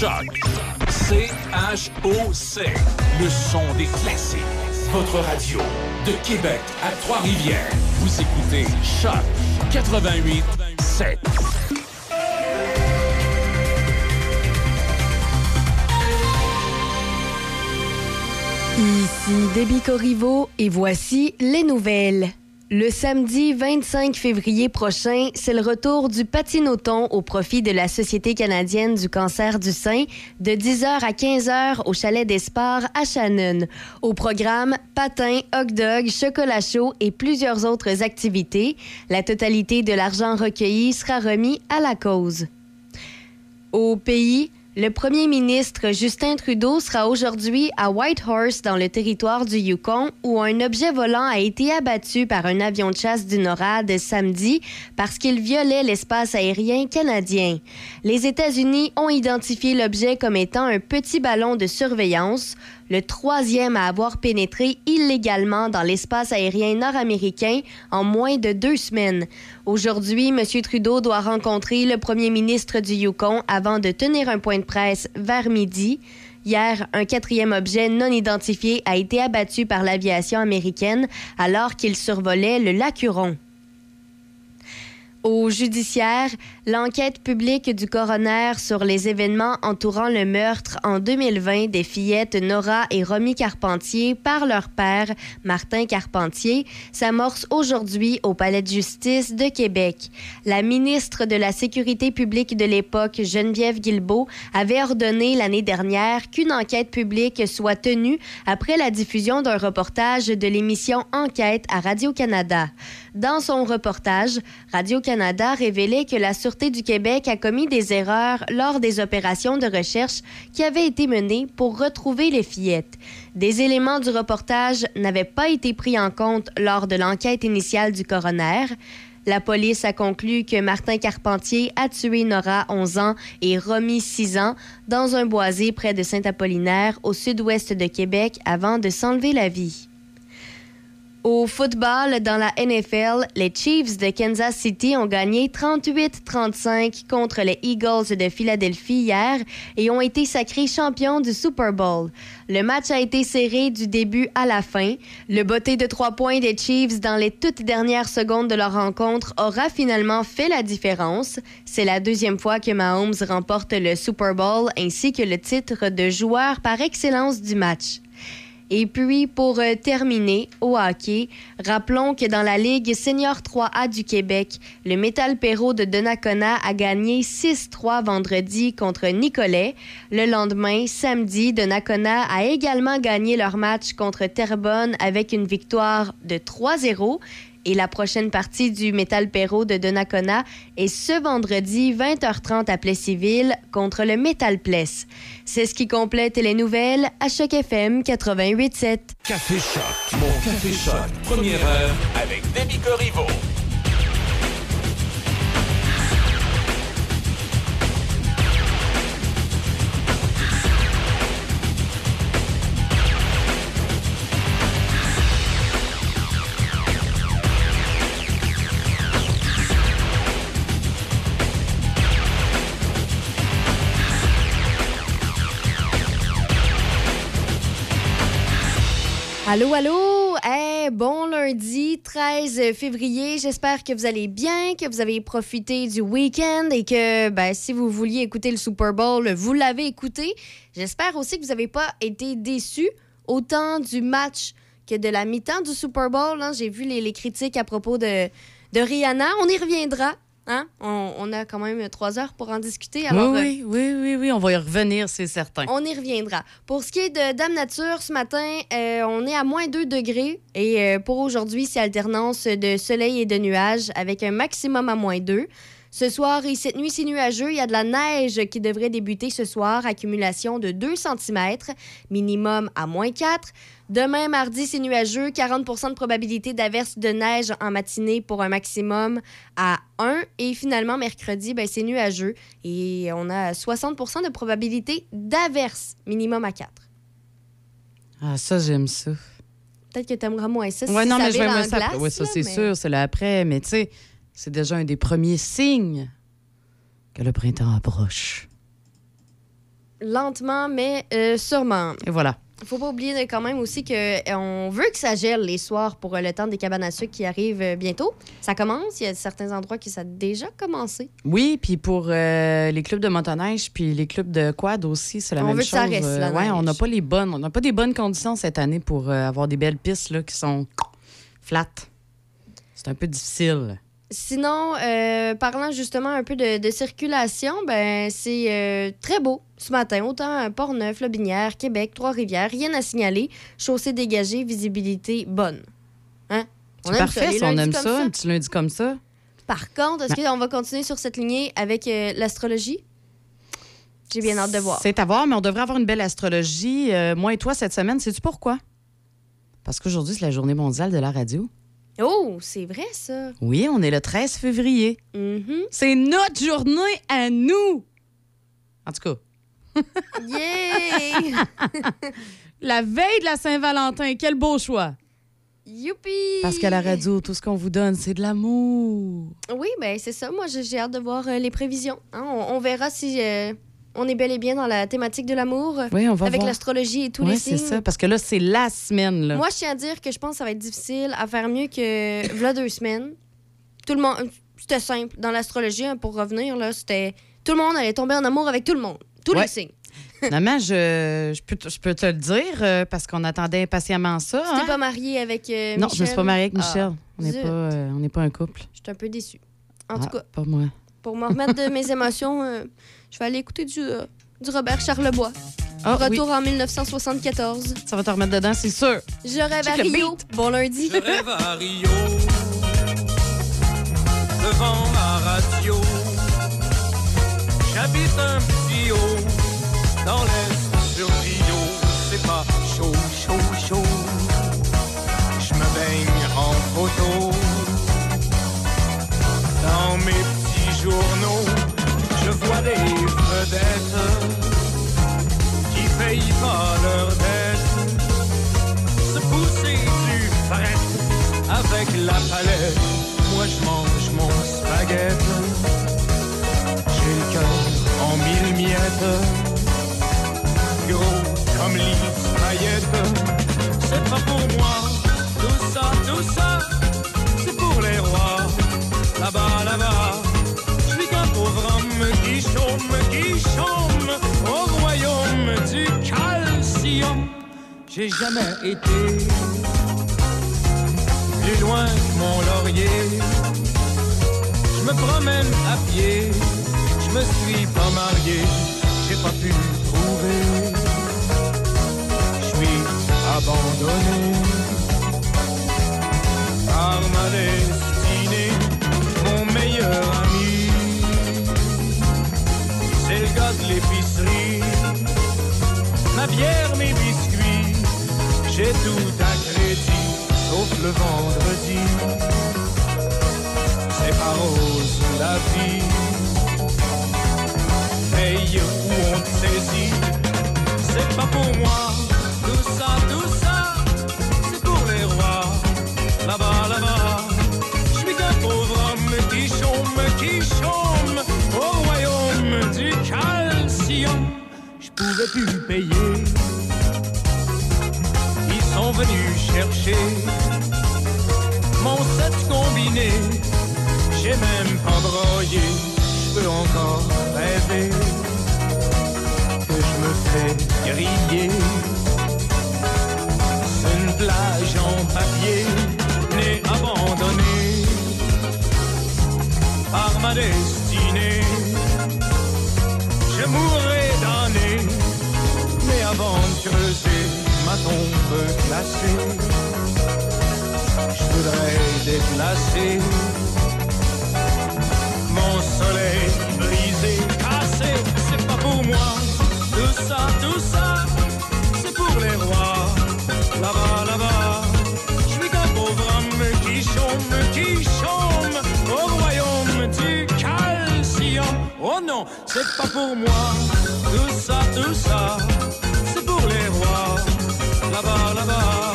Choc. C-H-O-C. Le son des classiques. Votre radio de Québec à Trois-Rivières. Vous écoutez Choc 88 7. Ici Debbie Corriveau et voici les nouvelles. Le samedi 25 février prochain, c'est le retour du patinoton au profit de la Société canadienne du cancer du sein de 10h à 15h au chalet des sports à Shannon. Au programme, patin, hot dog, chocolat chaud et plusieurs autres activités. La totalité de l'argent recueilli sera remis à la cause. Au pays, le premier ministre Justin Trudeau sera aujourd'hui à Whitehorse dans le territoire du Yukon où un objet volant a été abattu par un avion de chasse du NORAD samedi parce qu'il violait l'espace aérien canadien. Les États-Unis ont identifié l'objet comme étant un petit ballon de surveillance le troisième à avoir pénétré illégalement dans l'espace aérien nord-américain en moins de deux semaines. Aujourd'hui, M. Trudeau doit rencontrer le premier ministre du Yukon avant de tenir un point de presse vers midi. Hier, un quatrième objet non identifié a été abattu par l'aviation américaine alors qu'il survolait le lac Huron. Au judiciaire, l'enquête publique du coroner sur les événements entourant le meurtre en 2020 des fillettes Nora et Romy Carpentier par leur père, Martin Carpentier, s'amorce aujourd'hui au Palais de justice de Québec. La ministre de la Sécurité publique de l'époque, Geneviève Guilbeault, avait ordonné l'année dernière qu'une enquête publique soit tenue après la diffusion d'un reportage de l'émission Enquête à Radio-Canada. Dans son reportage, Radio-Canada révélait que la Sûreté du Québec a commis des erreurs lors des opérations de recherche qui avaient été menées pour retrouver les fillettes. Des éléments du reportage n'avaient pas été pris en compte lors de l'enquête initiale du coroner. La police a conclu que Martin Carpentier a tué Nora, 11 ans, et Romy, 6 ans, dans un boisé près de Saint-Apollinaire, au sud-ouest de Québec, avant de s'enlever la vie. Au football, dans la NFL, les Chiefs de Kansas City ont gagné 38-35 contre les Eagles de Philadelphie hier et ont été sacrés champions du Super Bowl. Le match a été serré du début à la fin. Le botté de trois points des Chiefs dans les toutes dernières secondes de leur rencontre aura finalement fait la différence. C'est la deuxième fois que Mahomes remporte le Super Bowl ainsi que le titre de joueur par excellence du match. Et puis, pour euh, terminer, au hockey, rappelons que dans la Ligue Senior 3A du Québec, le Métal Perrault de Donnacona a gagné 6-3 vendredi contre Nicolet. Le lendemain, samedi, Donnacona a également gagné leur match contre Terrebonne avec une victoire de 3-0. Et la prochaine partie du Métal Perrault de Donnacona est ce vendredi 20h30 à Plessisville contre le Métal Pless. C'est ce qui complète les nouvelles à Choc FM 88.7. Café Choc. Mon Café Choc. Première heure avec Demi Corriveau. Allô, allô! Hey, bon lundi 13 février. J'espère que vous allez bien, que vous avez profité du week-end et que ben, si vous vouliez écouter le Super Bowl, vous l'avez écouté. J'espère aussi que vous n'avez pas été déçus autant du match que de la mi-temps du Super Bowl. hein. J'ai vu les, critiques à propos de Rihanna. On y reviendra. Hein? On, on a quand même trois heures pour en discuter. Alors, euh, oui, oui, oui, oui, on va y revenir, c'est certain. on y reviendra. Pour ce qui est de Dame Nature, ce matin, euh, on est à moins 2 degrés. Et euh, pour aujourd'hui, c'est alternance de soleil et de nuages avec un maximum à moins 2. Ce soir et cette nuit, c'est nuageux. Il y a de la neige qui devrait débuter ce soir. Accumulation de 2 cm, minimum à moins 4. Demain, mardi, c'est nuageux. 40% de probabilité d'averse de neige en matinée pour un maximum à 1. Et finalement, mercredi, ben, c'est nuageux. Et on a 60% de probabilité d'averse, minimum à 4. Ah, ça, j'aime ça. Peut-être que tu aimeras moins ça. Ouais, si non, ça mais je vais aimer ça. glace, Oui, ça, là, c'est mais- sûr, c'est l'après. Mais tu sais, c'est déjà un des premiers signes que le printemps approche. lentement, mais euh, sûrement. Et voilà. Faut pas oublier quand même aussi qu'on veut que ça gèle les soirs pour euh, le temps des cabanes à sucre qui arrive euh, bientôt. Ça commence. Il y a certains endroits qui ça a déjà commencé. Oui, puis pour euh, les clubs de motoneige puis les clubs de quad aussi, c'est la On même veut que ça reste, Euh, la ouais, on n'a pas les bonnes, on n'a pas des bonnes conditions cette année pour euh, avoir des belles pistes là, qui sont flat. C'est un peu difficile. Sinon, euh, parlant justement un peu de, de circulation, ben c'est euh, très beau ce matin. Autant à Port-Neuf, Lobinière, Québec, Trois-Rivières, rien à signaler. Chaussée dégagée, visibilité bonne. Hein? On C'est aime parfait, ça, on aime comme ça, un petit lundi comme ça. Par contre, est-ce qu'on va continuer sur cette lignée avec euh, l'astrologie? J'ai bien hâte de voir. C'est à voir, mais on devrait avoir une belle astrologie. Euh, moi et toi, cette semaine, sais-tu pourquoi? Parce qu'aujourd'hui, c'est la journée mondiale de la radio. Oh, c'est vrai ça. Oui, on est le 13 février. Mhm. C'est notre journée à nous! En tout cas, Yay! la veille de la Saint-Valentin, quel beau choix! Youpi! Parce qu'à la radio, tout ce qu'on vous donne, c'est de l'amour. Oui, ben c'est ça. Moi, j'ai j'ai hâte de voir euh, les prévisions. hein. On, on verra si euh, on est bel et bien dans la thématique de l'amour Oui, on va avec l'astrologie et tous Oui, les c'est signes. ça. Parce que là, c'est la semaine. Là. Moi, je tiens à dire que je pense que ça va être difficile à faire mieux que v'là deux semaines. Tout le monde, c'était simple dans l'astrologie. hein, pour revenir là, c'était tout le monde allait tomber en amour avec tout le monde, tous Ouais. les signes. Finalement, je, je, peux, te- je peux te le dire euh, parce qu'on attendait impatiemment ça. Tu t'es hein? pas marié avec euh, Non, Michel? je ne suis pas mariée avec Michel? Ah, on n'est pas, euh, on pas un couple. Je suis un peu déçue. En Ah, tout cas, Pas moi. pour me remettre de mes émotions, euh, je vais aller écouter du, euh, du Robert Charlebois. Ah, oui, Retour en 1974. ça va te remettre dedans, c'est sûr. Je rêve à Rio. Bon lundi. Je rêve à Rio, devant ma radio. J'habite un petit haut, dans l'est sur Rio. C'est pas chaud, chaud, chaud. Je me baigne en photo. Vois des vedettes qui payent pas leurs dettes se pousser du fret avec la palette. Moi je mange mon spaghette. J'ai le cœur en mille miettes. Gros comme l'île. C'est pas pour moi. J'ai jamais été plus loin que mon laurier. Je me promène à pied, je me suis pas marié, j'ai pas pu trouver. Je suis abandonné par ma destinée, mon meilleur ami. C'est le gars de l'épicerie ma bière, mes. J'ai tout à crédit, sauf le vendredi. C'est pas rose la vie. Paye où on te saisit, c'est pas pour moi. Tout ça, tout ça, c'est pour les rois. Là-bas, là-bas, je suis qu'un pauvre homme qui chôme, qui chôme au royaume du calcium. Je pouvais plus payer. Venus chercher mon set combiné. J'ai même pas broyé, je peux encore rêver que je me fais griller. Une plage en papier, né abandonné par ma destinée. Je mourrai damné, mais avant de creuser ma tombe glacée, je voudrais déplacer mon soleil brisé, cassé, c'est pas pour moi. Tout ça, tout ça, c'est pour les rois. Là-bas, là-bas, je suis qu'un pauvre homme qui chôme, qui chôme au royaume du calcium. Oh non, c'est pas pour moi. Tout ça, tout ça, Là-bas, là-bas,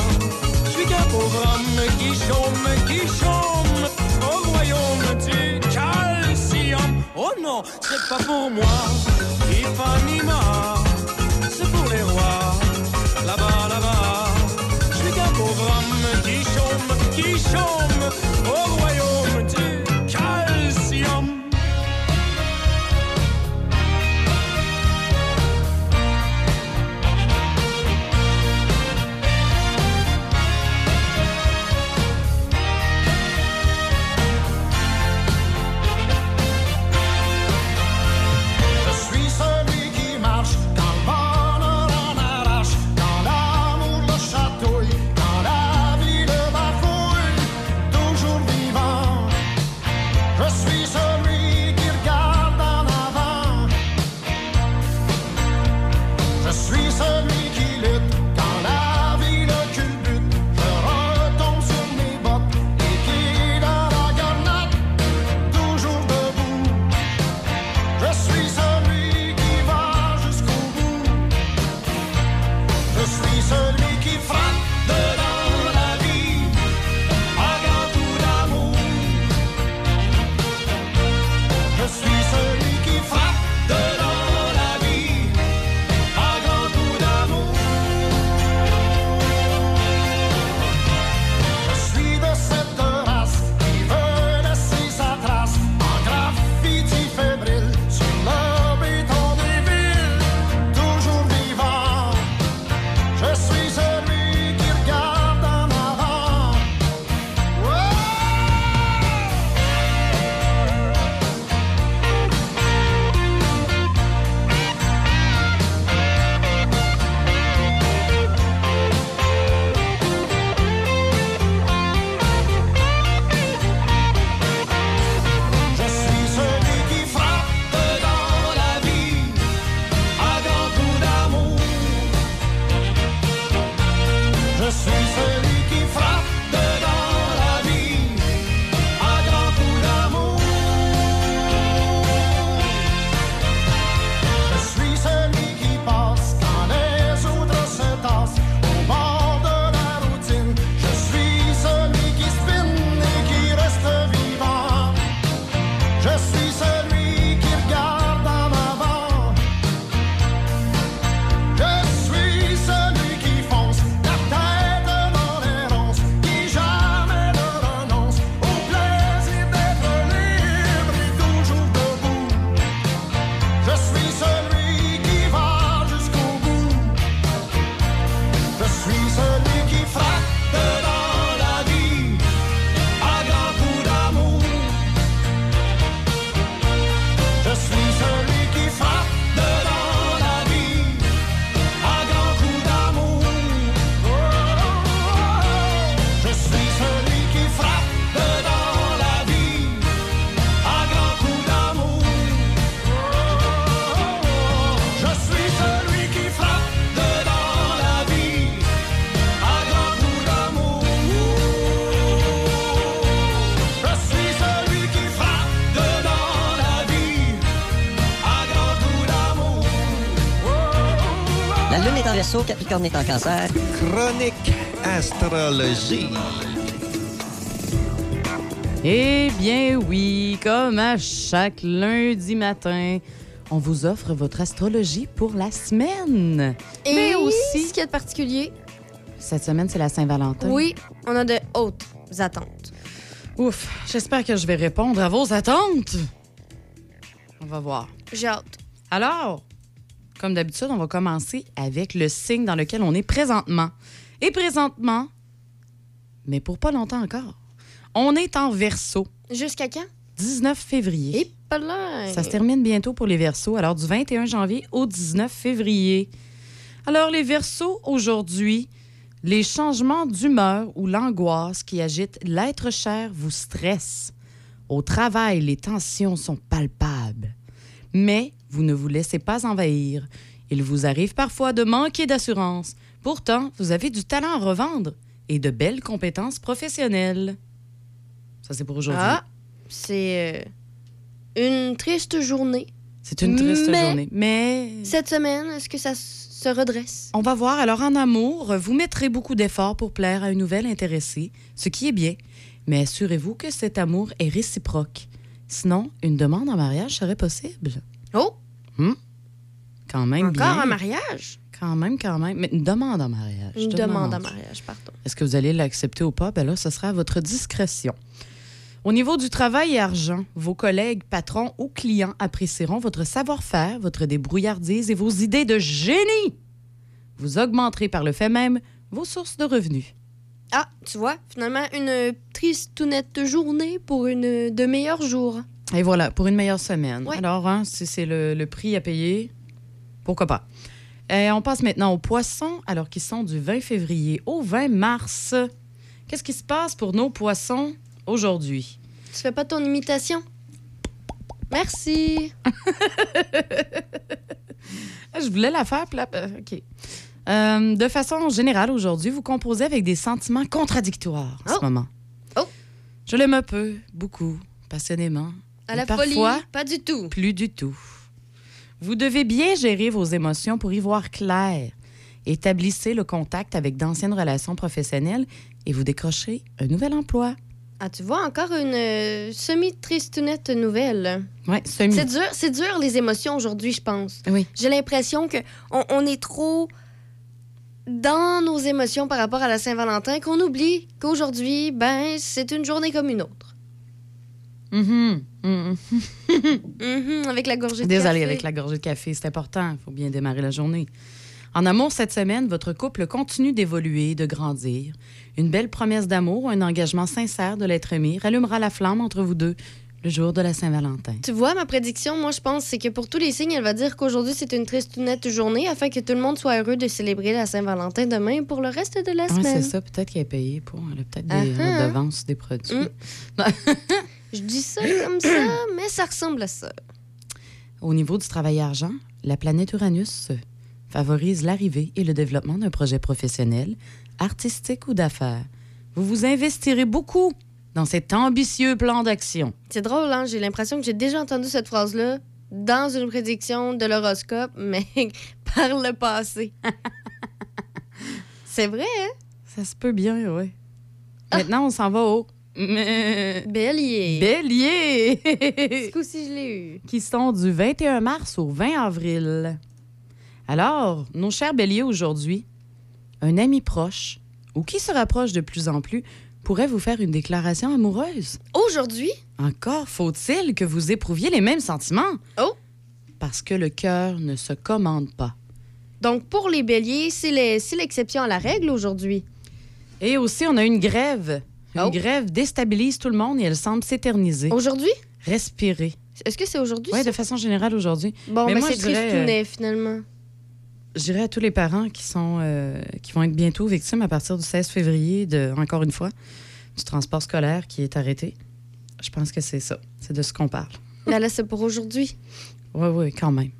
je suis qu'un pauvre homme qui chôme, qui chôme au royaume du calcium. Oh non, c'est pas pour moi. Ipanema, pour les rois. Là-bas, là-bas, je suis qu'un pauvre homme qui chôme, qui chôme au royaume en cancer. Chronique astrologie. Eh bien oui, comme à chaque lundi matin, on vous offre votre astrologie pour la semaine. Et Mais aussi- ce qu'il y a de particulier, Cette semaine, c'est la Saint-Valentin. oui, on a de hautes attentes. Ouf, j'espère que je vais répondre à vos attentes. On va voir. J'ai hâte. Alors, comme d'habitude, on va commencer avec le signe dans lequel on est présentement. Et présentement, mais pour pas longtemps encore, on est en verso, Jusqu'à quand? 19 février. Et pas là. Ça se termine bientôt pour les Verseaux, alors du 21 janvier au 19 février. Alors, les Verseaux, aujourd'hui, les changements d'humeur ou l'angoisse qui agitent l'être cher vous stressent. Au travail, les tensions sont palpables. Mais vous ne vous laissez pas envahir. Il vous arrive parfois de manquer d'assurance. Pourtant, vous avez du talent à revendre et de belles compétences professionnelles. Ça, c'est pour aujourd'hui. Ah, c'est euh, une triste journée. C'est une triste Mais- journée. Mais Cette semaine, est-ce que ça se redresse? on va voir. Alors, en amour, vous mettrez beaucoup d'efforts pour plaire à une nouvelle intéressée, ce qui est bien. Mais assurez-vous que cet amour est réciproque. Sinon, une demande en mariage serait possible. Oh, Quand même encore bien. un mariage? Quand même, quand même. Mais une demande en mariage. Une demande en mariage, pardon. Est-ce que vous allez l'accepter ou pas? Ben là, ce sera à votre discrétion. Au niveau du travail et argent, vos collègues, patrons ou clients apprécieront votre savoir-faire, votre débrouillardise et vos idées de génie. Vous augmenterez par le fait même vos sources de revenus. Ah, tu vois, finalement, une triste ou nette journée pour une de meilleurs jours. Et voilà, pour une meilleure semaine. Ouais. Alors, hein, si c'est le, le prix à payer, pourquoi pas? Et on passe maintenant aux poissons, alors qu'ils sont du 20 février au 20 mars. Qu'est-ce qui se passe pour nos poissons aujourd'hui? Tu fais pas ton imitation? Merci. Je voulais la faire, là, euh, OK. Euh, de façon générale, aujourd'hui, vous composez avec des sentiments contradictoires en Oh. ce moment. Oh. Je l'aime un peu, beaucoup, passionnément. À Et la parfois, folie, pas du tout. Plus du tout. Vous devez bien gérer vos émotions pour y voir clair. Établissez le contact avec d'anciennes relations professionnelles et vous décrochez un nouvel emploi. Ah, tu vois, encore une euh, semi-tristounette nouvelle. Oui, semi. C'est dur, c'est dur les émotions aujourd'hui, je pense. Oui. J'ai l'impression que on, on est trop dans nos émotions par rapport à la Saint-Valentin qu'on oublie qu'aujourd'hui, ben, c'est une journée comme une autre. Mhm, mhm. Mhm, avec la gorgée de Désolée, café. avec la gorgée de café, c'est important. Il faut bien démarrer la journée. En amour, cette semaine, votre couple continue d'évoluer, de grandir. Une belle promesse d'amour, un engagement sincère de l'être aimé rallumera la flamme entre vous deux le jour de la Saint-Valentin. Tu vois, ma prédiction, moi, je pense, c'est que pour tous les signes, elle va dire qu'aujourd'hui, c'est une tristounette journée afin que tout le monde soit heureux de célébrer la Saint-Valentin demain pour le reste de la Oui, semaine. c'est ça. Peut-être qu'elle est payée pour. Elle a peut-être des Ah-ha. redevances des produits. Mm. Je dis ça comme ça, mais ça ressemble à ça. Au niveau du travail argent, la planète Uranus favorise l'arrivée et le développement d'un projet professionnel, artistique ou d'affaires. Vous vous investirez beaucoup dans cet ambitieux plan d'action. C'est drôle, hein? J'ai l'impression que j'ai déjà entendu cette phrase-là dans une prédiction de l'horoscope, mais par le passé. c'est vrai, hein? Ça se peut bien, oui. Maintenant, on s'en va au Bélier. bélier, Ce coup-ci, je l'ai eu. qui sont du 21 mars au 20 avril. Alors, nos chers béliers aujourd'hui, un ami proche ou qui se rapproche de plus en plus pourrait vous faire une déclaration amoureuse. Aujourd'hui, Encore faut-il que vous éprouviez les mêmes sentiments. Oh! Parce que le cœur ne se commande pas. donc pour les béliers, c'est l'exception à la règle aujourd'hui. Et aussi, on a une grève. Une Oh. grève déstabilise tout le monde et elle semble s'éterniser. Aujourd'hui? Respirez. Est-ce que c'est aujourd'hui? Oui, de façon générale aujourd'hui. Bon, mais mais c'est dirais, tristounet, finalement. Je dirais à tous les parents qui sont euh, qui vont être bientôt victimes à partir du 16 février, de, encore une fois, du transport scolaire qui est arrêté. Je pense que c'est ça. C'est de ce qu'on parle. Mais là, c'est pour aujourd'hui. Oui, oui, quand même.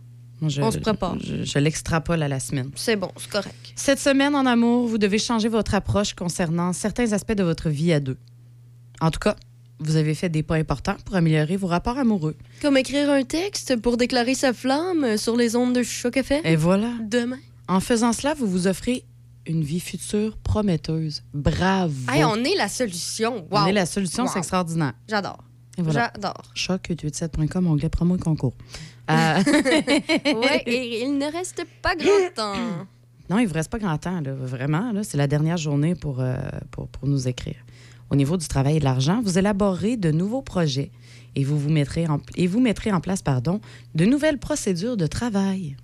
Je, On se prépare. Je, je l'extrapole à la semaine. C'est bon, c'est correct. Cette semaine en amour, vous devez changer votre approche concernant certains aspects de votre vie à deux. En tout cas, vous avez fait des pas importants pour améliorer vos rapports amoureux. Comme écrire un texte pour déclarer sa flamme sur les ondes de Choc FM Et voilà. demain. En faisant cela, vous vous offrez une vie future prometteuse. Bravo. Hey, on est la solution. Wow. On est la solution, Wow. c'est extraordinaire. J'adore. Voilà. J'adore. Choc887.com, onglet promo et concours. Euh, ouais, et il ne reste pas grand temps. non, il ne vous reste pas grand temps, là, vraiment. là. C'est la dernière journée pour, euh, pour, pour nous écrire. Au niveau du travail et de l'argent, vous élaborerez de nouveaux projets et vous, vous mettrez en, et vous mettrez en place pardon, de nouvelles procédures de travail.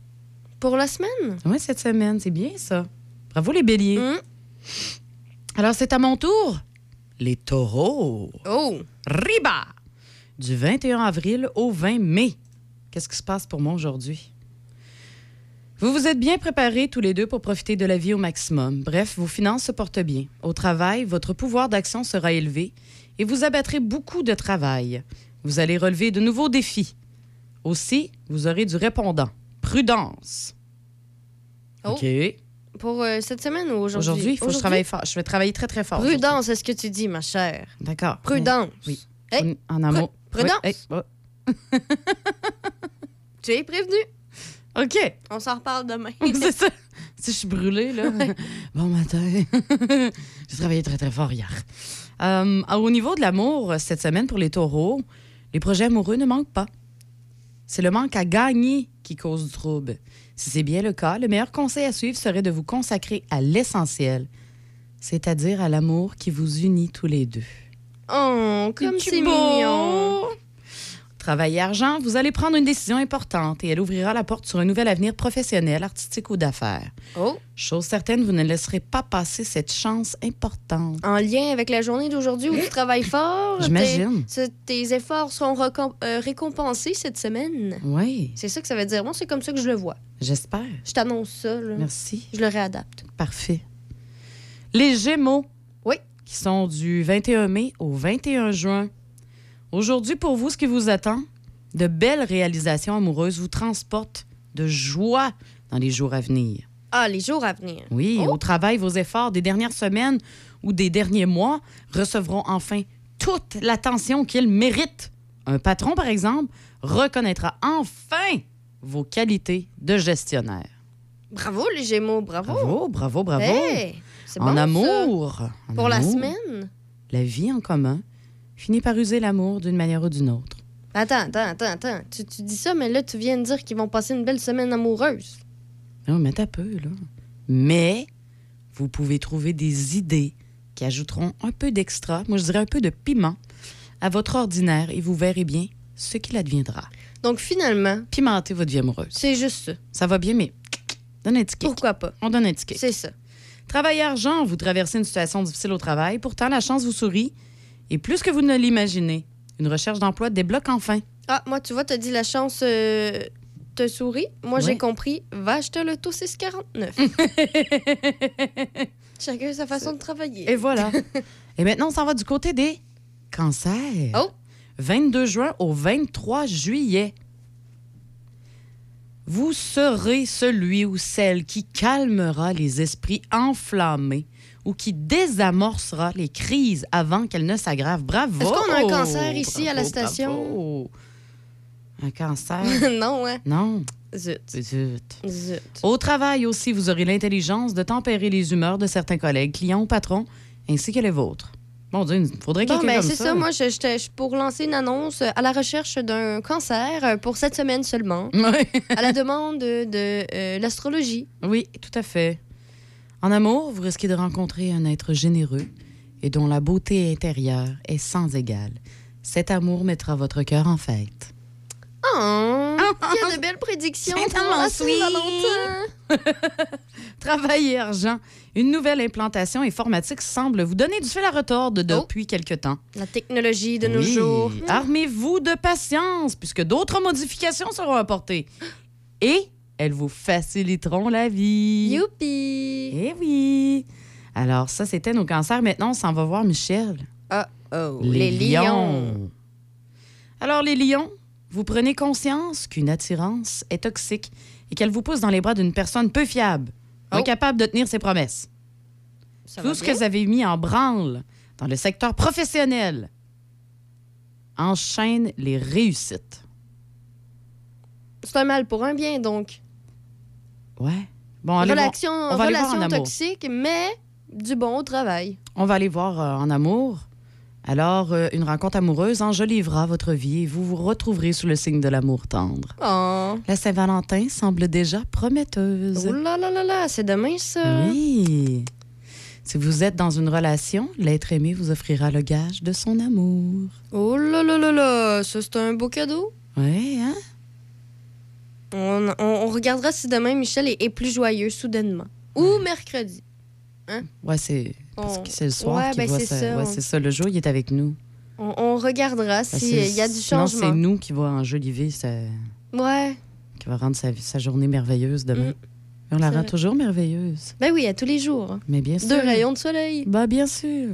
Pour la semaine? Oui, cette semaine, c'est bien ça. Bravo les béliers. Hum. Alors, c'est à mon tour. Les taureaux. Oh! Riba! Du 21 avril au 20 mai. Qu'est-ce qui se passe pour moi aujourd'hui? Vous vous êtes bien préparés tous les deux pour profiter de la vie au maximum. Bref, vos finances se portent bien. Au travail, votre pouvoir d'action sera élevé et vous abattrez beaucoup de travail. Vous allez relever de nouveaux défis. Aussi, vous aurez du répondant. Prudence. Oh. OK. Pour euh, cette semaine ou aujourd'hui? Aujourd'hui, il faut que je travaille fort. Je vais travailler très, très fort. Prudence, est-ce que tu dis, ma chère? D'accord. Prudence. Oui. Hey, En amour. prudence. Oui, hey, oh. Tu es prévenu. OK. On s'en reparle demain. c'est ça. Si je suis brûlée, là. Bon matin. J'ai travaillé très, très fort hier. Euh, au niveau de l'amour, cette semaine pour les taureaux, les projets amoureux ne manquent pas. C'est le manque à gagner qui cause du trouble. Si c'est bien le cas, le meilleur conseil à suivre serait de vous consacrer à l'essentiel, c'est-à-dire à l'amour qui vous unit tous les deux. Oh, comme c'est beau? mignon. Travail et argent, vous allez prendre une décision importante et elle ouvrira la porte sur un nouvel avenir professionnel, artistique ou d'affaires. Oh, Chose certaine, vous ne laisserez pas passer cette chance importante. en lien avec la journée d'aujourd'hui où tu travailles fort. J'imagine. Tes, tes efforts seront euh, récompensés cette semaine. Oui, C'est ça que ça veut dire. Moi, c'est comme ça que je le vois. j'espère. Je t'annonce ça. Là. Merci. Je le réadapte. Parfait. Les Gémeaux. Oui. Qui sont du 21 mai au 21 juin. Aujourd'hui, pour vous, ce qui vous attend, de belles réalisations amoureuses vous transportent de joie dans les jours à venir. Ah, les jours à venir. Oui, Oh. au travail, vos efforts des dernières semaines ou des derniers mois recevront enfin toute l'attention qu'ils méritent. Un patron, par exemple, reconnaîtra enfin vos qualités de gestionnaire. Bravo, les Gémeaux. Bravo. Bravo, bravo, bravo. Hey, en bon, ça. amour. en Pour la semaine? La vie en commun finit par user l'amour d'une manière ou d'une autre. Attends, attends, attends, attends. Tu, tu dis ça, mais là, tu viens de dire qu'ils vont passer une belle semaine amoureuse. Non, mais t'as peu, là. Mais vous pouvez trouver des idées qui ajouteront un peu d'extra, moi je dirais un peu de piment, à votre ordinaire et vous verrez bien ce qu'il adviendra. Donc, finalement, Pimentez votre vie amoureuse. c'est juste ça. Ça va bien, mais donne un ticket. Pourquoi pas? On donne un ticket. C'est ça. Travail argent, vous traversez une situation difficile au travail, pourtant la chance vous sourit. Et plus que vous ne l'imaginez, une recherche d'emploi débloque enfin. Ah, moi, tu vois, t'as dit la chance euh, te sourit. Moi, j'ai compris. Va acheter le taux 649. Chacun sa façon de travailler. Et voilà. et maintenant, on s'en va du côté des cancers. Oh! 22 juin au 23 juillet. Vous serez celui ou celle qui calmera les esprits enflammés ou qui désamorcera les crises avant qu'elles ne s'aggravent. Bravo! Est-ce qu'on a un cancer ici à la station? bravo. Un cancer? non, hein? non. Zut. Zut. Zut. Au travail aussi, vous aurez l'intelligence de tempérer les humeurs de certains collègues, clients ou patrons, ainsi que les vôtres. Mon Dieu, il faudrait Bon, quelqu'un ben, c'est ça. ça. Moi, je- je suis pour lancer une annonce à la recherche d'un cancer euh, pour cette semaine seulement, à la demande de, de, euh, l'astrologie. oui, tout à fait. En amour, vous risquez de rencontrer un être généreux et dont la beauté intérieure est sans égale. Cet amour mettra votre cœur en fête. Oh, il y a de belles prédictions C'est pour la. Saint-Valentin. Travail et argent. Une nouvelle implantation informatique semble vous donner du fil à retordre depuis quelque temps. La technologie de nos Oui. jours. Armez-vous de patience, puisque d'autres modifications seront apportées. Et elles vous faciliteront la vie. Youpi! Eh oui. Alors, ça, c'était nos cancers. Maintenant, on s'en va voir Michel. Oh, les, lions. Alors, les lions, vous prenez conscience qu'une attirance est toxique et qu'elle vous pousse dans les bras d'une personne peu fiable, Oh. incapable de tenir ses promesses. Ça Tout ce bien? que vous avez mis en branle dans le secteur professionnel enchaîne les réussites. C'est un mal pour un bien, donc. Ouais. Bon, allez voir- relation on va aller voir relation en amour. toxique, mais du bon au travail. On va aller voir euh, en amour. Alors, euh, une rencontre amoureuse enjolivera votre vie et vous vous retrouverez sous le signe de l'amour tendre. Oh, La Saint-Valentin semble déjà prometteuse. oh là là là là, c'est demain, ça. Oui. Si vous êtes dans une relation, l'être aimé vous offrira le gage de son amour. Oh là là là là, ça, c'est un beau cadeau. Oui, hein? On, on- on regardera si demain Michel est, est plus joyeux soudainement. Ou mercredi. Ouais, c'est parce que c'est le soir Ouais, qu'il ben, voit c'est ça. ça, Ouais, on- c'est ça. Le jour, il est avec nous. On, on regardera Parce s'il y a du sinon, c'est changement. nous qui va enjoliver, sa... Ouais. qui va rendre sa, sa journée merveilleuse demain. Mm. On la rend vrai. toujours merveilleuse. Ben oui, à tous les jours. Mais bien sûr. Deux rayons de soleil. Bah, bien sûr.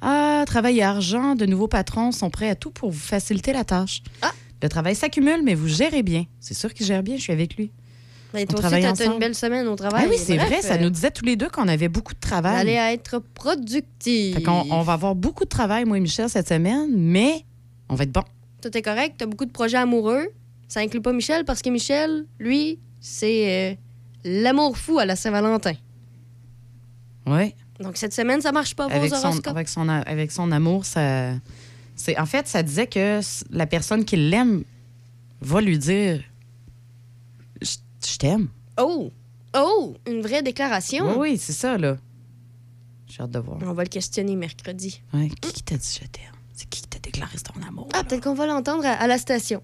Ah, travail et argent, de nouveaux patrons sont prêts à tout pour vous faciliter la tâche. Ah. Le travail s'accumule, mais vous gérez bien. C'est sûr qu'il gère bien, je suis avec lui. Toi aussi, t'as une belle semaine au travail. ah oui, c'est vrai, ça euh, nous disait tous les deux qu'on avait beaucoup de Vous travail. allez être productif. Fait on va avoir beaucoup de travail, moi et Michel, cette semaine, mais on va être bon. Tout est correct, t'as beaucoup de projets amoureux. Ça inclut pas Michel parce que Michel, lui, c'est euh, l'amour fou à la Saint-Valentin. Oui. Donc cette semaine, ça marche pas vos Avec son, avec, son, avec son amour, ça. C'est, en fait, ça disait que la personne qui l'aime va lui dire je t'aime. Oh! Oh! Une vraie déclaration? Oui, oui, c'est ça, là. J'ai hâte de voir. On va le questionner mercredi. Ouais, Qui qui t'a dit je t'aime? C'est qui qui t'a déclaré ton amour? Ah, là? peut-être qu'on va l'entendre à, à la station.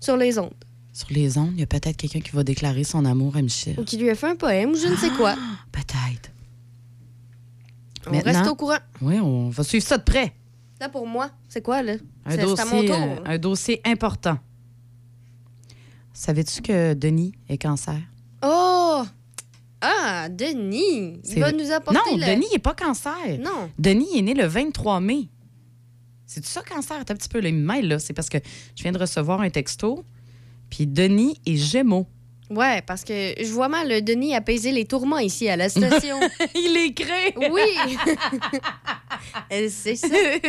Sur les ondes. Sur les ondes, il y a peut-être quelqu'un qui va déclarer son amour à Michel. Ou qui lui a fait un poème ou je ne sais quoi. Peut-être. On Maintenant- reste au courant. Oui, on va suivre ça de près. Là, pour moi, c'est quoi, là? Un à mon dossier, tour. euh, un dossier important. Savais-tu que Denis est cancer? Oh! Ah, Denis! Il va nous apporter Non, le- Denis n'est pas cancer. Non. Denis est né le 23 mai. C'est ça, cancer? Attends un petit peu, là, il me mêle, là. C'est parce que je viens de recevoir un texto. Puis Denis est Gémeaux. Ouais, parce que je vois mal le Denis apaiser les tourments ici à la station. il est crée! oui! Euh, c'est ça. je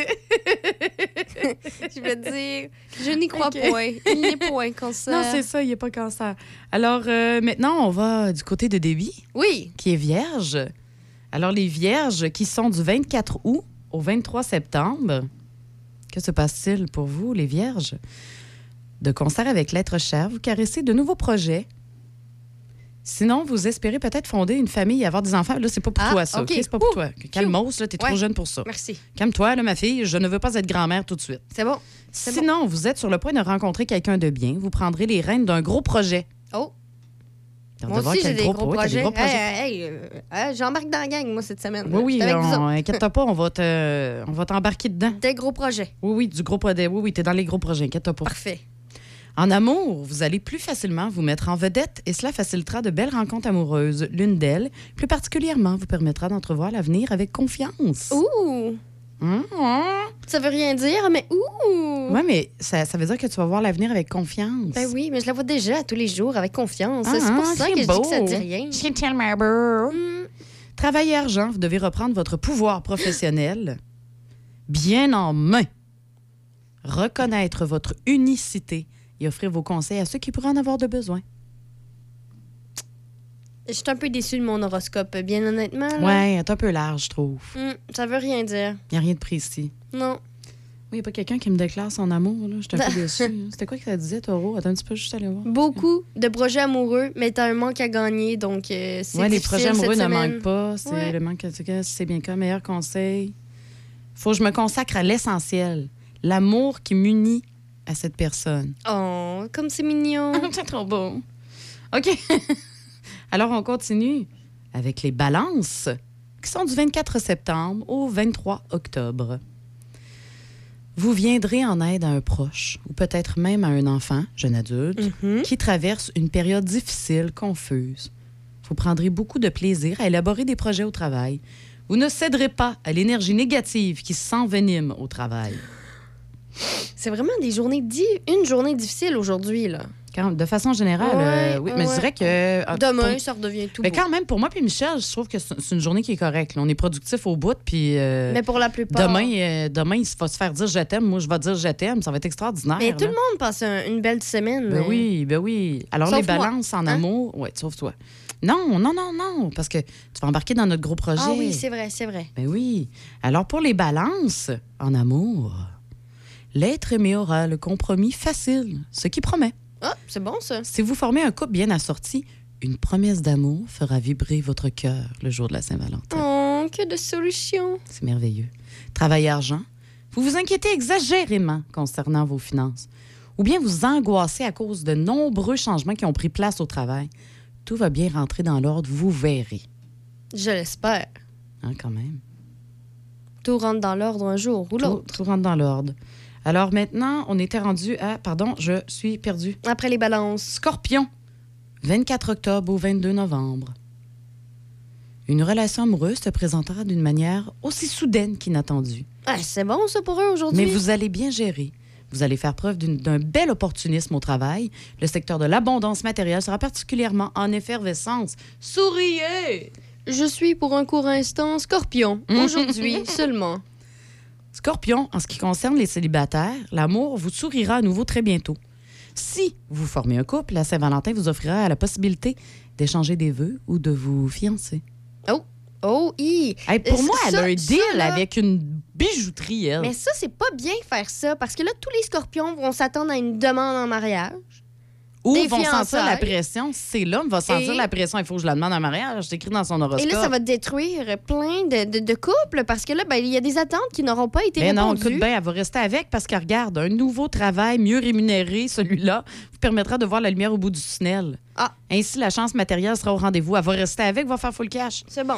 veux dire, je n'y crois point. Il n'est point cancer. Non, c'est ça, il n'est pas cancer. Alors, euh, maintenant, on va du côté de Debbie, Oui. qui est vierge. Alors, les vierges qui sont du 24 août au 23 septembre, que se passe-t-il pour vous, les vierges? De concert avec l'être cher, vous caressez de nouveaux projets. Sinon, vous espérez peut-être fonder une famille et avoir des enfants. Là, c'est pas pour Ah, toi, ça. OK. OK? C'est pas pour Ouh, toi. Calmos, là, t'es trop Ouais. jeune pour ça. Merci. Calme-toi, là, ma fille. Je ne veux pas être grand-mère tout de suite. C'est bon. C'est bon. Sinon, vous êtes sur le point de rencontrer quelqu'un de bien. Vous prendrez les rênes d'un gros projet. Oh, moi aussi, j'ai des gros, pro- projets. des gros projets. Hey, hey, euh, euh, J'embarque dans la gang, moi, cette semaine. Oui, oui, on, inquiète-toi pas, on va te- on va t'embarquer dedans. Des gros projets. Oui, oui, du gros projet. Oui, oui, t'es dans les gros projets, inquiète-toi pas. Parfait. En amour, vous allez plus facilement vous mettre en vedette et cela facilitera de belles rencontres amoureuses. L'une d'elles, plus particulièrement, vous permettra d'entrevoir l'avenir avec confiance. Ouh! Hum, hum. Ça veut rien dire, mais ouh! Ouais, mais ça, ça veut dire que tu vas voir l'avenir avec confiance. Ben oui, mais je la vois déjà tous les jours avec confiance. Ah, c'est pour ah, ça que je beau. dis que ça dit rien. C'est tellement beau. Hmm. Travail et argent, vous devez reprendre votre pouvoir professionnel bien en main. Reconnaître votre unicité et offrir vos conseils à ceux qui pourraient en avoir de besoin. Je suis un peu déçue de mon horoscope, bien honnêtement. là. Ouais, c'est un peu large, je trouve. Hmm, ça veut rien dire. Il n'y a rien de précis. Non. Oui, il n'y a pas quelqu'un qui me déclare son amour. là. Je suis un peu déçue. hein. C'était quoi que ça disait, Taureau? Attends un petit peu, juste aller voir. Beaucoup de projets amoureux, mais t'as un manque à gagner, donc euh, c'est Ouais, les projets amoureux ne manquent pas. C'est Ouais. le manque en tout cas, c'est bien comme meilleur conseil. Faut que je me consacre à l'essentiel. L'amour qui m'unit à cette personne. Oh, comme c'est mignon. c'est trop beau. OK. Alors, on continue avec les balances qui sont du 24 septembre au 23 octobre. Vous viendrez en aide à un proche ou peut-être même à un enfant, jeune adulte, Mhm. qui traverse une période difficile, confuse. Vous prendrez beaucoup de plaisir à élaborer des projets au travail. Vous ne céderez pas à l'énergie négative qui s'envenime au travail. C'est vraiment des journées une journée difficile aujourd'hui là. Quand- de façon générale, Ouais, euh, oui, mais je dirais que... euh, Demain, pour- ça redevient tout Mais beau. quand même, pour moi puis Michel, je trouve que c'est une journée qui est correcte. là. On est productif au bout, puis euh, Mais pour la plupart. demain, euh, demain, il va se faire dire je t'aime. Moi, je vais dire je t'aime. Ça va être extraordinaire. Mais tout le monde passe un- une belle semaine. Ben mais- oui, ben oui. Alors, Sauf les balances en Hein? amour, ouais, sauf toi. Non, non, non, non, parce que tu vas embarquer dans notre gros projet. Ah oui, c'est vrai, c'est vrai. Ben oui. Alors, pour les balances en amour, l'être aimé aura le compromis facile, ce qui promet. Ah, c'est bon ça. Si vous formez un couple bien assorti, une promesse d'amour fera vibrer votre cœur le jour de la Saint-Valentin. Oh, que de solutions. C'est merveilleux. Travail et argent, vous vous inquiétez exagérément concernant vos finances, ou bien vous angoissez à cause de nombreux changements qui ont pris place au travail. Tout va bien rentrer dans l'ordre, vous verrez. Je l'espère. Hein, quand même. Tout rentre dans l'ordre un jour ou Tout, l'autre. tout rentre dans l'ordre. Alors maintenant, on était rendu à... Pardon, je suis perdu. Après les balances. Scorpion, 24 octobre au 22 novembre. Une relation amoureuse se présentera d'une manière aussi soudaine qu'inattendue. Ah, c'est bon ça pour eux aujourd'hui? Mais vous allez bien gérer. Vous allez faire preuve d'un bel opportunisme au travail. Le secteur de l'abondance matérielle sera particulièrement en effervescence. Souriez! Je suis pour un court instant scorpion. Aujourd'hui seulement. Scorpion, en ce qui concerne les célibataires, l'amour vous sourira à nouveau très bientôt. Si vous formez un couple, la Saint-Valentin vous offrira la possibilité d'échanger des vœux ou de vous fiancer. Oh, oh. Hey, pour Euh, moi, elle a un ça, deal là- avec une bijouterie, elle. Mais ça, c'est pas bien faire ça parce que là, tous les scorpions vont s'attendre à une demande en mariage. Ou Des vont sentir la pression? C'est l'homme va sentir Et- la pression. Il faut que je la demande en mariage. C'est écrit dans son Et horoscope. là, ça va détruire plein de, de- de couples parce que là, ben, il y a des attentes qui n'auront pas été Mais non, répondues. écoute bien, elle va rester avec parce qu'elle regarde, un nouveau travail mieux rémunéré, celui-là, vous permettra de voir la lumière au bout du tunnel. Ah. Ainsi, la chance matérielle sera au rendez-vous. Elle va rester avec, va faire full cash. C'est bon.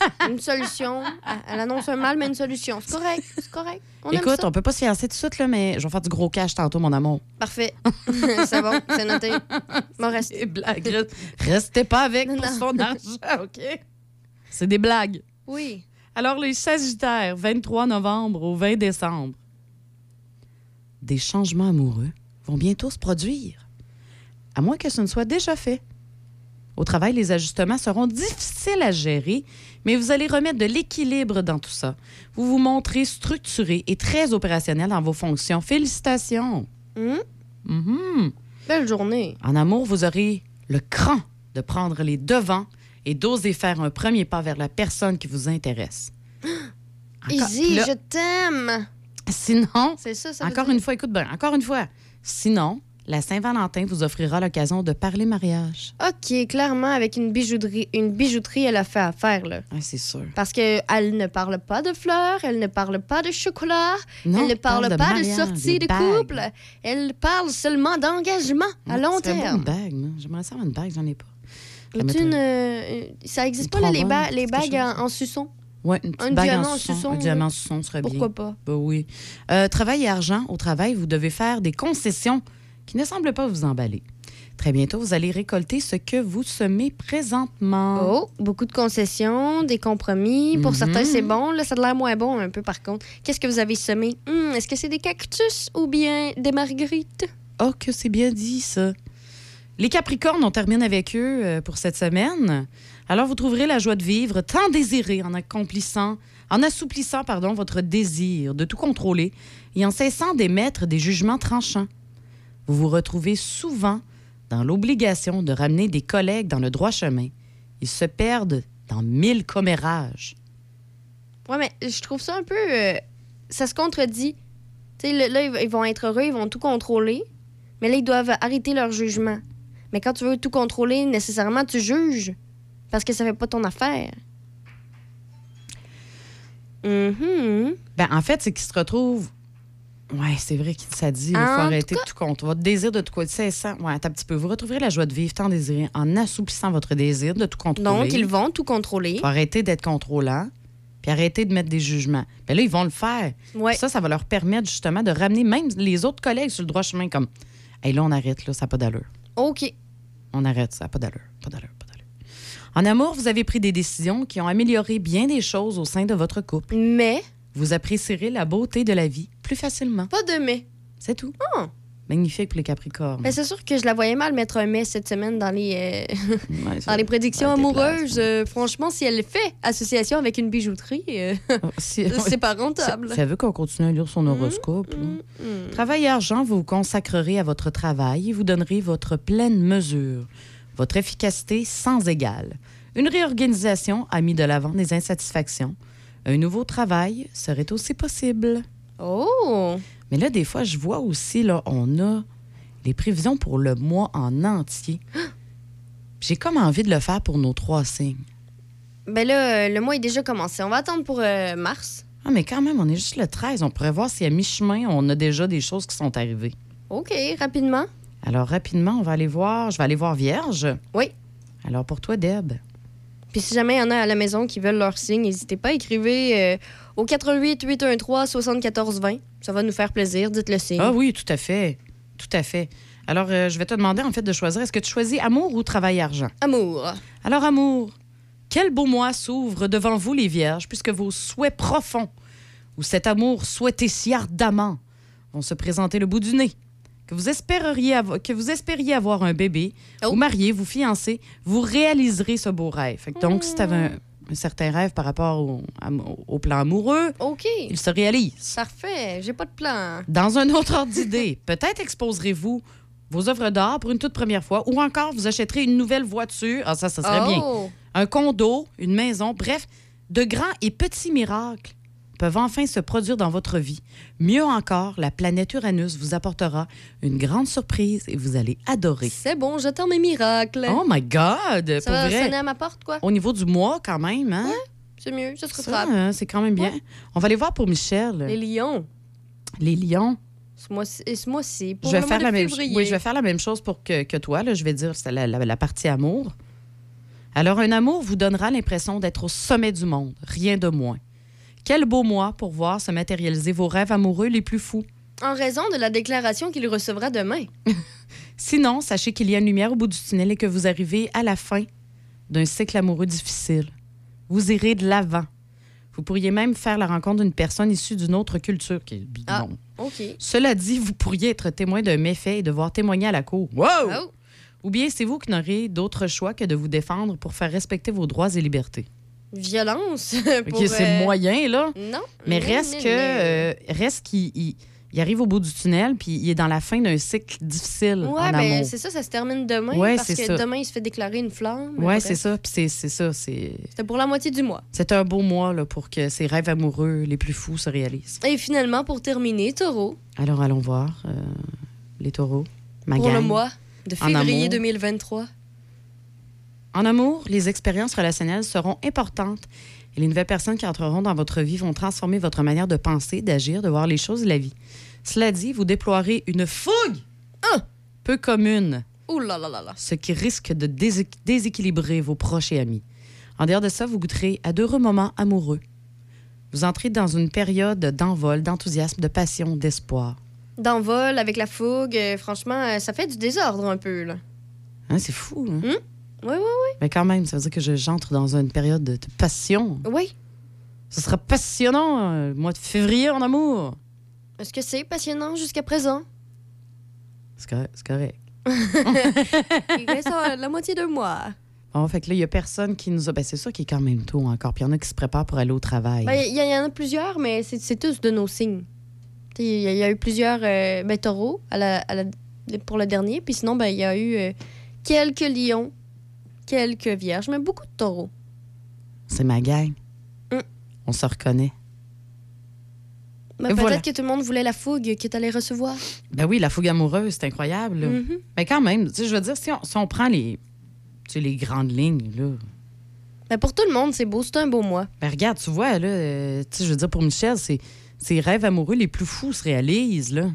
Une solution. Elle- annonce un mal, mais une solution. C'est correct. C'est correct. On aime Écoute, ça. on peut pas se fiancer tout de suite, là, mais je vais faire du gros cash tantôt, mon amour. Parfait. c'est bon. C'est noté. Bon, reste. Des blagues. Reste- Restez pas avec Non, pour non. son argent, OK? C'est des blagues. Oui. Alors, les Sagittaires, 23 novembre au 20 décembre. Des changements amoureux vont bientôt se produire, à moins que ce ne soit déjà fait. Au travail, les ajustements seront difficiles à gérer, mais vous allez remettre de l'équilibre dans tout ça. Vous vous montrez structuré et très opérationnel dans vos fonctions. Félicitations! Hum? Mhm. Belle journée. En amour, vous aurez le cran de prendre les devants et d'oser faire un premier pas vers la personne qui vous intéresse. Encore- Easy, là, je t'aime. Sinon, C'est ça, ça encore dire? une fois, écoute bien, encore une fois. Sinon, la Saint-Valentin vous offrira l'occasion de parler mariage. OK, clairement, avec une bijouterie, une bijouterie, elle a fait affaire, là. Ah, c'est sûr. Parce qu'elle ne parle pas de fleurs, elle ne parle pas de chocolat, Non, elle ne parle parle pas de mariage, sortie de bagues. couple, elle parle seulement d'engagement à Ouais, long terme. une bague, moi. J'aimerais ça avoir une bague, j'en ai pas. Une, euh, ça existe pas, là, les, ba- les bagues en, en suçon? Ouais, une petite Un bague diamant en suçon. Un diamant en suçon serait Pourquoi bien. pas? Ben oui. Euh, travail et argent. Au travail, vous devez faire des concessions qui ne semblent pas vous emballer. Très bientôt, vous allez récolter ce que vous semez présentement. Oh, beaucoup de concessions, des compromis. Pour Mhm. certains, c'est bon. Là, ça a l'air moins bon un peu, par contre. Qu'est-ce que vous avez semé? Hum, Est-ce que c'est des cactus ou bien des marguerites? Oh, que c'est bien dit, ça. Les Capricornes, on termine avec eux euh, pour cette semaine. Alors, vous trouverez la joie de vivre tant désirée en accomplissant, en assouplissant, pardon, votre désir de tout contrôler et en cessant d'émettre des jugements tranchants. Vous vous retrouvez souvent dans l'obligation de ramener des collègues dans le droit chemin. Ils se perdent dans mille commérages. Ouais, mais je trouve ça un peu. euh, ça se contredit. Tu sais, là, ils vont être heureux, ils vont tout contrôler. Mais là, ils doivent arrêter leur jugement. Mais quand tu veux tout contrôler, nécessairement, tu juges. Parce que ça fait pas ton affaire. Mhm. Ben, en fait, c'est qu'ils se retrouvent. Ouais, c'est vrai qu'il ça dit. Il faut arrêter de tout compte. Votre désir de tout quoi. C'est ça. Ouais, un petit peu. Vous retrouverez la joie de vivre tant désiré en assouplissant votre désir de tout contrôler. Donc, ils vont tout contrôler. faut arrêter d'être contrôlant, puis arrêter de mettre des jugements. Ben là, ils vont le faire. Ouais. Ça, ça va leur permettre justement de ramener même les autres collègues sur le droit chemin comme Hey, là, on arrête, là, ça n'a pas d'allure. OK. On arrête, ça n'a pas d'allure. Pas d'allure, pas d'allure. En amour, vous avez pris des décisions qui ont amélioré bien des choses au sein de votre couple. Mais, Vous apprécierez la beauté de la vie plus facilement. pas de mais. C'est tout. Ah. Magnifique pour les Capricornes. Mais c'est sûr que je la voyais mal mettre un mais cette semaine dans les, euh, Ouais, dans les prédictions amoureuses. Euh, franchement, si elle fait association avec une bijouterie, euh, Oh, si- c'est pas rentable. ça veut qu'on continue à lire son horoscope. là. Mm, mm. Travail et argent, vous vous consacrerez à votre travail et vous donnerez votre pleine mesure, votre efficacité sans égale. Une réorganisation a mis de l'avant des insatisfactions. Un nouveau travail serait aussi possible. Oh! Mais là, des fois, je vois aussi, là, on a les prévisions pour le mois en entier. J'ai comme envie de le faire pour nos trois signes. Ben là, euh, le mois est déjà commencé. On va attendre pour euh, mars. Ah, mais quand même, on est juste le 13. On pourrait voir si à mi-chemin, on a déjà des choses qui sont arrivées. OK, rapidement. Alors, rapidement, on va aller voir. Je vais aller voir Vierge. Oui. Alors, pour toi, Deb. Puis si jamais il y en a à la maison qui veulent leur signe, n'hésitez pas à écrivez euh, au 88 813 74 20. Ça va nous faire plaisir. Dites le signe. Ah oui, tout à fait. Tout à fait. Alors, euh, je vais te demander, en fait, de choisir. Est-ce que tu choisis amour ou travail-argent? Amour. Alors, amour, quel beau mois s'ouvre devant vous, les Vierges, puisque vos souhaits profonds, ou cet amour souhaité si ardemment, vont se présenter le bout du nez. Que vous espériez, avo- que vous espériez avoir un bébé, Oh. vous marier, vous fiancer, vous réaliserez ce beau rêve. Fait que donc, si tu avais un, un certain rêve par rapport au, plan amoureux, OK. il se réalise. Parfait. J'ai pas de plan. Dans un autre ordre d'idée, peut-être exposerez-vous vos œuvres d'art pour une toute première fois, ou encore vous achèterez une nouvelle voiture. Ah, ça, ça serait bien. Oh! Un condo, une maison, bref, de grands et petits miracles peuvent enfin se produire dans votre vie. Mieux encore, la planète Uranus vous apportera une grande surprise et vous allez adorer. C'est bon, j'attends mes miracles. Oh my God! ça pour va vrai. sonner à ma porte, quoi? Au niveau du mois, quand même, hein? C'est mieux, ça se Ça, rattrape. hein, c'est quand même bien. On va aller voir pour Michel. Les lions. Les lions. Ce mois-ci, et ce mois-ci, pour je vais le faire mois la de même février. Oui, je vais faire la même chose pour que, que toi. Là. Je vais dire c'est la, la- la partie amour. Alors, un amour vous donnera l'impression d'être au sommet du monde, rien de moins. Quel beau mois pour voir se matérialiser vos rêves amoureux les plus fous. En raison de la déclaration qu'il recevra demain. Sinon, sachez qu'il y a une lumière au bout du tunnel et que vous arrivez à la fin d'un cycle amoureux difficile. Vous irez de l'avant. Vous pourriez même faire la rencontre d'une personne issue d'une autre culture. Qui est bidon. Ah. OK. Cela dit, vous pourriez être témoin d'un méfait et devoir témoigner à la cour. Wow! Oh. Ou bien c'est vous qui n'aurez d'autre choix que de vous défendre pour faire respecter vos droits et libertés. Violence. OK, pour, c'est euh, moyen, là. Non. Mais non, reste non, que non. euh, reste qu'il il- il arrive au bout du tunnel, puis il est dans la fin d'un cycle difficile Ouais, en ben c'est ça, ça se termine demain. Ouais, parce que ça. demain, il se fait déclarer une flamme. bref. c'est ça. Puis c'est ça. C'est C'était pour la moitié du mois. c'est un beau mois là, pour que ces rêves amoureux les plus fous se réalisent. Et finalement, pour terminer, taureau, Alors allons voir euh, les taureaux. Ma pour le mois de février amour. 2023. En amour, les expériences relationnelles seront importantes et les nouvelles personnes qui entreront dans votre vie vont transformer votre manière de penser, d'agir, de voir les choses et la vie. Cela dit, vous déploierez une fougue peu commune, Ouh là là là ce qui risque de déséqu- déséquilibrer vos proches et amis. En dehors de ça, vous goûterez à d'heureux moments amoureux. Vous entrez dans une période d'envol, d'enthousiasme, de passion, d'espoir. D'envol avec la fougue, euh, franchement, euh, ça fait du désordre un peu, là. Hein, c'est fou, hein? Oui, oui, Mais quand même, ça veut dire que je- j'entre dans une période de, de passion. oui. Oui. Ce sera passionnant, euh, le mois de février en amour. Est-ce que c'est passionnant jusqu'à présent? C'est correct. c'est correct. Il reste euh, la moitié d'un mois. Bon, fait que là, il y a personne qui nous a. Ben, c'est ça qui est quand même tôt encore. Puis il y en a qui se préparent pour aller au travail. Ben, Il y, y en a plusieurs, mais c'est c'est tous de nos signes. Il y, a- y a eu plusieurs euh, ben, taureaux à la- à la- pour le dernier. Puis sinon, ben, il y a eu euh, quelques lions, quelques vierges, mais beaucoup de taureaux. C'est ma gang. Mm. On se reconnaît. Ben, Peut-être voilà. que tout le monde voulait la fougue que tu allais recevoir. Ben oui, la fougue amoureuse, c'est incroyable. Mhm. Mais quand même, je veux dire, si on, si on prend les, les grandes lignes, là. Ben, pour tout le monde, c'est beau. C'est un beau mois. Ben regarde, tu vois, là, euh, je veux dire, pour Michel, c'est ses rêves amoureux les plus fous se réalisent, là.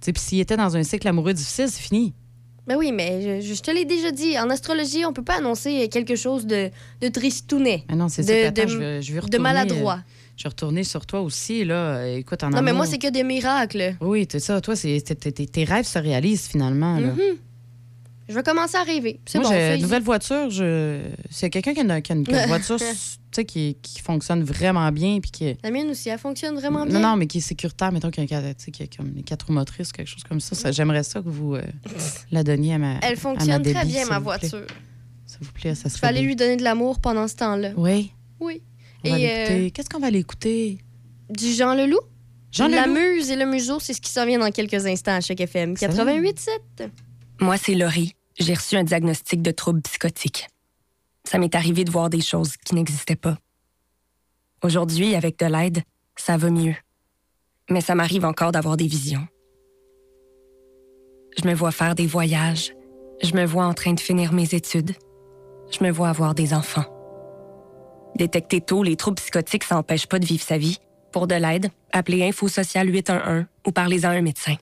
Tu sais, puis s'il était dans un cycle amoureux difficile, c'est fini. Ben oui, mais je, je te l'ai déjà dit. En astrologie, on peut pas annoncer quelque chose de, de tristounet, Ah non, c'est De- ça. Attends, de- je vais, je de maladroit. euh, je vais retourner sur toi aussi, là. Écoute, en non, mais moi, c'est que des miracles. Oui, c'est ça. Toi, c'est, t'es- rêves se réalisent finalement. Là. Mhm. Je vais commencer à rêver. C'est Moi, bon. j'ai une nouvelle voiture. Je... S'il y a quelqu'un qui a une, qui a une- qui a une voiture qui, qui fonctionne vraiment bien, puis qui. La mienne aussi, elle fonctionne vraiment Non, bien. non, mais qui est sécuritaire, mettons, qu'il y a, qui a comme les quatre roues motrices ou quelque chose comme ça. ça j'aimerais ça que vous euh, la donniez à ma. Elle à fonctionne très bien, ma voiture. S'il vous plaît, ça Je serait. vais aller bien. lui donner de l'amour pendant ce temps-là. Oui. Oui. Euh, Qu'est-ce qu'on va aller écouter? Du Jean Leloup? Jean La Leloup? muse et le museau, c'est ce qui s'en vient dans quelques instants à chaque FM. Ça va? 88.7. Moi, c'est Laurie. J'ai reçu un diagnostic de trouble psychotique. Ça m'est arrivé de voir des choses qui n'existaient pas. Aujourd'hui, avec de l'aide, ça va mieux. Mais ça m'arrive encore d'avoir des visions. Je me vois faire des voyages. Je me vois en train de finir mes études. Je me vois avoir des enfants. Détecter tôt les troubles psychotiques, ça n'empêche pas de vivre sa vie. Pour de l'aide, appelez Info Social 811 ou parlez à un médecin.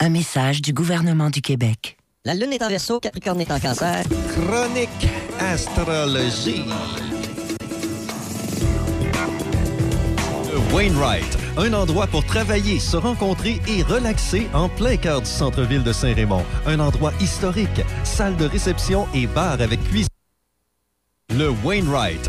Un message du gouvernement du Québec. La Lune est en verso, Capricorne est en cancer. Chronique astrologie. Le Wainwright, un endroit pour travailler, se rencontrer et relaxer en plein cœur du centre-ville de Saint-Raymond. Un endroit historique, salle de réception et bar avec cuisine. Le Wainwright,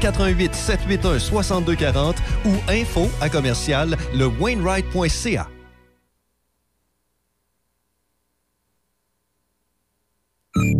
88 781 6240 ou info à commercial le Wainwright.ca.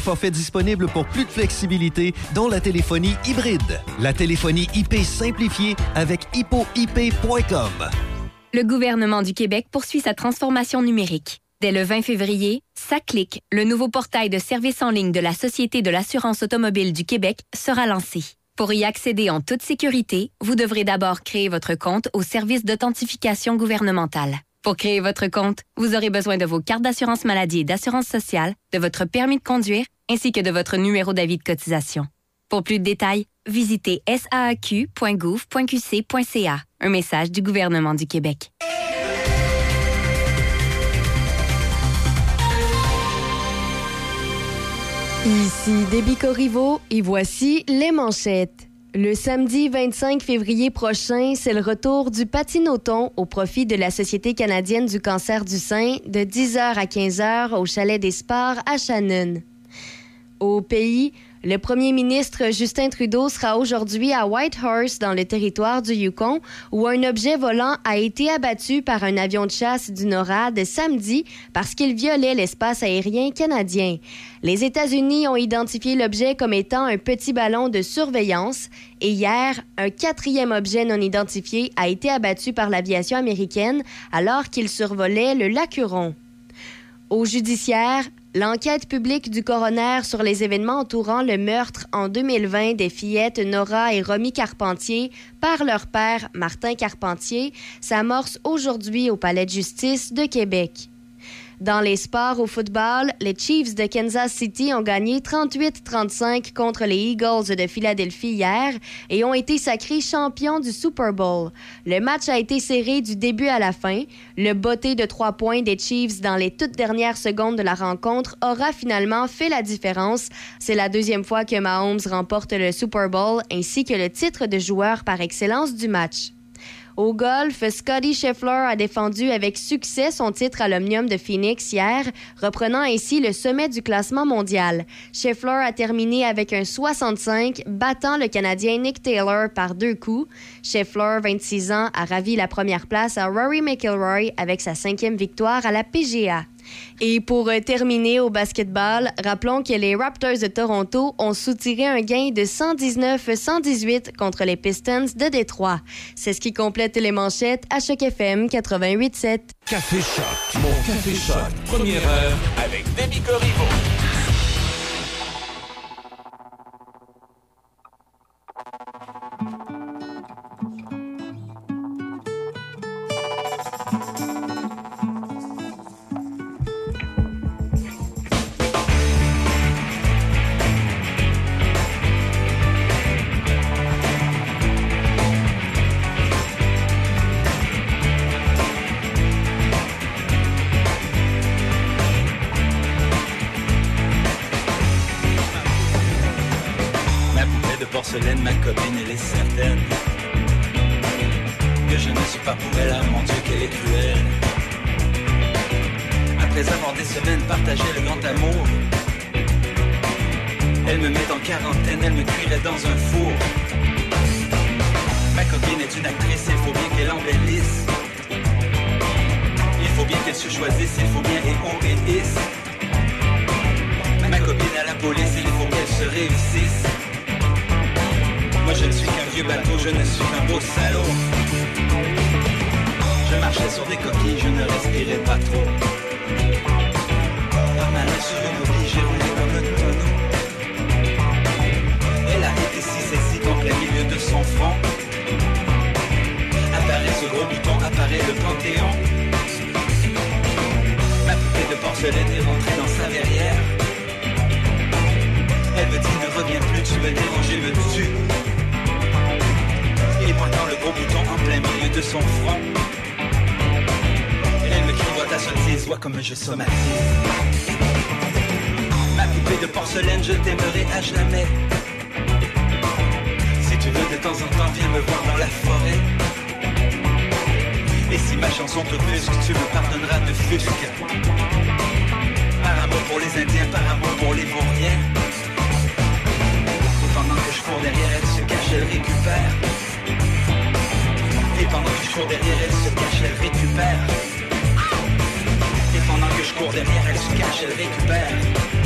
forfaits disponibles pour plus de flexibilité, dont la téléphonie hybride. La téléphonie IP simplifiée avec hippoip.com. Le gouvernement du Québec poursuit sa transformation numérique. Dès le 20 février, SACLIC, le nouveau portail de services en ligne de la Société de l'assurance automobile du Québec, sera lancé. Pour y accéder en toute sécurité, vous devrez d'abord créer votre compte au service d'authentification gouvernementale. Pour créer votre compte, vous aurez besoin de vos cartes d'assurance maladie et d'assurance sociale, de votre permis de conduire, ainsi que de votre numéro d'avis de cotisation. Pour plus de détails, visitez saaq.gouv.qc.ca. Un message du gouvernement du Québec. Ici Déby Corriveau et voici les manchettes. Le samedi 25 février prochain, c'est le retour du patinoton au profit de la Société canadienne du cancer du sein de 10h à 15h au Chalet des Sports à Shannon. Au pays, le premier ministre Justin Trudeau sera aujourd'hui à Whitehorse, dans le territoire du Yukon, où un objet volant a été abattu par un avion de chasse du NORAD samedi parce qu'il violait l'espace aérien canadien. Les États-Unis ont identifié l'objet comme étant un petit ballon de surveillance et hier, un quatrième objet non identifié a été abattu par l'aviation américaine alors qu'il survolait le lac Huron. Au judiciaire, L'enquête publique du coroner sur les événements entourant le meurtre en 2020 des fillettes Nora et Romy Carpentier par leur père Martin Carpentier s'amorce aujourd'hui au Palais de justice de Québec. Dans les sports au football, les Chiefs de Kansas City ont gagné 38-35 contre les Eagles de Philadelphie hier et ont été sacrés champions du Super Bowl. Le match a été serré du début à la fin. Le botté de trois points des Chiefs dans les toutes dernières secondes de la rencontre aura finalement fait la différence. C'est la deuxième fois que Mahomes remporte le Super Bowl ainsi que le titre de joueur par excellence du match. Au golf, Scotty Scheffler a défendu avec succès son titre à l'Omnium de Phoenix hier, reprenant ainsi le sommet du classement mondial. Scheffler a terminé avec un 65, battant le Canadien Nick Taylor par deux coups. Scheffler, 26 ans, a ravi la première place à Rory McIlroy avec sa cinquième victoire à la PGA. Et pour euh, terminer au basketball, rappelons que les Raptors de Toronto ont soutiré un gain de 119-118 contre les Pistons de Détroit. C'est ce qui complète les manchettes à Choc FM 88.7. Café Choc, mon Café Choc, première heure avec. Porcelaine, ma copine, elle est certaine que je ne suis pas pour elle, ah mon Dieu, qu'elle est cruelle. Après avoir des semaines partagé le grand amour, elle me met en quarantaine, elle me cuirait dans un four. Ma copine est une actrice, il faut bien qu'elle embellisse. Il faut bien qu'elle se choisisse, il faut bien et on. Ma copine à la police, il faut qu'elle se réussisse. Moi je ne suis qu'un vieux bateau, je ne suis qu'un beau salaud. Je marchais sur des coquilles, je ne respirais pas trop. Par malin sur une oubli, j'ai roulé comme un tonneau. Elle a été si sexy qu'en plein milieu de son front. Apparaît ce gros bouton, apparaît le panthéon. Ma poupée de porcelaine est rentrée dans sa verrière. Elle me dit ne reviens plus, tu me déranger, me tue. Son front. Elle me crie, ta sottise, vois comme je somatise. Ma poupée de porcelaine, je t'aimerai à jamais. Si tu veux de temps en temps, viens me voir dans la forêt. Et si ma chanson te brusque, tu me pardonneras me fusque. Par amour pour les Indiens, par amour pour les Vauriens. Pendant que je cours derrière, elle se cache, elle récupère. Et pendant que je cours derrière, elle se cache, elle récupère. Et pendant que je cours derrière, elle se cache, elle récupère.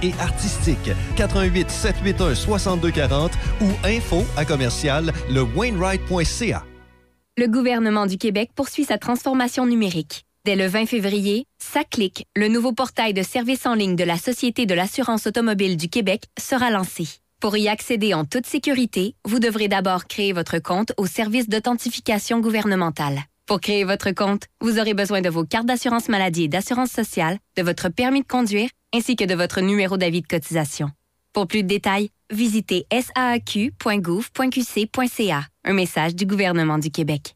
et artistique. 88 781 6240 ou info à commercial lewainwright.ca. Le gouvernement du Québec poursuit sa transformation numérique. Dès le 20 février, SACLIC, le nouveau portail de services en ligne de la Société de l'assurance automobile du Québec, sera lancé. Pour y accéder en toute sécurité, vous devrez d'abord créer votre compte au service d'authentification gouvernementale. Pour créer votre compte, vous aurez besoin de vos cartes d'assurance maladie et d'assurance sociale, de votre permis de conduire, ainsi que de votre numéro d'avis de cotisation. Pour plus de détails, visitez saaq.gouv.qc.ca. Un message du gouvernement du Québec.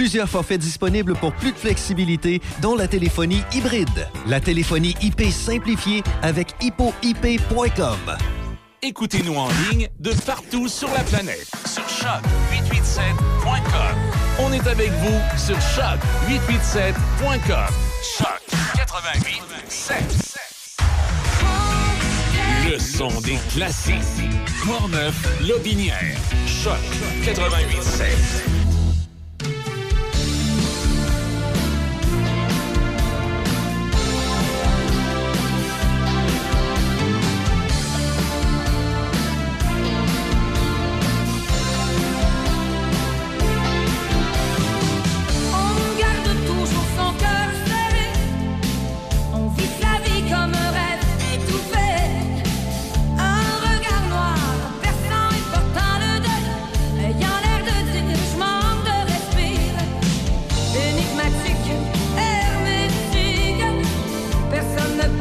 Plusieurs forfaits disponibles pour plus de flexibilité, dont la téléphonie hybride. La téléphonie IP simplifiée avec hippoip.com. Écoutez-nous en ligne de partout sur la planète. Sur choc887.com. On est avec vous sur choc887.com. Choc 88.7. Le son des classiques. Portneuf, Lobinière. Choc 88.7.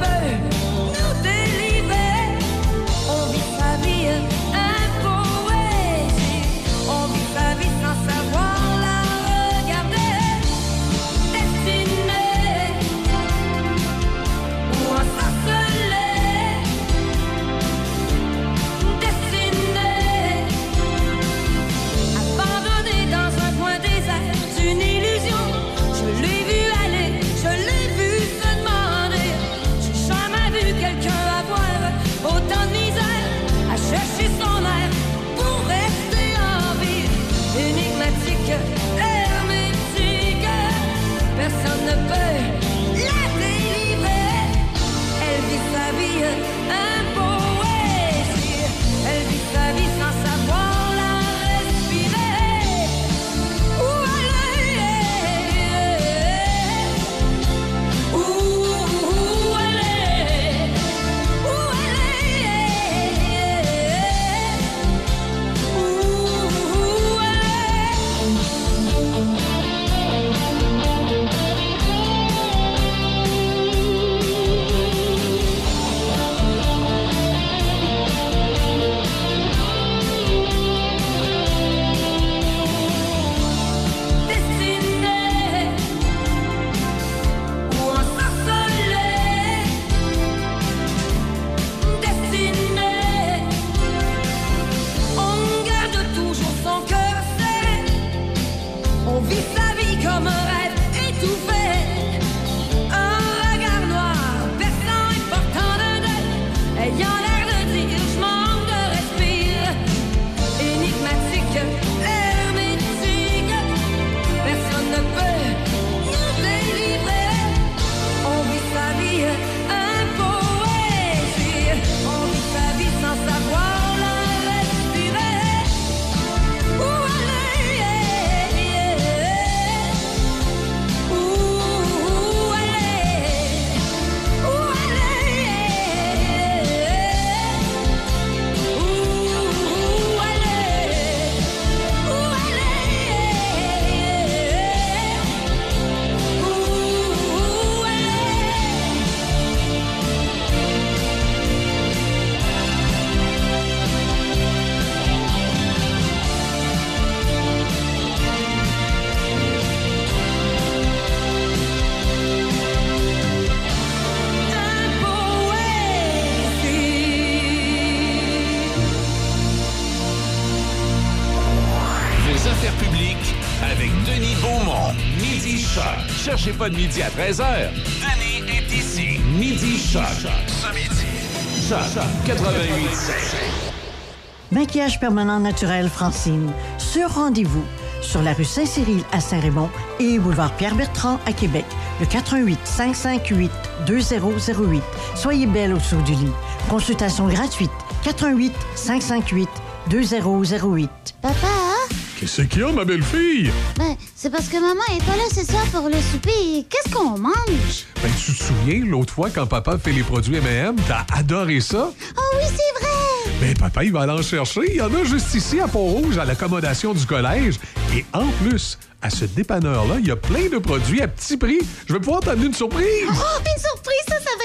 babe de midi à 13h. Denis est ici. Midi Choc. Ce midi. Choc 88 Maquillage permanent naturel Francine. Sur rendez-vous. Sur la rue Saint-Cyril à Saint-Raymond et boulevard Pierre-Bertrand à Québec. Le 88 558 2008. Soyez belle au-dessous du lit. Consultation gratuite. 88 558 2008. Papa, Qu'est-ce qu'il y a, ma belle-fille? ben, c'est parce que maman est pas là ce soir pour le souper. Qu'est-ce qu'on mange? Ben, tu te souviens, l'autre fois, quand papa fait les produits M&M, t'as adoré ça? Oh oui, c'est vrai! Ben, papa, il va aller en chercher. Il y en a juste ici, à Pont-Rouge, à l'accommodation du collège. Et en plus, à ce dépanneur-là, il y a plein de produits à petit prix. Je vais pouvoir t'amener une surprise. Oh,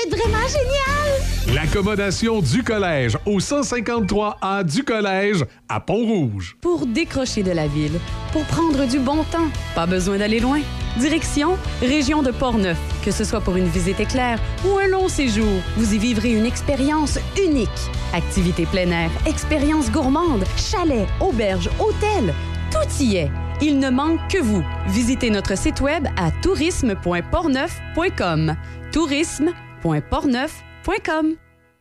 être vraiment génial! L'accommodation du collège au 153A du collège à Pont-Rouge. Pour décrocher de la ville, pour prendre du bon temps, pas besoin d'aller loin. Direction Région de Portneuf. Que ce soit pour une visite éclair ou un long séjour, vous y vivrez une expérience unique. Activités plein air, expériences gourmandes, chalets, auberges, hôtels, tout y est. Il ne manque que vous. Visitez notre site web à tourisme.portneuf.com. tourisme.portneuf.com.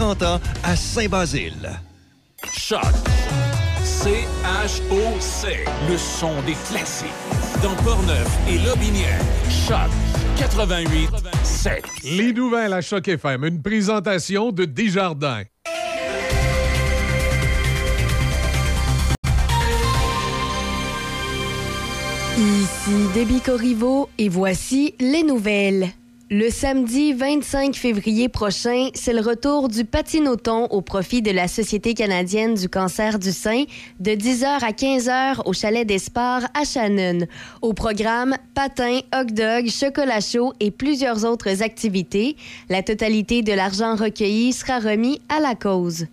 ans à Saint-Basile. Choc. C-H-O-C. Le son des classiques. Dans Portneuf et Lobinière. Choc 88 7. Les nouvelles à Choc FM, une présentation de Desjardins. Ici Déby Corriveau et voici les nouvelles. Le samedi 25 février prochain, c'est le retour du patinoton au profit de la Société canadienne du cancer du sein de 10h à 15h au Chalet des Sports à Shannon. Au programme, patins, hot dog, chocolat chaud et plusieurs autres activités. La totalité de l'argent recueilli sera remis à la cause.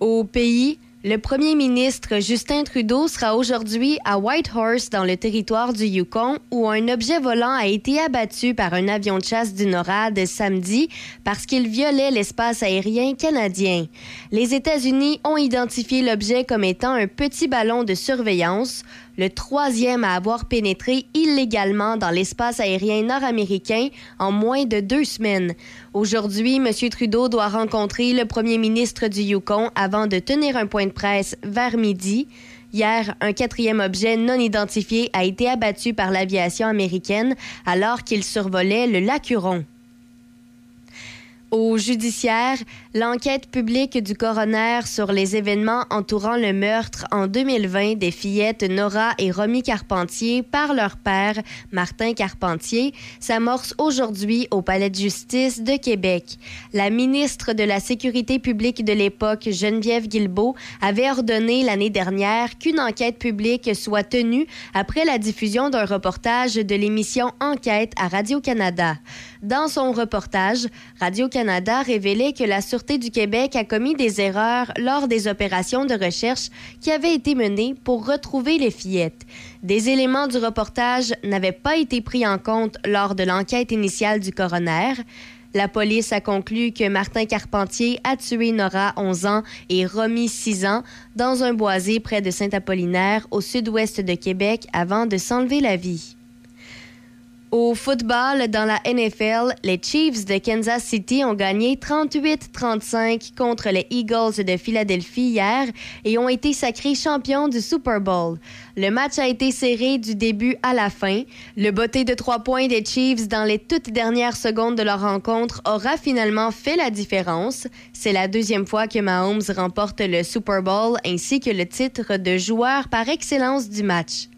Au pays, le premier ministre Justin Trudeau sera aujourd'hui à Whitehorse dans le territoire du Yukon où un objet volant a été abattu par un avion de chasse du NORAD samedi parce qu'il violait l'espace aérien canadien. Les États-Unis ont identifié l'objet comme étant un petit ballon de surveillance, le troisième à avoir pénétré illégalement dans l'espace aérien nord-américain en moins de deux semaines. Aujourd'hui, M. Trudeau doit rencontrer le premier ministre du Yukon avant de tenir un point de presse vers midi. Hier, un quatrième objet non identifié a été abattu par l'aviation américaine alors qu'il survolait le lac Huron. Au judiciaire, l'enquête publique du coroner sur les événements entourant le meurtre en 2020 des fillettes Nora et Romy Carpentier par leur père, Martin Carpentier, s'amorce aujourd'hui au Palais de justice de Québec. La ministre de la Sécurité publique de l'époque, Geneviève Guilbeault, avait ordonné l'année dernière qu'une enquête publique soit tenue après la diffusion d'un reportage de l'émission Enquête à Radio-Canada. Dans son reportage, Radio-Canada révélait que la Sûreté du Québec a commis des erreurs lors des opérations de recherche qui avaient été menées pour retrouver les fillettes. Des éléments du reportage n'avaient pas été pris en compte lors de l'enquête initiale du coroner. La police a conclu que Martin Carpentier a tué Nora, 11 ans, et Romy, 6 ans, dans un boisé près de Saint-Apollinaire, au sud-ouest de Québec, avant de s'enlever la vie. Au football, dans la NFL, les Chiefs de Kansas City ont gagné 38-35 contre les Eagles de Philadelphie hier et ont été sacrés champions du Super Bowl. Le match a été serré du début à la fin. Le botté de trois points des Chiefs dans les toutes dernières secondes de leur rencontre aura finalement fait la différence. C'est la deuxième fois que Mahomes remporte le Super Bowl ainsi que le titre de joueur par excellence du match.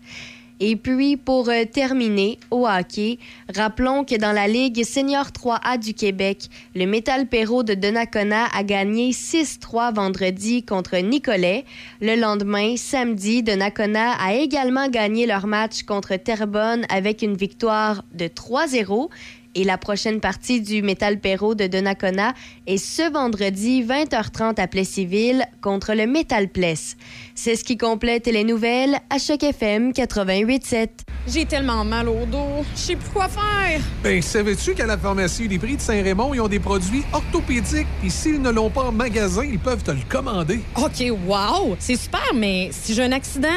Et puis, pour euh, terminer, au hockey, rappelons que dans la Ligue Senior 3A du Québec, le Métal Perrault de Donnacona a gagné 6-3 vendredi contre Nicolet. Le lendemain, samedi, Donnacona a également gagné leur match contre Terrebonne avec une victoire de 3-0. Et la prochaine partie du Métal Perrault de Donnacona est ce vendredi 20h30 à Plessisville contre le Métal Pless. C'est ce qui complète les nouvelles à Choc FM 88.7. J'ai tellement mal au dos. Je sais plus quoi faire. Ben, savais-tu qu'à la pharmacie des prix de Saint-Raymond, ils ont des produits orthopédiques? Et s'ils ne l'ont pas en magasin, ils peuvent te le commander. OK, wow! C'est super, mais si j'ai un accident,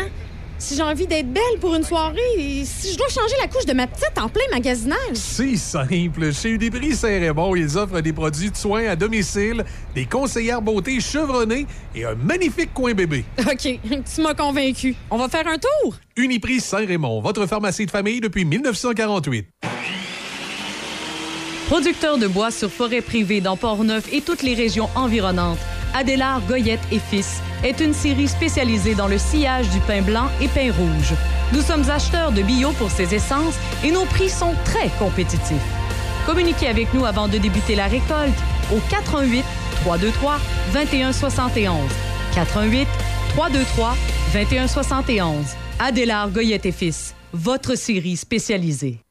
si j'ai envie d'être belle pour une soirée, et si je dois changer la couche de ma petite en plein magasinage. C'est simple. Chez Uniprix Saint-Raymond, ils offrent des produits de soins à domicile, des conseillères beauté chevronnées et un magnifique coin bébé. OK, tu m'as convaincu. On va faire un tour? Uniprix Saint-Raymond, votre pharmacie de famille depuis 1948. Producteur de bois sur forêt privée dans Port-Neuf et toutes les régions environnantes, Adélard Goyette et Fils est une série spécialisée dans le sillage du pain blanc et pain rouge. Nous sommes acheteurs de bio pour ces essences et nos prix sont très compétitifs. Communiquez avec nous avant de débuter la récolte au 88 323 2171. 88 323 2171. Adélard Goyette et Fils, votre série spécialisée.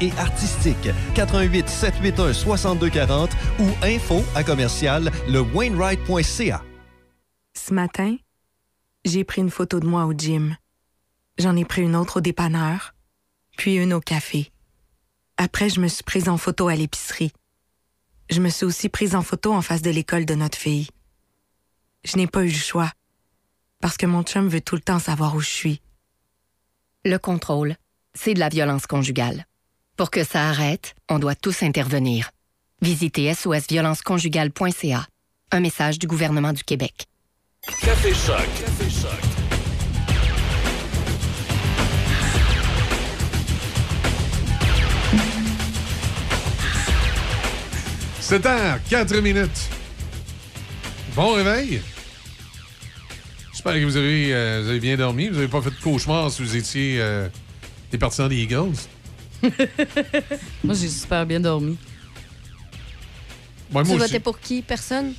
et artistique. 88 781 6240 ou info à commercial le Wainwright.ca. Ce matin, j'ai pris une photo de moi au gym. J'en ai pris une autre au dépanneur, puis une au café. Après, je me suis prise en photo à l'épicerie. Je me suis aussi prise en photo en face de l'école de notre fille. Je n'ai pas eu le choix, parce que mon chum veut tout le temps savoir où je suis. Le contrôle, c'est de la violence conjugale. Pour que ça arrête, on doit tous intervenir. Visitez sosviolenceconjugale.ca. Un message du gouvernement du Québec. Café Choc. Café Choc. C'est heures, 4 minutes. Bon réveil. J'espère que vous avez, euh, vous avez bien dormi. Vous n'avez pas fait de cauchemar si vous étiez euh, des partisans des Eagles. Moi, j'ai super bien dormi. Ouais, tu moi aussi. votais pour qui? Personne?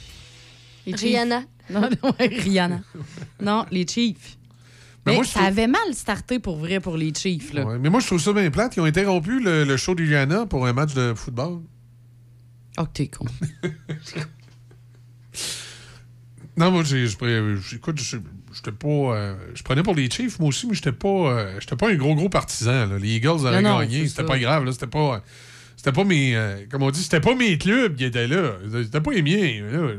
Les. Rihanna? Non, non, ouais, Rihanna. Non, les Chiefs. Mais moi, ça trouve- avait mal starté pour vrai pour les Chiefs. Là. Ouais, mais moi, je trouve ça bien plate. Ils ont interrompu le, le show de Rihanna pour un match de football. Oh, que t'es con. Non, moi, j'ai, écoute, je, j'étais pas, euh, je prenais pour les Chiefs, moi aussi, mais j'étais pas, euh, j'étais pas un gros, gros partisan. là. Les Eagles auraient Non, gagné, c'était pas grave. Là, c'était pas, c'était pas mes, euh, comme on dit, c'était pas mes clubs qui étaient là. C'était pas les miens. là.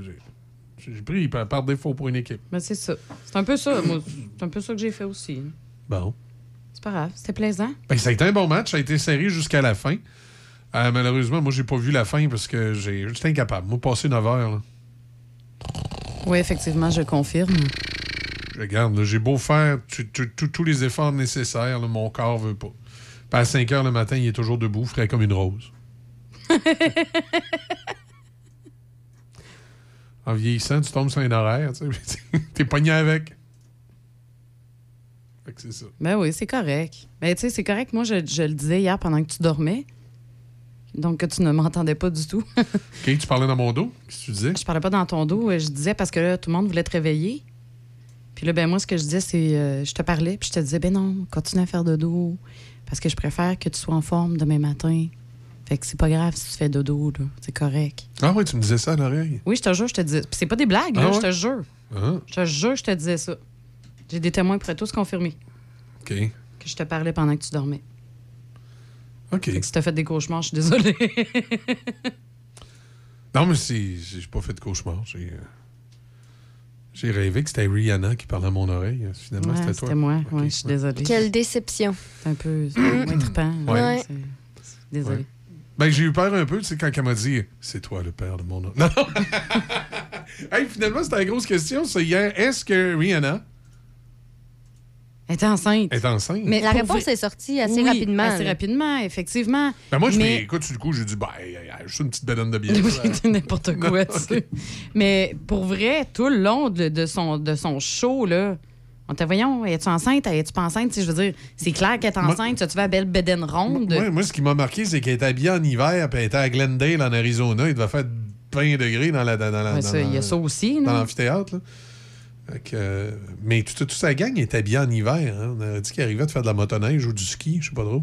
J'ai, j'ai pris par, par défaut pour une équipe. Mais c'est ça. C'est un peu ça. Moi, c'est un peu ça que j'ai fait aussi. Bon. C'est pas grave. C'était plaisant. Ben, ça a été un bon match, ça a été serré jusqu'à la fin. Euh, malheureusement, moi, j'ai pas vu la fin parce que j'ai, j'étais incapable. Moi, passer 9 heures, là. Oui, effectivement, je confirme. Regarde, j'ai beau faire tous les efforts nécessaires, là, mon corps veut pas. Puis à 5 heures le matin, il est toujours debout, frais comme une rose. en vieillissant, tu tombes sur un horaire, tu t'es pogné avec. Fait que c'est ça. Ben oui, c'est correct. Mais tu sais, c'est correct. Moi, je, je le disais hier pendant que tu dormais. Donc, que tu ne m'entendais pas du tout. OK, tu parlais dans mon dos? Qu'est-ce que tu disais? je parlais pas dans ton dos. Je disais parce que là, tout le monde voulait te réveiller. Puis là, ben moi, ce que je disais, c'est. euh, je te parlais, puis je te disais, ben non, continue à faire dodo. Parce que je préfère que tu sois en forme demain matin. Fait que c'est pas grave si tu fais dodo, là. C'est correct. Ah oui, tu me disais ça à l'oreille. Oui, je te jure, je te disais. Puis c'est pas des blagues, Ah ouais? je te jure. Ah, Je te jure, je te disais ça. J'ai des témoins prêts tous confirmer OK. que je te parlais pendant que tu dormais. OK. Fait que si t'as fait des cauchemars, je suis désolée. Non, mais c'est, j'ai pas fait de cauchemar. J'ai, euh, J'ai rêvé que c'était Rihanna qui parlait à mon oreille. Finalement, Ouais, c'était toi. c'était moi. Ouais, je suis désolée. Quelle déception. C'est un peu c'est moins trippant. Ouais. Désolée. Ouais. Ben, j'ai eu peur un peu, tu sais, quand elle m'a dit C'est toi le père de mon. Non! hey, finalement, c'était la grosse question. C'est hier. Est-ce que Rihanna Elle était enceinte. est enceinte? Mais la réponse est sortie assez Oui, rapidement. Assez là. rapidement, effectivement. Ben, moi, je Mais- m'ai- écoute, le coup, j'ai dit Ben, juste une petite bedaine de bière. Oui, n'importe quoi, tu sais. Mais pour vrai, tout le long de, de son, de son show, là, on t'a voyons, es-tu enceinte? Es-tu pas enceinte? Tu sais, je veux dire, c'est clair qu'elle est Moi- enceinte. Tu vas à belle bedaine ronde? Moi, ce qui m'a marqué, c'est qu'elle était habillée en hiver, puis elle était à Glendale, en Arizona. Il devait faire 20 degrés dans la. Dans, Ouais, dans ça, la- il y a ça aussi. Dans l'amphithéâtre, là. Que, mais toute, toute sa gang est habillée en hiver. hein. On a dit qu'il arrivait de faire de la motoneige ou du ski, je sais pas trop.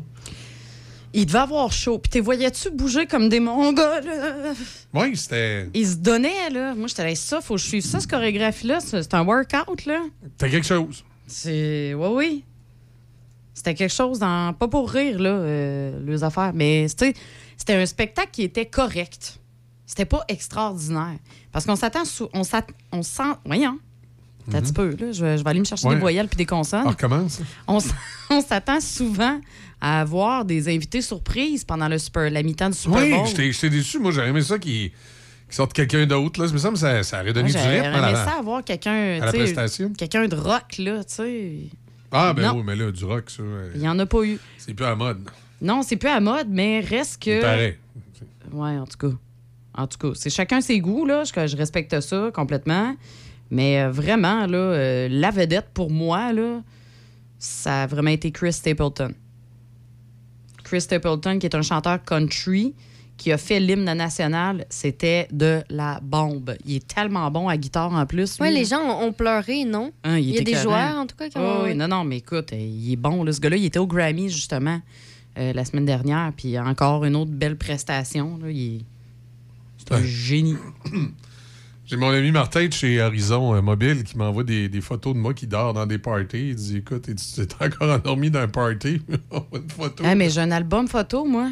Il devait avoir chaud. Puis t'es voyais-tu bouger comme des mongols? là? Oui, c'était. Il se donnait, là. Moi, j'étais là, ça, faut que je suive ça, cette chorégraphie-là. C'est un workout, là. C'était quelque chose. C'est. Oui, oui. C'était quelque chose dans. Pas pour rire, là, euh, les affaires. Mais, c'était un spectacle qui était correct. C'était pas extraordinaire. Parce qu'on s'attend. sou- On s'att- On sent. Voyons. Attends Un petit peu, là. Je vais, je vais aller me chercher Ouais. des voyelles puis des consonnes. On recommence. On s'attend souvent à avoir des invités surprises pendant le super, la mi-temps du Super Oui, Bowl. j'étais j'étais déçu. Moi, j'aurais aimé ça qui sorte quelqu'un d'autre. Là. Ça me semble que ça, ça aurait donné du rythme à aimé la, ça avoir quelqu'un. Quelqu'un de rock, là, tu sais. Ah, ben Non. oui, mais là, du rock, ça. euh, Il n'y en a pas eu. C'est plus à la mode. Non, c'est plus à mode, mais reste que. Il paraît. Ouais, en tout cas. En tout cas, c'est chacun ses goûts, là. Je, je respecte ça complètement. Mais euh, vraiment, là, euh, la vedette pour moi, là, ça a vraiment été Chris Stapleton. Chris Stapleton, qui est un chanteur country, qui a fait l'hymne national, c'était de la bombe. Il est tellement bon à guitare en plus. Ouais, lui. les gens ont, pleuré, non? Hein, il y a était des joueurs, en tout cas, qui Oui, ont. oui, non, non, mais écoute, euh, il est bon. Là. Ce gars-là, il était au Grammy, justement, euh, la semaine dernière. Puis encore une autre belle prestation. là. Il est... C'est un génie. J'ai mon ami Martin de chez Horizon euh, Mobile qui m'envoie des, des photos de moi qui dort dans des parties. Il dit Écoute, tu t'es encore endormi dans un party? Une photo. Ah, mais j'ai un album photo, moi.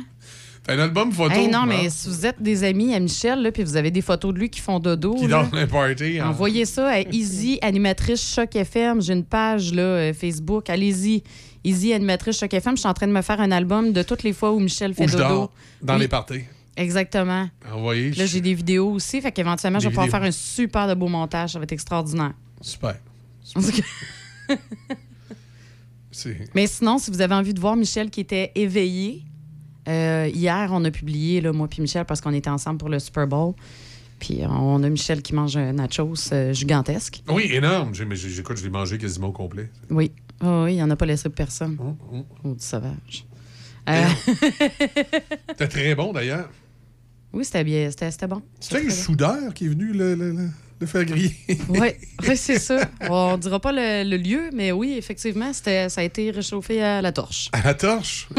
T'as un album photo? Hey, non, hein, mais si vous êtes des amis à Michel, là, puis vous avez des photos de lui qui font dodo. Qui dort dans un party. hein. Envoyez ça à Easy, animatrice Choc FM. J'ai une page là, euh, Facebook. Allez-y. Easy, animatrice Choc FM. Je suis en train de me faire un album de toutes les fois où Michel fait Où je dodo. dors, dans Oui, les parties. Exactement. Envoyez. Là, j'ai des vidéos aussi. Fait qu'éventuellement, je vais pouvoir vidéos. faire un super de beau montage. Ça va être extraordinaire. Super. Mais sinon, si vous avez envie de voir Michel qui était éveillé, euh, hier, on a publié, là, moi puis Michel, parce qu'on était ensemble pour le Super Bowl. Puis on a Michel qui mange un nachos euh, gigantesque. Oui, énorme. J'ai- mais j'ai- J'écoute, je l'ai mangé quasiment au complet. Oui. Ah oui, il n'en a pas laissé personne. Mm, Oh, du sauvage. Euh, C'était très bon d'ailleurs. Oui, c'était bien. C'était c'était bon. C'est le soudeur qui est venu le, le- le- le faire griller. Oui, c'est ça. On dira pas le, le lieu, mais oui, effectivement, c'était- ça a été réchauffé à la torche. À la torche?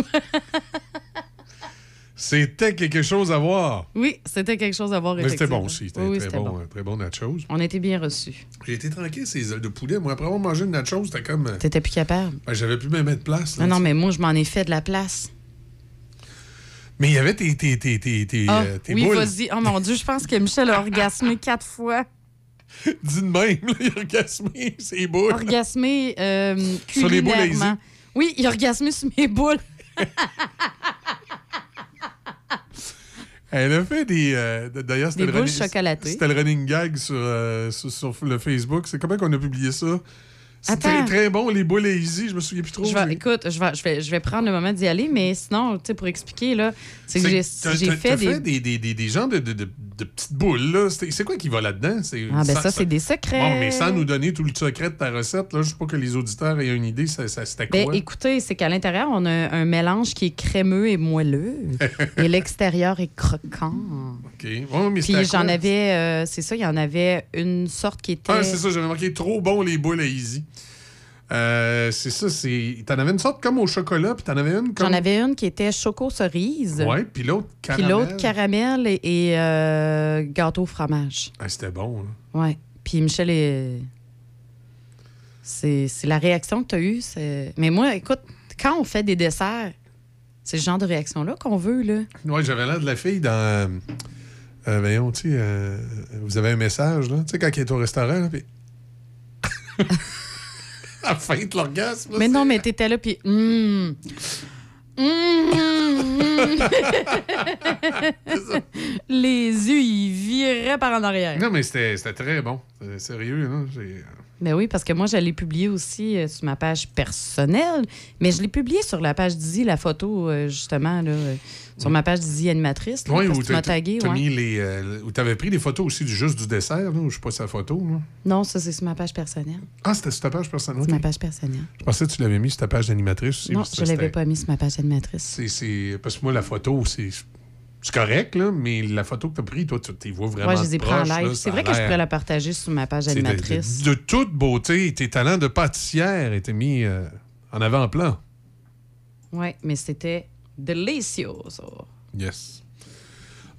C'était quelque chose à voir. Oui, c'était quelque chose à voir. Mais c'était bon aussi. C'était Oui, très, c'était bon, bon. très bon nachos. On était bien reçus. J'ai été tranquille, ces ailes de poulet. Moi, après avoir mangé une nachos, c'était comme. euh, T'étais plus capable. ben, J'avais plus même mettre de place. là, Non, non, mais moi, je m'en ai fait de la place. Mais il y avait tes, tes, tes, tes, tes, euh, tes oui, boules. vas-y. Oh mon Dieu, je pense que Michel a orgasmé quatre fois. Dis de même, là, il a orgasmé ses boules. Orgasmé euh, Sur les boules. Oui, il a orgasmé sur mes boules. Elle a fait des. euh, D'ailleurs, le running-. C'était le running gag sur, euh, sur, sur le Facebook. C'est comment qu'on a publié ça? C'est très, très bon, les boules Easy. Je me souviens plus trop. Je vais, écoute, je vais, je, vais, je vais prendre le moment d'y aller, mais sinon, tu sais, pour expliquer, là, c'est que j'ai fait des. fait des, des, des, des de, de, de, de petites boules, là. C'est quoi qui va là-dedans? Ah, ben ça, c'est des secrets. Bon, mais sans nous donner tout le secret de ta recette, là, je sais pas que les auditeurs aient une idée, ça, ça- c'était Ben, quoi? écoutez, c'est qu'à l'intérieur, on a un mélange qui est crémeux et moelleux, et l'extérieur est croquant. OK. Mais Puis j'en avais, euh, c'est ça, il y en avait une sorte qui était. Ah, c'est ça, j'avais marqué trop bon les boules à Easy. Euh, c'est ça, c'est. T'en avais une sorte comme au chocolat, puis t'en avais une comme. J'en avais une qui était choco-cerise. Ouais, puis l'autre Puis caramel. l'autre caramel et, et, euh, gâteau au fromage. Ah, c'était bon, là. Ouais. Puis Michel est. C'est la réaction que tu as eue. c'est- Mais moi, écoute, quand on fait des desserts, c'est ce genre de réaction-là qu'on veut, là. Ouais, j'avais l'air de la fille dans. euh, voyons, tu sais, vous avez un message, là. Tu sais, quand elle est au restaurant, là, puis. la fin de l'orgasme. Mais non, mais t'étais là, puis. hum, hum. Les yeux, ils viraient par en arrière. Non, mais c'était très bon. C'était Sérieux, là. J'ai- Ben oui, parce que moi, je l'ai publié aussi euh, sur ma page personnelle, mais je l'ai publié sur la page Dizzy, la photo, euh, justement, là, euh, sur ma page Dizzy animatrice. là, parce où tu m'as tagué. ouais. mis les, où t'avais pris des photos aussi du juste du dessert, là, où je sais pas sa photo. Là. Non, ça, c'est sur ma page personnelle. Ah, c'était sur ta page personnelle. C'est ok. ma page personnelle. Je pensais que tu l'avais mis sur ta page d'animatrice aussi. non, je l'avais c'était- pas mis sur ma page animatrice. c'est- c'est- Parce que moi, la photo, c'est c'est correct, là, mais la photo que tu as prise, toi, tu t'y vois vraiment. Ouais, je les ai pris en proche, là, C'est vrai que je pourrais la partager sur ma page de- animatrice. De, de toute beauté, tes talents de pâtissière étaient mis euh, en avant-plan. Oui, mais c'était delicioso. Yes.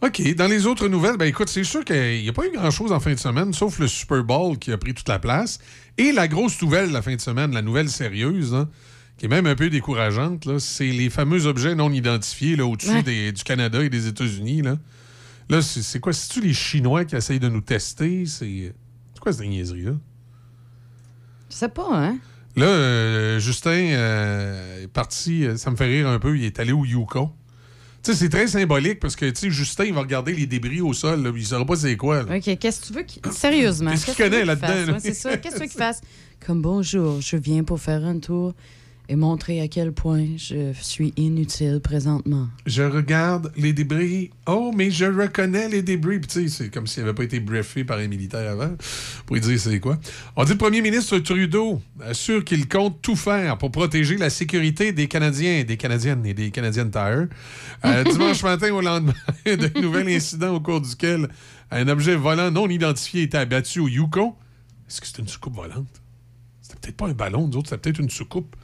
OK. Dans les autres nouvelles, ben écoute, c'est sûr qu'il n'y a pas eu grand-chose en fin de semaine, sauf le Super Bowl qui a pris toute la place. Et la grosse nouvelle de la fin de semaine, la nouvelle sérieuse, hein, qui est même un peu décourageante, là, c'est les fameux objets non identifiés là, au-dessus Ouais. du Canada et des États-Unis. Là, là c'est quoi? C'est-tu les Chinois qui essayent de nous tester? C'est c'est quoi cette niaiserie-là? Je sais pas, hein? Là, euh, Justin euh, est parti, euh, ça me fait rire un peu, il est allé au Yukon. Tu sais, c'est très symbolique parce que, tu sais, Justin, il va regarder les débris au sol, là, il saura pas c'est quoi. là. OK, qu'est-ce que tu veux qu'il... Sérieusement. Qu'est-ce qu'il connaît là-dedans? Ouais, c'est ça. Qu'est-ce que tu veux qu'il fasse? Comme bonjour, je viens pour faire un tour et montrer à quel point je suis inutile présentement. Je regarde les débris. Oh, mais je reconnais les débris. Puis, tu sais, c'est comme s'il n'avait pas été briefé par un militaire avant pour lui dire c'est quoi. On dit le premier ministre Trudeau assure qu'il compte tout faire pour protéger la sécurité des Canadiens, des Canadiennes et des Canadiennes Tire. Euh, dimanche matin, au lendemain d'un nouvel incident au cours duquel un objet volant non identifié était abattu au Yukon. Est-ce que c'est une soucoupe volante? C'était peut-être pas un ballon, nous autres, c'était peut-être une soucoupe.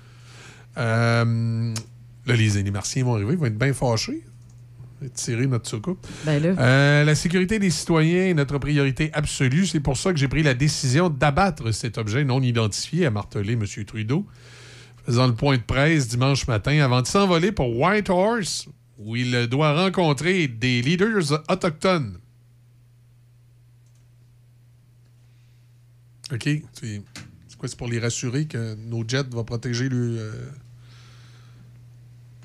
Euh, là, les, les Martiens vont arriver, ils vont être bien fâchés. Tirer notre soucoupe. Ben. Euh, la sécurité des citoyens est notre priorité absolue. C'est pour ça que j'ai pris la décision d'abattre cet objet non identifié, a martelé M. Trudeau, faisant le point de presse dimanche matin avant de s'envoler pour Whitehorse, où il doit rencontrer des leaders autochtones. OK. C'est c'est quoi? C'est pour les rassurer que nos jets vont protéger le. euh,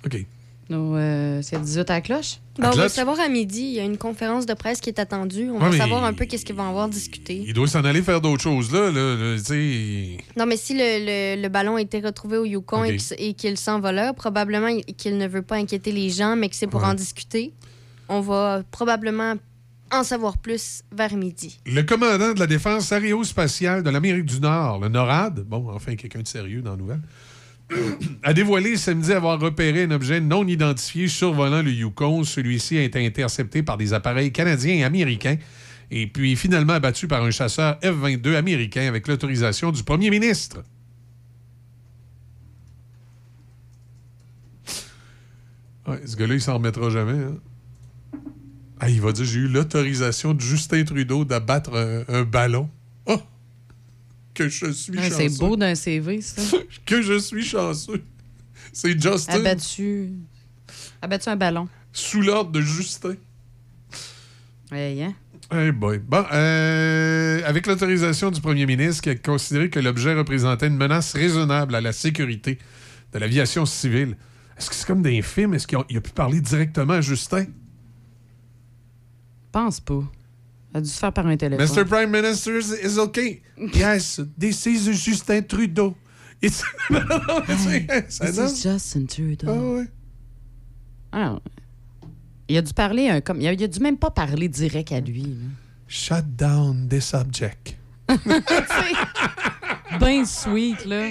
OK. Nos, euh, c'est 18 à la cloche? Ben, on va le savoir à midi. Il y a une conférence de presse qui est attendue. On Ouais, va mais- savoir un peu qu'est-ce qu'ils vont avoir discuté. Il doit s'en aller faire d'autres choses là. là, là, tu sais. Non, mais si le, le- le ballon a été retrouvé au Yukon Ok. et qu'il- et qu'il s'envoleur, probablement il- qu'il ne veut pas inquiéter les gens, mais que c'est pour Ouais. en discuter. On va probablement en savoir plus vers midi. Le commandant de la défense aérospatiale de l'Amérique du Nord, le NORAD, bon, enfin quelqu'un de sérieux dans la nouvelle, a dévoilé samedi avoir repéré un objet non identifié survolant le Yukon. Celui-ci a été intercepté par des appareils canadiens et américains et puis finalement abattu par un chasseur F-22 américain avec l'autorisation du premier ministre. Ce gars-là, il s'en remettra jamais. hein. Ah, il va dire j'ai eu l'autorisation de Justin Trudeau d'abattre un, un ballon. Que je suis Ah, chanceux. c'est beau d'un CV, ça. que je suis chanceux. C'est Justin. Abattu. Abattu un ballon. Sous l'ordre de Justin. Ouais, hein? Hey boy. Bon, euh, avec l'autorisation du premier ministre qui a considéré que l'objet représentait une menace raisonnable à la sécurité de l'aviation civile. Est-ce que c'est comme des films? Est-ce qu'il a, a pu parler directement à Justin? Pense pas. Il a dû se faire par un téléphone. Mr. Prime Minister is okay. Yes, this is Justin Trudeau. It's... This is Justin Trudeau. Ah ouais. Ah, il a dû parler un comme. Il a, il a dû même pas parler direct à lui. là. Shut down this object. ben sweet, là.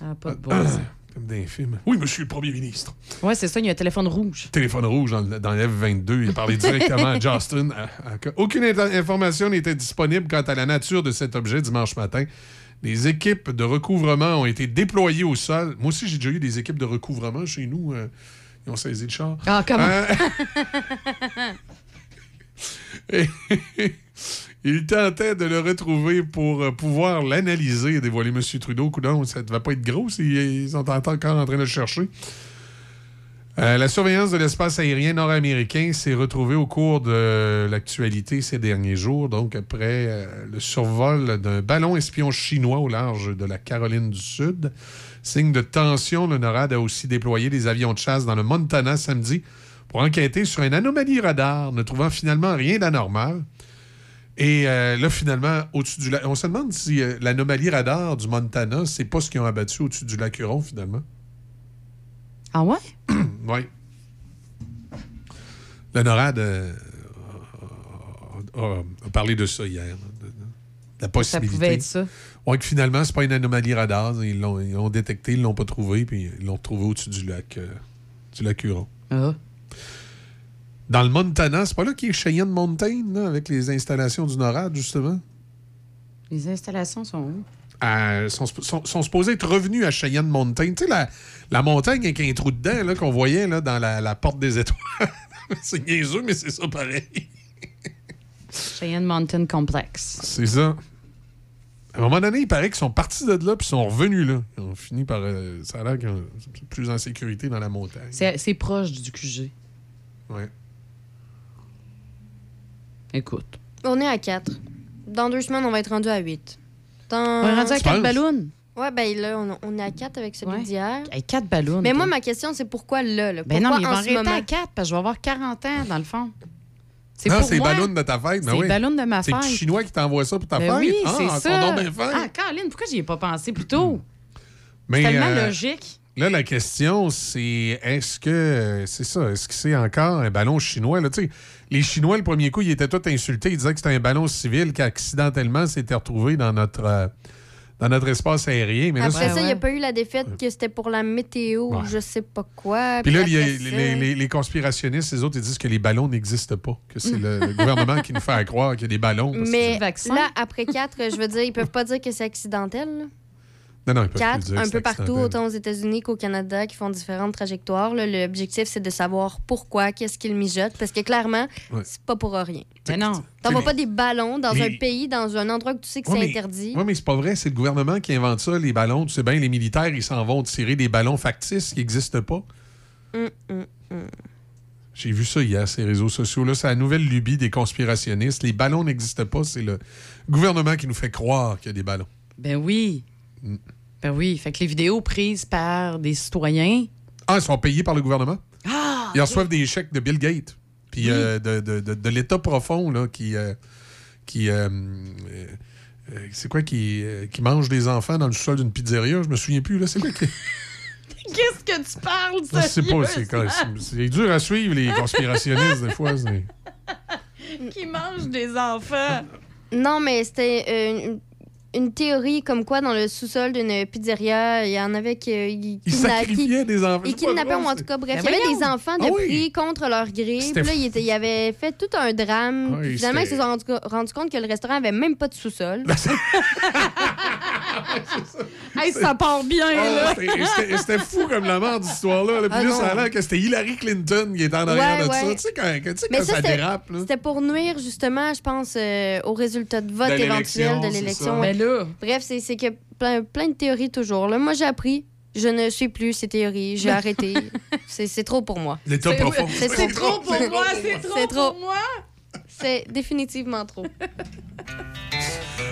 Ah, pas de bon sens. Comme dans les films. Oui, monsieur le premier ministre. Ouais, c'est ça, il y a un téléphone rouge. Téléphone rouge dans, le- dans le F-22. Il a parlé directement à Justin. À- à- Aucune information n'était disponible quant à la nature de cet objet dimanche matin. Des équipes de recouvrement ont été déployées au sol. Moi aussi, j'ai déjà eu des équipes de recouvrement chez nous. euh, ils ont saisi le char. Ah, comment? Euh, Et- Il tentait de le retrouver pour euh, pouvoir l'analyser et dévoiler M. Trudeau. Coudon, ça ne devait pas être gros s'ils ils sont encore en train de le chercher. Euh, la surveillance de l'espace aérien nord-américain s'est retrouvée au cours de l'actualité ces derniers jours, donc après euh, le survol d'un ballon espion chinois au large de la Caroline du Sud. Signe de tension, le NORAD a aussi déployé des avions de chasse dans le Montana samedi pour enquêter sur une anomalie radar, ne trouvant finalement rien d'anormal. Et euh, là, finalement, au-dessus du lac, on se demande si euh, l'anomalie radar du Montana, c'est pas ce qu'ils ont abattu au-dessus du lac Huron, finalement. Ah ouais? Oui. Le NORAD euh, a, a- a parlé de ça hier. de- de- de la possibilité. pouvait être ça. Ouais, que finalement, c'est pas une anomalie radar. Ils l'ont détecté, ils l'ont pas trouvé, puis ils l'ont trouvé au-dessus du lac, du lac Huron. Ah. Dans le Montana, c'est pas là qu'il y a Cheyenne Mountain, là, avec les installations du NORAD, justement? Les installations sont où? Euh, sont, sont- sont supposés être revenus à Cheyenne Mountain. Tu sais, la, la montagne avec un trou dedans là, qu'on voyait là, dans la, la porte des étoiles. c'est niaiseux, mais c'est ça pareil. Cheyenne Mountain Complex. C'est ça. À un moment donné, il paraît qu'ils sont partis de là puis sont revenus là. Ils ont fini par. euh, ça a l'air qu'ils sont plus en sécurité dans la montagne. C'est c'est proche du QG. Ouais. Écoute. On est à 4. Dans deux semaines, on va être rendu à 8. Dans... On est rendu à Tu quatre penses? ballons? Ouais, ben là, on, on est à 4 avec celui Ouais. d'hier. Hey, quatre ballons. Mais moi, ma question, c'est pourquoi là? là? Ben non, Pourquoi mais ils en vont ce arrêter moment? à 4 parce que je vais avoir 40 ans, dans le fond. C'est Non, c'est les moi. ballons de ta fête. ben C'est les oui. ballons de ma C'est fête. le Chinois qui t'envoie ça pour ta Ben fête? oui, ah, c'est ils ça. donc bien. Ah, Caroline, pourquoi j'y ai pas pensé plus tôt? Mais, C'est tellement euh, logique. Là, la question, c'est est-ce que c'est ça? Est-ce que c'est encore un ballon chinois? Là, Tu sais, les Chinois, le premier coup, ils étaient tous insultés. Ils disaient que c'était un ballon civil qui accidentellement s'était retrouvé dans notre, euh, dans notre espace aérien. Mais là, Après c'est- ça, il n'y a pas eu la défaite que c'était pour la météo ou Ouais. je sais pas quoi. Puis là, il y a- après ça- les, les- les conspirationnistes, les autres, ils disent que les ballons n'existent pas, que c'est le, le gouvernement qui nous fait croire qu'il y a des ballons. que- Mais là, après 4, je veux dire, ils peuvent pas dire que c'est accidentel. là. Non, non, Quatre, dire un peu partout, autant aux États-Unis qu'au Canada, qui font différentes trajectoires. là. L'objectif, c'est de savoir pourquoi, qu'est-ce qu'ils mijotent, parce que clairement, Ouais. c'est pas pour rien. Mais non. T'envoies pas des ballons dans un pays, dans un endroit que tu sais que Ouais, c'est mais- interdit. Oui, mais c'est pas vrai. C'est le gouvernement qui invente ça, les ballons. Tu sais bien, les militaires, ils s'en vont tirer des ballons factices qui n'existent pas. Hum, hum, hum. J'ai vu ça hier, ces réseaux sociaux-là. C'est la nouvelle lubie des conspirationnistes. Les ballons n'existent pas. C'est le gouvernement qui nous fait croire qu'il y a des ballons. Ben oui. Ben oui. Fait que les vidéos prises par des citoyens. Ah, ils sont payés par le gouvernement? Ah! Ils reçoivent des chèques de Bill Gates. Puis euh, de, de- de- de l'État profond, là, qui. euh, qui euh, euh, c'est quoi qui, qui mange des enfants dans le sol d'une pizzeria? Je me souviens plus. là. C'est quoi qui. Qu'est-ce que tu parles, pas. C'est, c'est- dur à suivre, les conspirationnistes, des fois. Qui mange des enfants. Non, mais c'était euh, une, théorie comme quoi dans le sous-sol d'une pizzeria, il y en avait qui. Ils Ils sacrifiaient des enfants. Ils kidnappaient, ou en tout cas, bref, Ben il y avait des enfants de Ah oui. pris contre leur gré. Puis là, ils, avaient fait tout un drame. Oui, Puis finalement, ils se sont rendu, rendu compte que le restaurant avait même pas de sous-sol. Hey, ça part bien, Ah, là. c'était- fou comme la mort d'histoire-là. là. Puis Ah là, ça a l'air que c'était Hillary Clinton qui était en arrière Ouais, de ouais. ça. Tu sais, quand, quand- tu sais, Mais quand ça, ça, c'était- dérape. Là. C'était pour nuire, justement, je pense, euh, au résultat de vote De éventuel de l'élection, ouais. Bref, c'est que plein, plein de théories toujours. Là, moi, j'ai appris. Je ne suis plus ces théories. J'ai arrêté. C'est c'est trop pour moi. L'État C'est- c'est C'est trop pour moi, c'est trop C'est trop. pour moi. C'est définitivement trop.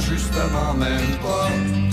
justement même pas.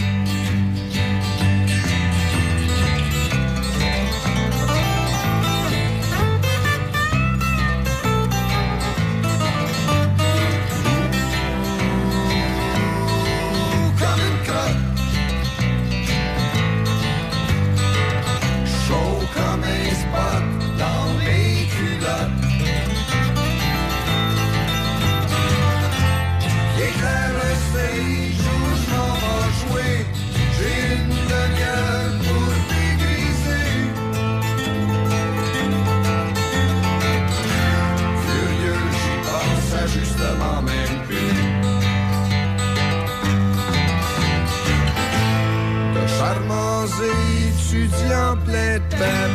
changer, étudie en plein pep,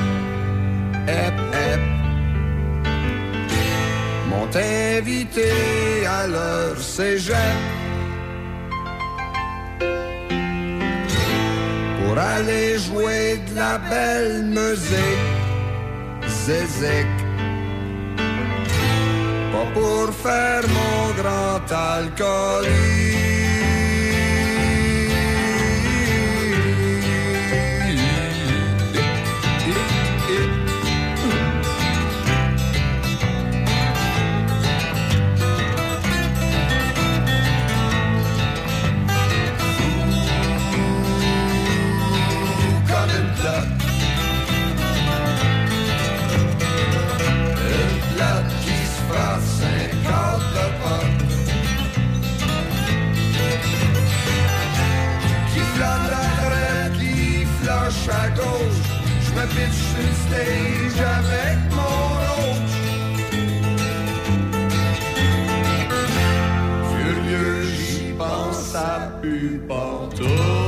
ep. M'ont invité à leur cégep pour aller jouer de la belle musique, zézek. Pas pour faire mon grand alcoolique. Avec mon. Furieux, j'y pense, ça pue partout.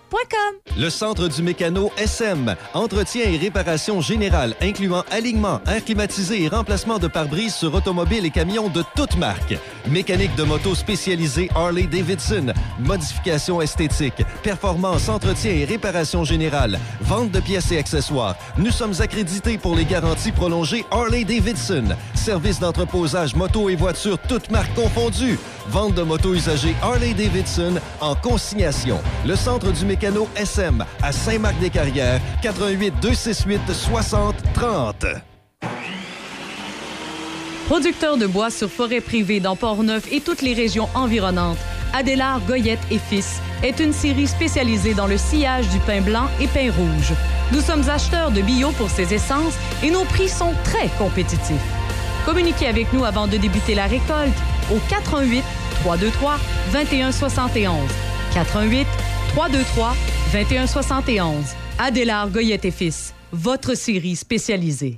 Le Centre du Mécano SM. Entretien et réparation générale, incluant alignement, air climatisé et remplacement de pare-brise sur automobiles et camions de toutes marques. Mécanique de moto spécialisée Harley-Davidson. Modification esthétique. Performance, entretien et réparation générale. Vente de pièces et accessoires. Nous sommes accrédités pour les garanties prolongées Harley-Davidson. Service d'entreposage moto et voitures toutes marques confondues. Vente de motos usagées Harley-Davidson en consignation. Le Centre du Mécano SM à Saint-Marc-des-Carrières, 88 268 60 30. Producteur de bois sur forêt privée dans Port-Neuf et toutes les régions environnantes, Adélard Goyette et Fils est une série spécialisée dans le sillage du pain blanc et pain rouge. Nous sommes acheteurs de bio pour ces essences et nos prix sont très compétitifs. Communiquez avec nous avant de débuter la récolte au 88 323 2171. 88 323 2171. Adélard Goyette et Fils, votre série spécialisée.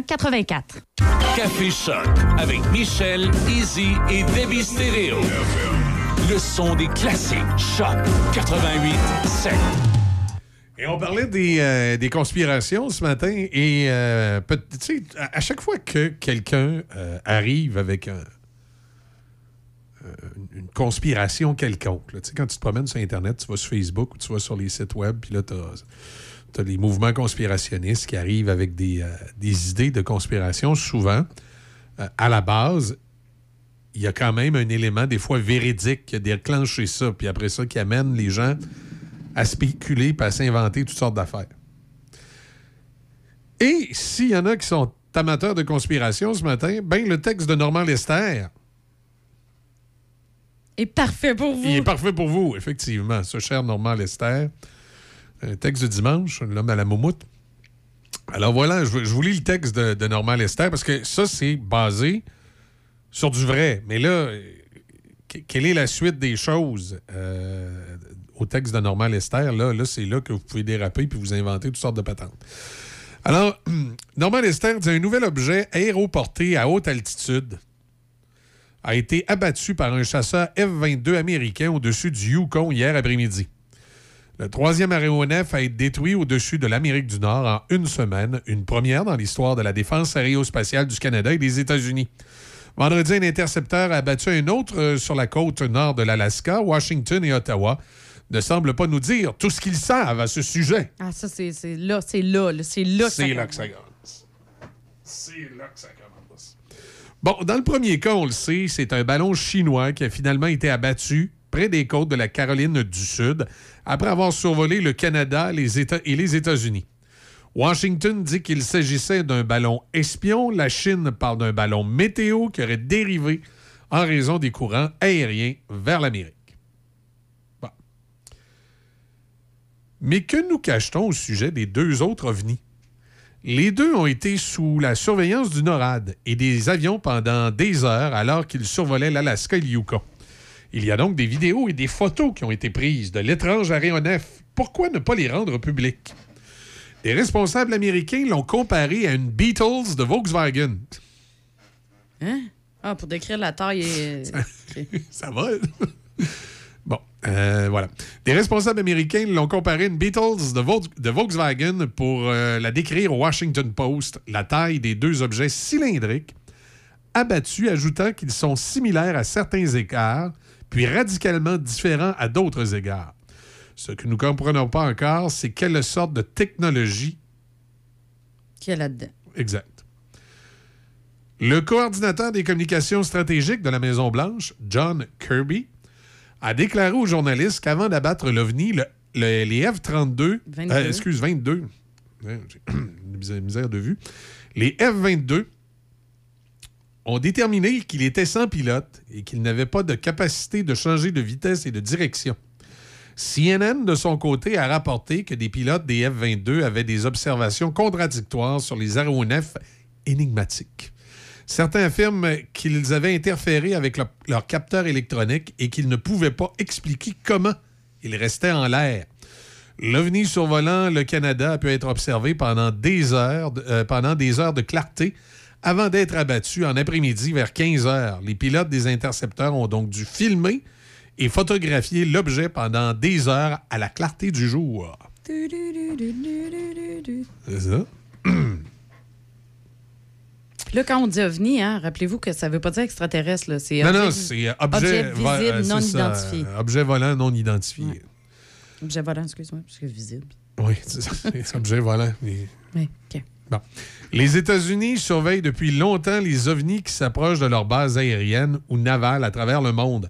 84. Café Choc avec Michel, Easy et Debbie Stereo. Le son des classiques. Choc 88 7. Et on parlait des, euh, des conspirations ce matin et euh, sais, à, à chaque fois que quelqu'un euh, arrive avec un- euh, une- conspiration quelconque, là, tu sais, quand tu te promènes sur Internet, tu vas sur Facebook ou tu vas sur les sites web, puis là, tu as, les mouvements conspirationnistes qui arrivent avec des, euh, des idées de conspiration. Souvent, euh, à la base, il y a quand même un élément, des fois véridique, qui a déclenché ça, puis après ça, qui amène les gens à spéculer et à s'inventer toutes sortes d'affaires. Et s'il y en a qui sont amateurs de conspiration ce matin, ben le texte de Normand Lester, est parfait pour vous. il est parfait pour vous, effectivement. Ce cher Normand Lester. Un texte de dimanche, l'homme à la moumoute. Alors voilà, je, vous- lis le texte de, de Normand Lester parce que ça, c'est basé sur du vrai. Mais là, euh, que- quelle est la suite des choses euh, au texte de Normand Lester? Là, là c'est là que vous pouvez déraper puis vous inventer toutes sortes de patentes. Alors, Normand Lester dit un nouvel objet aéroporté à haute altitude a été abattu par un chasseur F-22 américain au-dessus du Yukon hier après-midi. Le troisième aéronef a été détruit au-dessus de l'Amérique du Nord en une semaine, une première dans l'histoire de la défense aérospatiale du Canada et des États-Unis. Vendredi, un intercepteur a abattu un autre euh, sur la côte nord de l'Alaska. Washington et Ottawa ne semblent pas nous dire tout ce qu'ils savent à ce sujet. Ah, ça, c'est là, c'est là, là, c'est là que ça C'est là que ça commence. C'est là que ça commence. Bon, dans le premier cas, on le sait, c'est un ballon chinois qui a finalement été abattu près des côtes de la Caroline du Sud après avoir survolé le Canada les États et les États-Unis. Washington dit qu'il s'agissait d'un ballon espion. La Chine parle d'un ballon météo qui aurait dérivé en raison des courants aériens vers l'Amérique. Mais que nous cache-t-on au sujet des deux autres ovnis? Les deux ont été sous la surveillance du NORAD et des avions pendant des heures alors qu'ils survolaient l'Alaska et le. Il y a donc des vidéos et des photos qui ont été prises de l'étrange aéronef. Pourquoi ne pas les rendre publiques? Des responsables américains l'ont comparé à une Beatles de Volkswagen. Hein? Ah, pour décrire la taille. et- OK. Ça va? bon, euh, voilà. Des responsables américains l'ont comparé à une Beatles de, Vol- de Volkswagen pour euh, la décrire au Washington Post, la taille des deux objets cylindriques, abattus, ajoutant qu'ils sont similaires à certains égards, puis radicalement différents à d'autres égards. Ce que nous ne comprenons pas encore, c'est quelle sorte de technologie Qu'il y a là-dedans. Exact. Le coordinateur des communications stratégiques de la Maison-Blanche, John Kirby, a déclaré aux journalistes qu'avant d'abattre l'OVNI, le- le- les F-32, 22. euh, excuse, 22, Ouais, j'ai misère de vue, les F-22 ont déterminé qu'il était sans pilote et qu'il n'avait pas de capacité de changer de vitesse et de direction. CNN, de son côté, a rapporté que des pilotes des F-22 avaient des observations contradictoires sur les aéronefs énigmatiques. Certains affirment qu'ils avaient interféré avec le- leur capteur électronique et qu'ils ne pouvaient pas expliquer comment ils restaient en l'air. L'OVNI survolant le Canada a pu être observé pendant des heures, de- euh, pendant des heures de clarté avant d'être abattu en après-midi vers 15 heures. Les pilotes des intercepteurs ont donc dû filmer et photographier l'objet pendant des heures à la clarté du jour. C'est ça? Là, quand on dit ovni, hein, rappelez-vous que ça veut pas dire extraterrestre. là. C'est Non, objet, non, c'est euh, objet, objet vo- visible euh, non ça, identifié. euh, objet volant non identifié. Objet volant, excuse-moi, parce que visible. Oui, c'est ça, c'est objet volant. mais- Oui, OK. Les États-Unis surveillent depuis longtemps les ovnis qui s'approchent de leurs bases aériennes ou navales à travers le monde.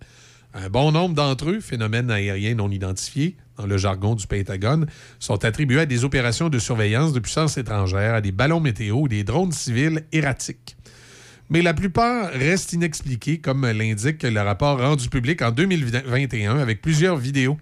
Un bon nombre d'entre eux, phénomènes aériens non identifiés, dans le jargon du Pentagone, sont attribués à des opérations de surveillance de puissance étrangère, à des ballons météo ou des drones civils erratiques. Mais la plupart restent inexpliqués, comme l'indique le rapport rendu public en 2021 avec plusieurs vidéos.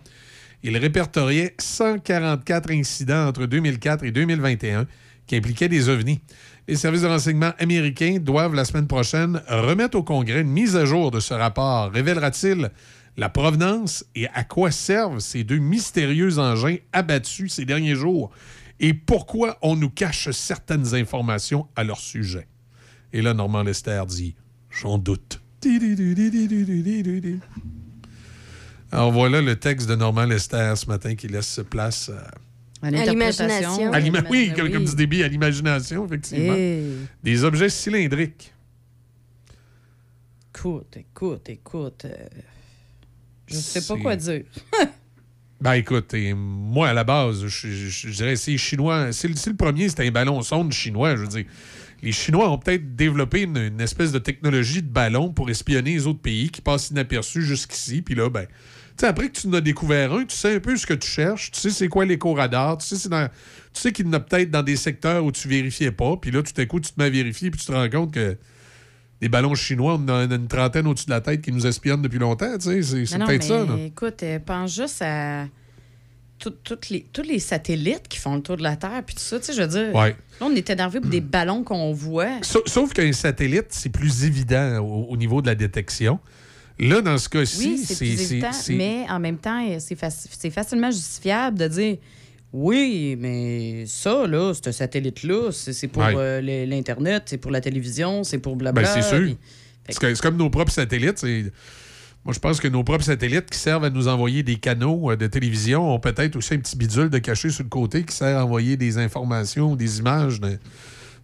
Il répertoriait 144 incidents entre 2004 et 2021 qui impliquaient des ovnis. Les services de renseignement américains doivent la semaine prochaine remettre au Congrès une mise à jour de ce rapport. Révélera-t-il la provenance et à quoi servent ces deux mystérieux engins abattus ces derniers jours? Et pourquoi on nous cache certaines informations à leur sujet? Et là, Normand Lester dit J'en doute. Alors voilà le texte de Normand Lester ce matin qui laisse place à. À l'interprétation. À l'ima- oui, comme, comme dit Déby, à l'imagination, effectivement. Eh. Des objets cylindriques. Écoute, écoute, écoute. euh, je sais pas quoi dire. Ben écoute, et moi à la base, je, je- je dirais c'est chinois. Si le, premier c'était un ballon sonde chinois, je veux dire, les Chinois ont peut-être développé une, une espèce de technologie de ballon pour espionner les autres pays qui passent inaperçus jusqu'ici. Puis là, ben, sais, après que tu en as découvert un, tu sais un peu ce que tu cherches, tu sais c'est quoi l'éco-radar, tu sais, c'est dans- tu sais qu'il y en a peut-être dans des secteurs où tu vérifiais pas. Puis là, tout à coup, tu te mets à vérifier, puis tu te rends compte que des ballons chinois, on en a une trentaine au-dessus de la tête qui nous espionnent depuis longtemps. tu sais, C'est peut-être ça. là. Écoute, euh, pense juste à tout- les, tous les satellites qui font le tour de la Terre, puis tout ça, tu sais, je veux dire. Ouais. Là, on est énervé pour des ballons qu'on voit. Sauf, sauf qu'un satellite, c'est plus évident au, au niveau de la détection. Là, dans ce cas-ci, Oui, c'est plus c'est- mais en même temps, c'est faci- c'est facilement justifiable de dire oui, mais ça, là, ce satellite-là, c'est pour Ouais. euh, l'Internet, c'est pour la télévision, c'est pour Ben, blabla. c'est sûr. C'est que- comme nos propres satellites. Moi, je pense que nos propres satellites qui servent à nous envoyer des canaux euh, de télévision ont peut-être aussi un petit bidule de caché sur le côté qui sert à envoyer des informations ou des images de,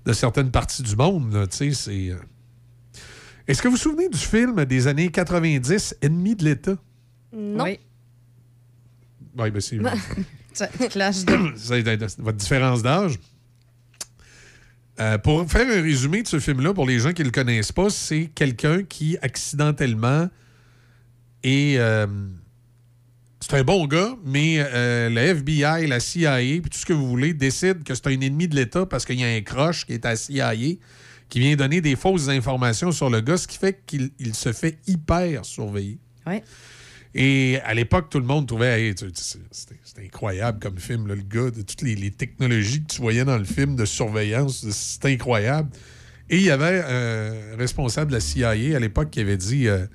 de certaines parties du monde. là, tu sais, c'est, euh. Est-ce que vous vous souvenez du film des années 90, Ennemi de l'État? Non. Oui. Oui, ben c'est... Clash de. Votre différence d'âge. Euh, pour faire un résumé de ce film-là, pour les gens qui ne le connaissent pas, c'est quelqu'un qui accidentellement est. euh, c'est un bon gars, mais euh, le FBI, la CIA, puis tout ce que vous voulez, décide que c'est un ennemi de l'État parce qu'il y a un croche qui est à CIA qui vient donner des fausses informations sur le gars, ce qui fait qu'il il se fait hyper surveiller. Ouais. Et à l'époque, tout le monde trouvait, Hey, c'était incroyable comme film, là, le gars, de toutes les, les technologies que tu voyais dans le film de surveillance, c'était incroyable. Et il y avait un responsable de la CIA à l'époque qui avait dit euh,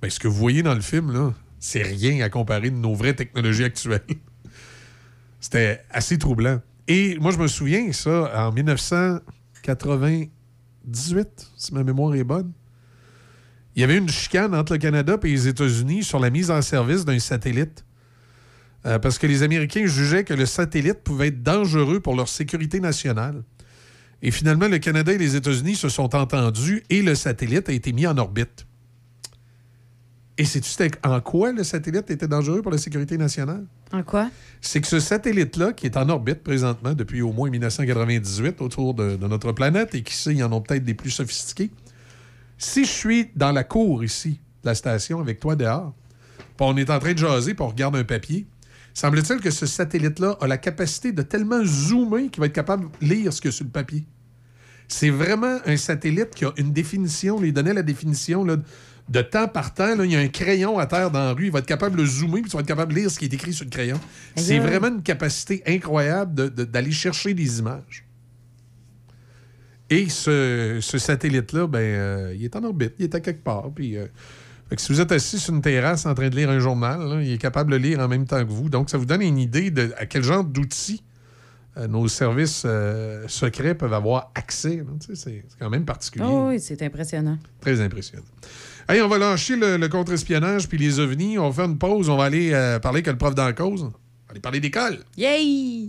Ben, Ce que vous voyez dans le film, là, c'est rien à comparer de nos vraies technologies actuelles. C'était assez troublant. Et moi, je me souviens, ça, en 1998, si ma mémoire est bonne, il y avait une chicane entre le Canada et les États-Unis sur la mise en service d'un satellite. Euh, parce que les Américains jugeaient que le satellite pouvait être dangereux pour leur sécurité nationale. Et finalement, le Canada et les États-Unis se sont entendus et le satellite a été mis en orbite. Et sais-tu en quoi le satellite était dangereux pour la sécurité nationale? En quoi? c'est que ce satellite-là, qui est en orbite présentement depuis au moins 1998 autour de, de notre planète, et qui sait, il y en a peut-être des plus sophistiqués, si je suis dans la cour ici, de la station, avec toi dehors, puis on est en train de jaser, puis on regarde un papier, semble-t-il que ce satellite-là a la capacité de tellement zoomer qu'il va être capable de lire ce qu'il y a sur le papier. C'est vraiment un satellite qui a une définition, lui donnait la définition là, de temps par temps. là, il y a un crayon à terre dans la rue, il va être capable de zoomer, puis tu vas être capable de lire ce qui est écrit sur le crayon. C'est vraiment une capacité incroyable de- de- d'aller chercher des images. Et ce, ce satellite-là, ben, euh, il est en orbite, il est à quelque part. Puis, euh, fait que si vous êtes assis sur une terrasse en train de lire un journal, là, il est capable de lire en même temps que vous. Donc, ça vous donne une idée de à quel genre d'outils euh, nos services euh, secrets peuvent avoir accès. Tu sais, c'est quand même particulier. Oh, oui, c'est impressionnant. Très impressionnant. Hey, on va lâcher le, contre-espionnage puis les ovnis. On va faire une pause. On va aller euh, parler que le prof dans la cause. On va aller parler d'école. Yay!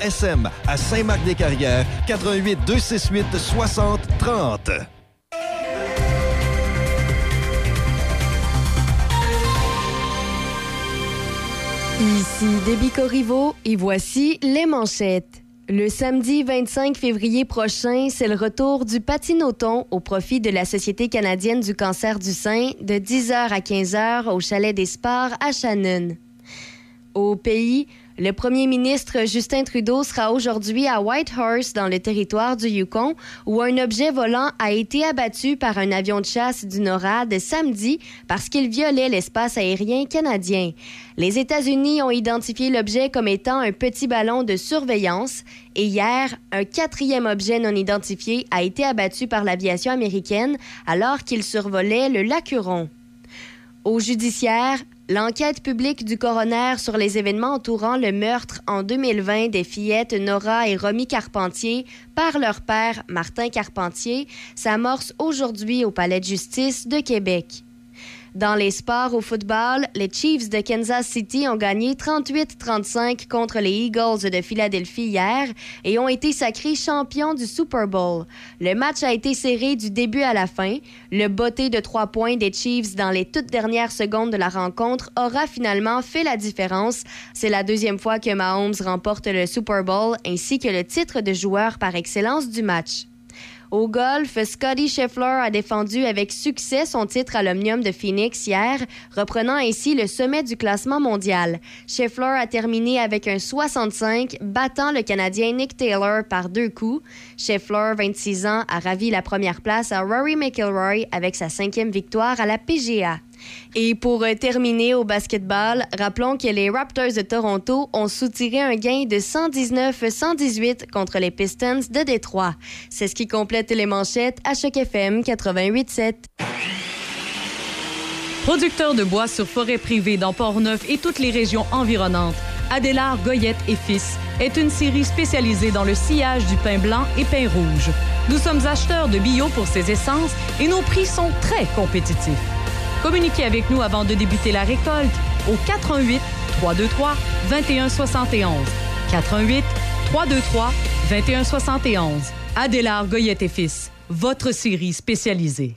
SM à Saint-Marc-des-Carrières, 88 268 60 30. Ici Déby Corriveau et voici les manchettes. Le samedi 25 février prochain, c'est le retour du patinoton au profit de la Société canadienne du cancer du sein de 10h à 15h au Chalet des Sports à Shannon. Au pays, le premier ministre Justin Trudeau sera aujourd'hui à Whitehorse, dans le territoire du Yukon, où un objet volant a été abattu par un avion de chasse du NORAD samedi parce qu'il violait l'espace aérien canadien. Les États-Unis ont identifié l'objet comme étant un petit ballon de surveillance et hier, un quatrième objet non identifié a été abattu par l'aviation américaine alors qu'il survolait le lac Huron. Au judiciaire, l'enquête publique du coroner sur les événements entourant le meurtre en 2020 des fillettes Nora et Romy Carpentier par leur père Martin Carpentier s'amorce aujourd'hui au Palais de justice de Québec. Dans les sports au football, les Chiefs de Kansas City ont gagné 38-35 contre les Eagles de Philadelphie hier et ont été sacrés champions du Super Bowl. Le match a été serré du début à la fin. Le botté de trois points des Chiefs dans les toutes dernières secondes de la rencontre aura finalement fait la différence. C'est la deuxième fois que Mahomes remporte le Super Bowl ainsi que le titre de joueur par excellence du match. Au golf, Scotty Scheffler a défendu avec succès son titre à l'Omnium de Phoenix hier, reprenant ainsi le sommet du classement mondial. Scheffler a terminé avec un 65, battant le Canadien Nick Taylor par deux coups. Scheffler, 26 ans, a ravi la première place à Rory McIlroy avec sa cinquième victoire à la PGA. Et pour euh, terminer au basketball, rappelons que les Raptors de Toronto ont soutiré un gain de 119-118 contre les Pistons de Détroit. C'est ce qui complète les manchettes à Choc FM 88.7. Producteur de bois sur forêt privée dans Port-Neuf et toutes les régions environnantes, Adélard Goyette et Fils est une série spécialisée dans le sillage du pain blanc et pain rouge. Nous sommes acheteurs de bio pour ces essences et nos prix sont très compétitifs. Communiquez avec nous avant de débuter la récolte au 88 323 2171. 88 323 2171. Adélard Goyette et Fils, votre série spécialisée.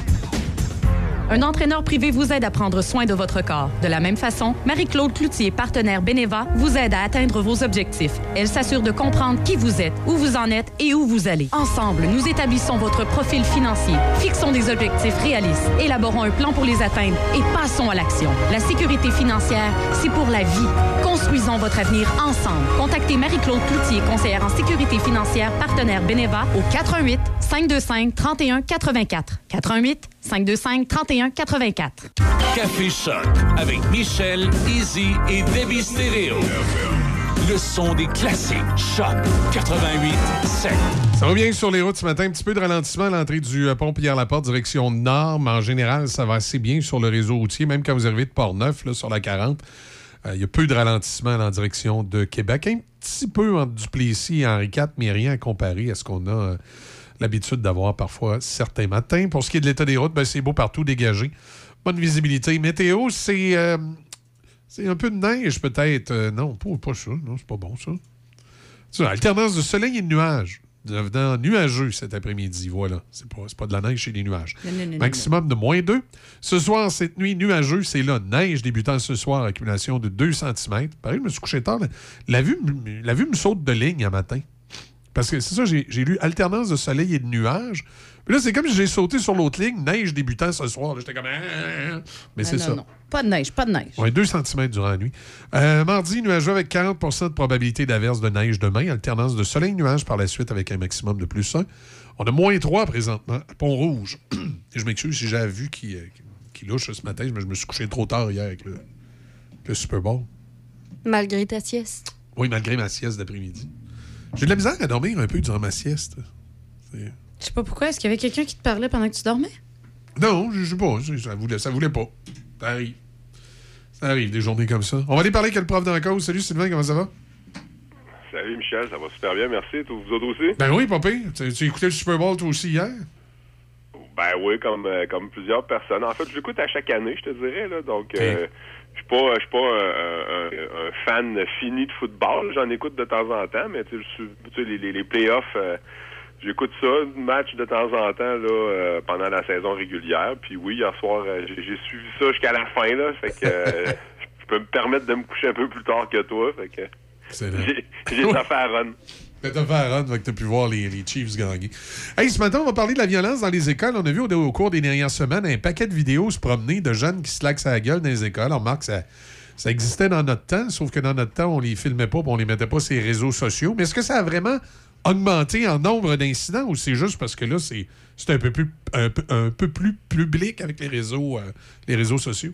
Un entraîneur privé vous aide à prendre soin de votre corps. De la même façon, Marie-Claude Cloutier, partenaire Beneva, vous aide à atteindre vos objectifs. Elle s'assure de comprendre qui vous êtes, où vous en êtes et où vous allez. Ensemble, nous établissons votre profil financier, fixons des objectifs réalistes, élaborons un plan pour les atteindre et passons à l'action. La sécurité financière, c'est pour la vie. Construisons votre avenir ensemble. Contactez Marie-Claude Cloutier, conseillère en sécurité financière, partenaire Beneva, au 88 525 31 84. 88 525 31 84. Café Choc avec Michel, Easy et Debbie Stereo. Le son des classiques. Choc 88 7. Ça va bien sur les routes ce matin. Un petit peu de ralentissement à l'entrée du euh, pont Pierre-Laporte, direction nord, mais en général, ça va assez bien sur le réseau routier, même quand vous arrivez de Port-Neuf, là, sur la 40. Euh, Il y a peu de ralentissement en direction de Québec. Un petit peu entre Duplessis et Henri IV, mais rien à comparer à ce qu'on a euh, l'habitude d'avoir parfois certains matins. Pour ce qui est de l'état des routes, ben, c'est beau partout dégagé. bonne visibilité. Météo, c'est euh, un peu de neige peut-être. Euh, non, pas, pas ça. Non, c'est pas bon. Ça, alternance de soleil et de nuages. Devenant nuageux cet après-midi. Voilà. C'est pas, pas de la neige, c'est des nuages. Non, non, non, Maximum de moins 2. Ce soir, cette nuit, nuageux, c'est là. Neige débutant ce soir, accumulation de 2 cm. Pareil, je me suis couché tard. La vue, m- la vue me saute de ligne un matin. Parce que c'est ça, j'ai j'ai lu alternance de soleil et de nuages. Puis là, c'est comme si j'ai sauté sur l'autre ligne, neige débutant ce soir. J'étais comme. Ah! Mais c'est Non, ça. non, non. Pas de neige, pas de neige. Ouais, 2 cm durant la nuit. Euh, mardi, nuageux avec 40% de probabilité d'averse de neige demain. Alternance de soleil-nuage par la suite avec un maximum de plus 1. On a moins 3 présentement à Pont-Rouge. Et je m'excuse si j'ai vu qui, euh, qui- qui louche ce matin, mais je me suis couché trop tard hier avec le, le Super Bowl. Malgré ta sieste. Oui, malgré ma sieste d'après-midi. J'ai de la misère à dormir un peu durant ma sieste. Je sais pas pourquoi. Est-ce qu'il y avait quelqu'un qui te parlait pendant que tu dormais? Non, je sais pas. Ça voulait, ça voulait pas. Ça arrive. Ça arrive, des journées comme ça. On va aller parler avec le prof dans la cause. Salut Sylvain, comment ça va? Salut Michel, ça va super bien, merci. Vous autres aussi? Ben oui, papé. Tu, tu écouté le Super Bowl toi aussi hier? Ben oui, comme, euh, comme plusieurs personnes. En fait, je l'écoute à chaque année, je te dirais. Là, donc, euh, je suis pas, je suis pas un, un- fan fini de football. J'en écoute de temps en temps, mais tu sais, je suis- tu sais, les, les, les playoffs, euh, j'écoute ça, match de temps en temps là, euh, pendant la saison régulière. Puis oui, hier soir, euh, j'ai suivi ça jusqu'à la fin. Là, fait que euh, je peux me permettre de me coucher un peu plus tard que toi. Fait que j'ai ça fait à run. T'as fait à run, fait que t'as pu voir les, les Chiefs gagner. Hey, ce matin, on va parler de la violence dans les écoles. On a vu au, au cours des dernières semaines un paquet de vidéos se promener de jeunes qui se laquent sa gueule dans les écoles. On remarque que ça, ça existait dans notre temps, sauf que dans notre temps, on les filmait pas, on les mettait pas sur les réseaux sociaux. Mais est-ce que ça a vraiment augmenté en nombre d'incidents ou c'est juste parce que là, c'est c'est un peu plus un, un peu plus public avec les réseaux, euh, les réseaux sociaux?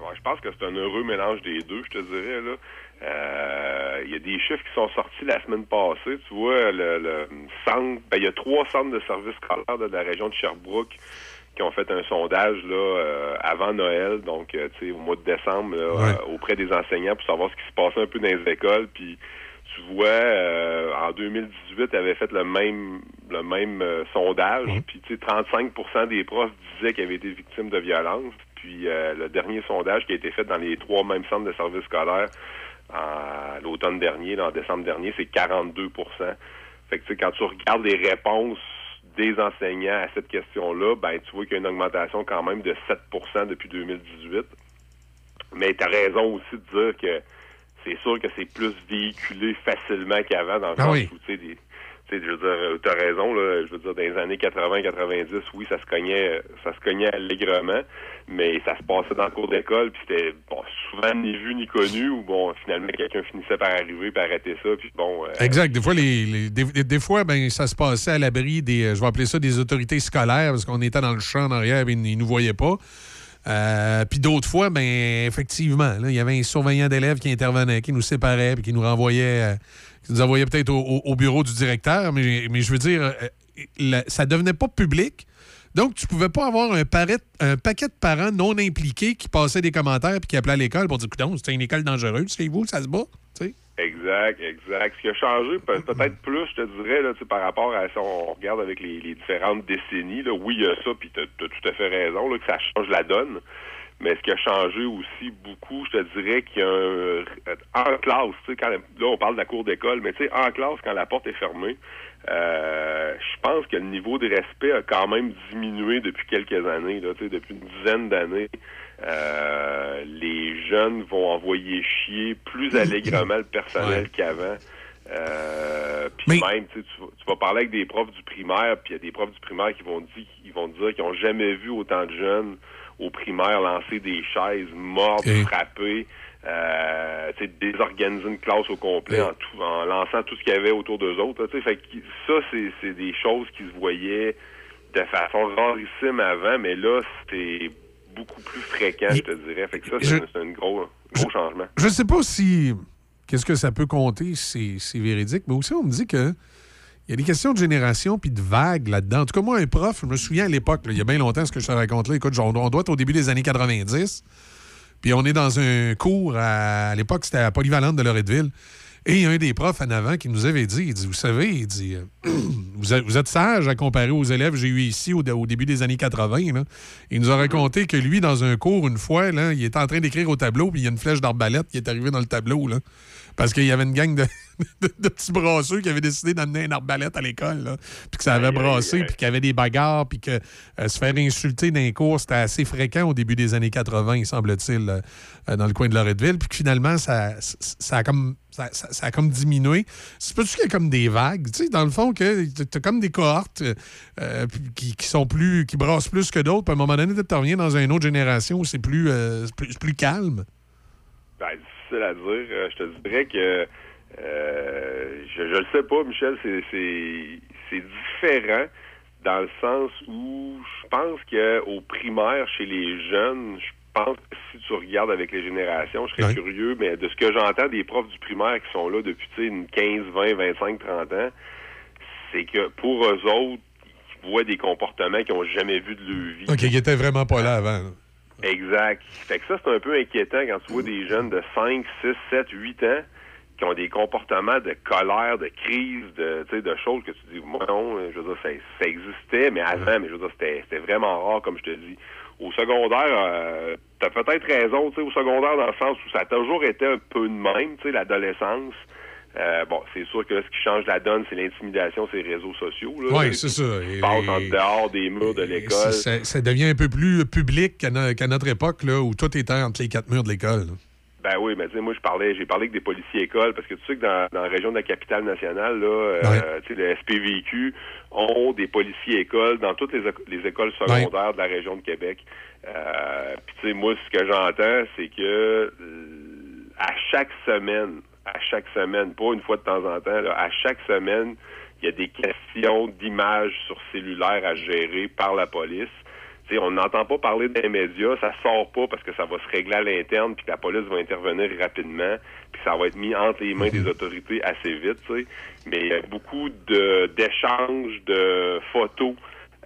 Ouais, je pense que c'est un heureux mélange des deux, je te dirais. là. Euh, Il y a des chiffres qui sont sortis la semaine passée. Tu vois, le, le centre, ben, il y a trois centres de services scolaires de la région de Sherbrooke qui ont fait un sondage là euh, avant Noël, donc euh, tu sais, au mois de décembre, là, Ouais. auprès des enseignants pour savoir ce qui se passait un peu dans les écoles. Puis tu vois, euh, en 2018, ils avaient fait le même le même euh, sondage. Puis tu sais, 35% des profs disaient qu'ils avaient été victimes de violence. Puis euh, le dernier sondage qui a été fait dans les trois mêmes centres de services scolaires en l'automne dernier, là, en décembre dernier, c'est 42% Fait que tu sais, quand tu regardes les réponses des enseignants à cette question-là, ben tu vois qu'il y a une augmentation quand même de 7% depuis 2018. Mais tu as raison aussi de dire que c'est sûr que c'est plus véhiculé facilement qu'avant dans le Ah sens oui. où, tu sais, des- tu sais, je veux dire, t'as raison, là, je veux dire, dans les années 80-90, oui, ça se cognait, ça se cognait allègrement, mais ça se passait dans le cours d'école, puis c'était, bon, souvent ni vu ni connu, ou bon, finalement, quelqu'un finissait par arriver, par arrêter ça, puis bon... euh, Exact. Des fois, les, les- des, des fois ben, ça se passait à l'abri des, euh, je vais appeler ça des autorités scolaires, parce qu'on était dans le champ en arrière et ils ne nous voyaient pas. Euh, puis d'autres fois, ben, effectivement, il y avait un surveillant d'élèves qui intervenait, qui nous séparait, puis qui nous renvoyait, euh, qui nous envoyait peut-être au, au- au bureau du directeur. Mais, mais je veux dire, euh, la- ça devenait pas public. Donc, tu pouvais pas avoir un, paquet de parents non impliqués qui passaient des commentaires puis qui appelaient à l'école pour dire, écoute, c'est une école dangereuse, chez vous, ça se bat. Tu sais? Exact, exact. Ce qui a changé, pe- peut-être plus, je te dirais, là, par rapport à si on regarde avec les, les différentes décennies, là, oui, il y a ça, puis tu as, tout à fait raison, là, que ça change la donne. Mais ce qui a changé aussi beaucoup, je te dirais qu'il y a un, euh, en classe, tu sais, quand, là, on parle de la cour d'école, mais tu sais, en classe, quand la porte est fermée, euh, je pense que le niveau de respect a quand même diminué depuis quelques années, là, tu sais, depuis une dizaine d'années. Euh, les jeunes vont envoyer chier plus allègrement le personnel qu'avant. Euh, puis même, tu, tu, vas- parler avec des profs du primaire, puis il y a des profs du primaire qui vont dire, ils vont dire qu'ils n'ont jamais vu autant de jeunes au primaire lancer des chaises, mordre, frapper, euh, désorganiser une classe au complet en, tout, en lançant tout ce qu'il y avait autour d'eux autres. là. Fait que ça, c'est c'est des choses qui se voyaient de façon rarissime avant, mais là, c'était beaucoup plus fréquent, je te dirais. Fait que ça, c'est un- gros, gros changement. Je sais pas si. Qu'est-ce que ça peut compter, c'est c'est véridique, mais aussi on me dit que. Il y a des questions de génération puis de vagues là-dedans. En tout cas, moi, un prof, je me souviens à l'époque, il y a bien longtemps ce que je te raconte là. Écoute, on, on doit être au début des années 90. Puis on est dans un cours à, à l'époque, c'était à Polyvalente de Loretteville. Et il y a un des profs en avant qui nous avait dit, il dit, vous savez, il dit, euh, vous, êtes, vous êtes sage à comparer aux élèves que j'ai eu ici au, au début des années 80. là. Il nous a raconté que lui, dans un cours, une fois, là, il était en train d'écrire au tableau, puis il y a une flèche d'arbalète qui est arrivée dans le tableau. Là, parce qu'il y avait une gang de, de- de petits brasseux qui avaient décidé d'amener une arbalète à l'école, là, puis que ça avait brassé, puis qu'il y avait des bagarres, puis que euh, se faire insulter dans les cours, c'était assez fréquent au début des années 80, semble-t-il, euh, dans le coin de Loretteville, puis que finalement, ça, ça a comme... Ça, a comme diminué. C'est pas qu'il y a comme des vagues, tu sais, dans le fond, que t'as comme des cohortes euh, qui, qui sont plus, qui brassent plus que d'autres, puis à un moment donné, tu reviens dans une autre génération où c'est plus, euh, plus, calme. Ben, difficile à dire. Euh, je te dirais que je, je le sais pas, Michel, c'est différent dans le sens où je pense qu'au primaire, chez les jeunes, je pense que si tu regardes avec les générations, je serais curieux, mais de ce que j'entends des profs du primaire qui sont là depuis une 15, 20, 25, 30 ans, c'est que pour eux autres, ils voient des comportements qu'ils n'ont jamais vus de leur vie. OK, qui était vraiment pas là avant. là. Exact. Fait que ça, c'est un peu inquiétant quand tu vois des jeunes de 5, 6, 7, 8 ans qui ont des comportements de colère, de crise, de, de choses que tu dis, moi non, je veux dire, ça, ça existait, mais avant, mais je veux dire, c'était vraiment rare, comme je te dis. Au secondaire, euh, t'as peut-être raison, tu sais, au secondaire, dans le sens où ça a toujours été un peu de même, tu sais, l'adolescence. Euh, bon, c'est sûr que là, ce qui change la donne, c'est l'intimidation, c'est les réseaux sociaux. Oui, c'est ça. Et- passent en dehors des murs de l'école. Ça, ça devient un peu plus public qu'à no- qu'à notre époque, là, où tout était entre les quatre murs de l'école. Ben oui, mais tu sais, moi, je parlais, j'ai parlé avec des policiers écoles, parce que tu sais que dans, dans la région de la capitale nationale, là, euh, tu sais, le SPVQ ont des policiers écoles dans toutes les, éco- les écoles secondaires de la région de Québec. Euh, Puis tu sais, moi, ce que j'entends, c'est que à chaque semaine, à chaque semaine, pas une fois de temps en temps, là, à chaque semaine, il y a des questions d'images sur cellulaire à gérer par la police. On n'entend pas parler des médias, ça sort pas parce que ça va se régler à l'interne, puis que la police va intervenir rapidement, puis ça va être mis entre les mains des autorités assez vite. Mais il y a beaucoup d'échanges de photos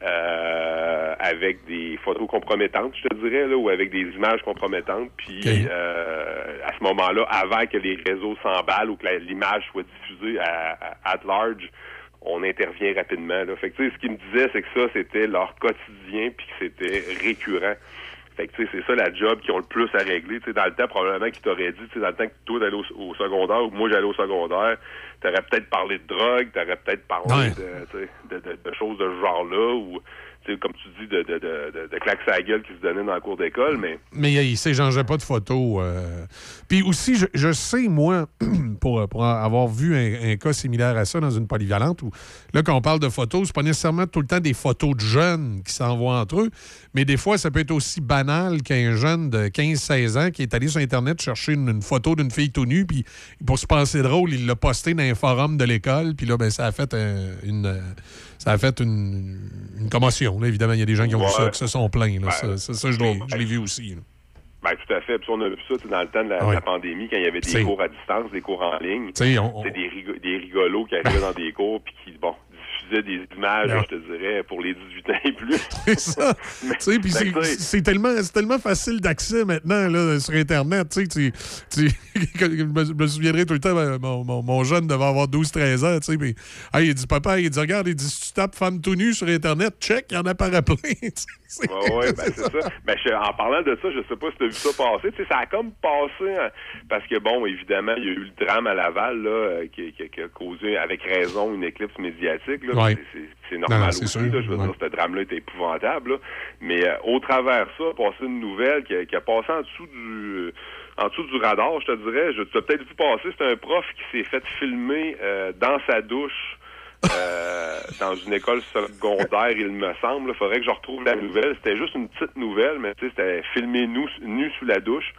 euh, avec des photos compromettantes, je te dirais, là, ou avec des images compromettantes. Puis euh, à ce moment-là, avant que les réseaux s'emballent ou que l'image soit diffusée à, à- at large, on intervient rapidement. Là. Fait que, tu sais, ce qu'ils me disaient, c'est que ça, c'était leur quotidien, puis que c'était récurrent. Fait que, tu sais, c'est ça la job qu'ils ont le plus à régler. Tu sais, dans le temps, probablement, qu'ils t'auraient dit, tu sais, dans le temps que toi, t'allais au, au secondaire, ou que moi, j'allais au secondaire, t'aurais peut-être parlé de drogue, t'aurais peut-être parlé Ouais. de, de, de, de choses de ce genre-là, ou, comme tu dis, de, de, de, de, claques à la gueule qui se donnaient dans la cour d'école, mais... Mais il s'échangeait pas de photos. euh. Puis aussi, je, sais, moi, pour, avoir vu un, cas similaire à ça dans une polyvalente, où là, quand on parle de photos, c'est pas nécessairement tout le temps des photos de jeunes qui s'envoient entre eux, mais des fois, ça peut être aussi banal qu'un jeune de 15-16 ans qui est allé sur Internet chercher une, une photo d'une fille tout nue, puis pour se penser drôle, il l'a posté dans un forum de l'école, puis là, ben, ça a fait un- une... Ça a fait une, une commotion. là. Évidemment, il y a des gens qui ont vu ça, qui se sont plaints. là. Ça, ça, ça, je l'ai vu aussi. là. Ben, tout à fait. Puis on a vu ça dans le temps de la, de Ouais. la pandémie, quand il y avait des cours à distance, des cours en ligne. Sais, on- C'est des, des rigolos qui arrivaient dans des cours puis qui, bon, des images, je te dirais, pour les 18 ans et plus. C'est ça. C'est- tellement, tellement facile d'accès maintenant là, sur Internet. Tu tu, je me- souviendrai tout le temps, ben, mon, mon- mon jeune devait avoir 12-13 ans. Tu sais, ah, il dit, papa, il dit, regarde, il dit, si tu tapes femme tout nu sur Internet, check, il y en a plein. C'est- Ouais, ouais, ben c'est ça. Ben, je- en parlant de ça, je sais pas si tu as vu ça passer. Tu sais, ça a comme passé hein, parce que, bon, évidemment, il y a eu le drame à Laval là, euh, qui, qui- qui a causé, avec raison, une éclipse médiatique. Là, Ouais. C'est- normal aussi. sûr, là, je veux ouais. dire, ce drame-là était épouvantable. là. Mais euh, au travers de ça, passer une nouvelle qui a, qui a passé en dessous du en dessous du radar, je te dirais. Je, tu as peut-être vu passer, c'est un prof qui s'est fait filmer euh, dans sa douche euh, dans une école secondaire, il me semble. Il faudrait que je retrouve la nouvelle. C'était juste une petite nouvelle, mais tu sais, c'était filmé nu, nu sous la douche.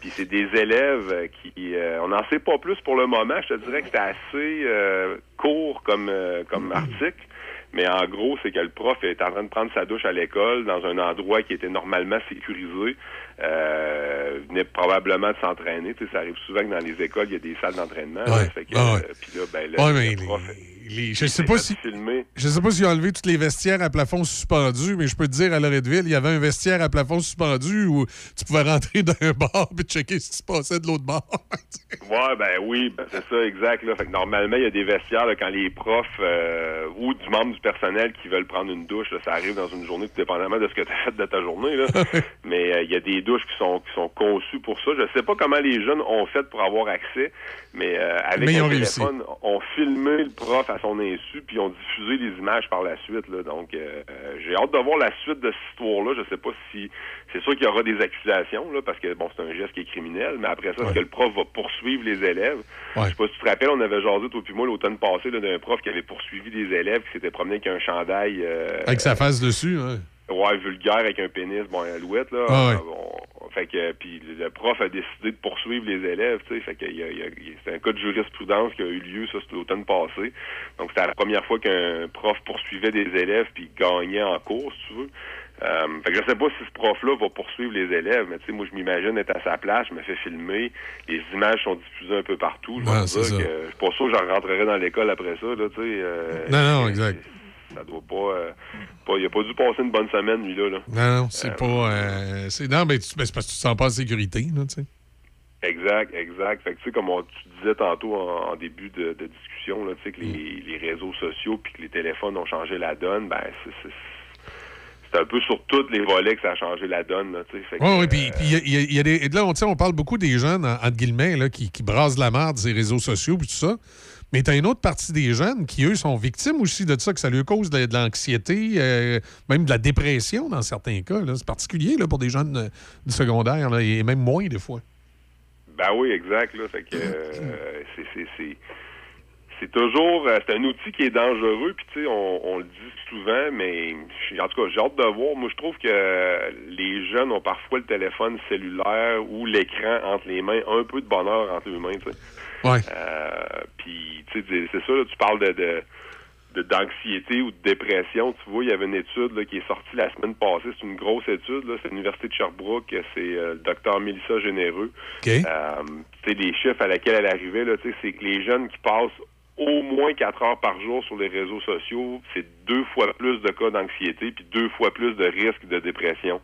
Puis c'est des élèves qui... euh, on n'en sait pas plus pour le moment. Je te dirais que c'était assez euh, court comme, euh, comme article. Mais en gros, c'est que le prof est en train de prendre sa douche à l'école dans un endroit qui était normalement sécurisé. Euh, venait probablement de s'entraîner. Tu sais, ça arrive souvent que dans les écoles, il y a des salles d'entraînement. là. Ouais. Fait que, Ah ouais. euh, puis là, ben, le- Ouais, le mais prof- les- je sais pas si. Je sais pas s'ils ont enlevé tous les vestiaires à plafond suspendu, mais je peux te dire, à Loretteville, il y avait un vestiaire à plafond suspendu où tu pouvais rentrer d'un bar et checker ce qui se passait de l'autre bar. Ouais, ben oui, ben c'est ça, exact. Là. Fait que normalement, il y a des vestiaires là, quand les profs euh, ou du membre du personnel qui veulent prendre une douche, là, ça arrive dans une journée, tout dépendamment de ce que tu as fait de ta journée. Là. Mais euh, il y a des douches qui sont qui sont conçues pour ça. Je sais pas comment les jeunes ont fait pour avoir accès, mais euh, avec Mais un réussi. téléphone, ont filmé le prof à son insu, puis ont diffusé les images par la suite. Là. Donc, euh, euh, j'ai hâte de voir la suite de cette histoire-là. Je sais pas si... C'est sûr qu'il y aura des accusations, là, parce que, bon, c'est un geste qui est criminel, mais après ça, est-ce que le prof va poursuivre les élèves? Je sais pas si tu te rappelles, on avait jasé, toi puis moi, l'automne passé, d'un prof qui avait poursuivi des élèves qui s'étaient promenés avec un chandail... euh, Avec sa face dessus. hein. Ouais, vulgaire avec un pénis, bon, alouette, là. Ah ouais. Fait que, puis le prof a décidé de poursuivre les élèves, tu sais. Fait que, c'est un cas de jurisprudence qui a eu lieu, ça, c'était l'automne passé. Donc, c'était la première fois qu'un prof poursuivait des élèves puis gagnait en cours, si tu veux. Euh, fait que je sais pas si ce prof-là va poursuivre les élèves, mais tu sais, moi, je m'imagine être à sa place, je me fais filmer, les images sont diffusées un peu partout. Je Ouais, c'est ça. que je suis pas sûr que j'en rentrerai dans l'école après ça, là, tu sais. euh, Non, non, exact. Ça doit pas, euh, pas. Il a pas dû passer une bonne semaine, lui-là. Là. Non, non, c'est pas. euh, c'est, non, mais tu- ben, c'est parce que tu te sens pas en sécurité, là, tu sais. Exact, exact. Fait que tu sais, comme on- tu disais tantôt en, en début de, de discussion, là, tu sais, que Mm. les, les réseaux sociaux puis que les téléphones ont changé la donne, ben c'est, un peu sur tous les volets que ça a changé la donne, là. Fait que, Oui, oui, puis il y a- y, a- il y a des. Là, on, on parle beaucoup des jeunes, en- entre guillemets, là, qui, qui brassent la merde ces réseaux sociaux puis tout ça. Mais t'as une autre partie des jeunes qui, eux, sont victimes aussi de ça, que ça leur cause de, l'anxiété, euh, même de la dépression dans certains cas. C'est particulier là, pour des jeunes euh, du secondaire, et même moins des fois. Ben oui, exact. Euh, c'est, toujours c'est un outil qui est dangereux. Puis tu sais, on, le dit souvent, mais en tout cas, j'ai hâte de voir. Moi, je trouve que les jeunes ont parfois le téléphone cellulaire ou l'écran entre les mains, un peu de bonheur entre les mains. Tu. Ouais. Euh, puis tu sais, c'est- ça. Là, tu parles de, de d'anxiété ou de dépression. Tu vois, il y avait une étude là, qui est sortie la semaine passée. C'est une grosse étude. C'est l'Université de Sherbrooke. C'est euh, le docteur Mélissa Généreux. Euh, tu sais, les chiffres à laquelle elle arrivait, c'est que les jeunes qui passent au moins quatre heures par jour sur les réseaux sociaux, c'est deux fois plus de cas d'anxiété puis deux fois plus de risques de dépression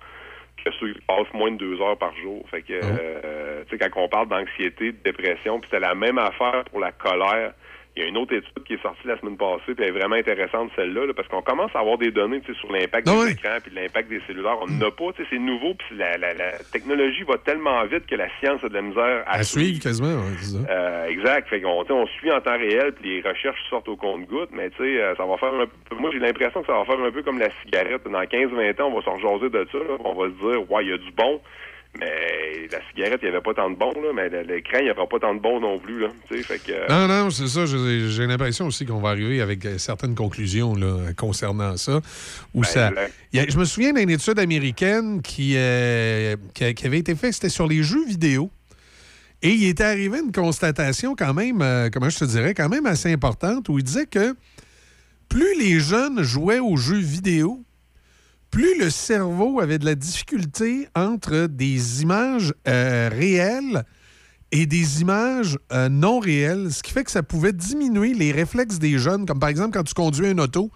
que ceux qui passent moins de deux heures par jour. Fait que, euh, tu sais, quand on parle d'anxiété, de dépression, puis c'est la même affaire pour la colère. Il y a une autre étude qui est sortie la semaine passée, puis elle est vraiment intéressante celle-là, là, parce qu'on commence à avoir des données sur l'impact des écrans puis l'impact des cellulaires. On n'en a pas, tu sais, c'est nouveau, puis la, la, la technologie va tellement vite que la science a de la misère à, À suivre quasiment, ouais, ça. euh, exact. Fait sais, on suit en temps réel, puis les recherches sortent au compte-goutte, mais tu sais, euh, ça va faire un peu... Moi, j'ai l'impression que ça va faire un peu comme la cigarette. Dans 15-20 ans, on va s'en rejaser de ça, là. On va se dire, ouais, il y a du bon, mais la cigarette, il n'y avait pas tant de bon, là, mais l'écran, il n'y aura pas tant de bon non plus, là. Fait que... euh, Non, non, c'est ça. J'ai j'ai l'impression aussi qu'on va arriver avec euh, certaines conclusions là, concernant ça. Où ça a- je me souviens d'une étude américaine qui, euh, qui, avait été faite, c'était sur les jeux vidéo. Et il était arrivé une constatation quand même, euh, comment je te dirais, quand même assez importante, où il disait que plus les jeunes jouaient aux jeux vidéo, plus le cerveau avait de la difficulté entre des images euh, réelles et des images euh, non réelles, ce qui fait que ça pouvait diminuer les réflexes des jeunes, comme par exemple quand tu conduis un auto,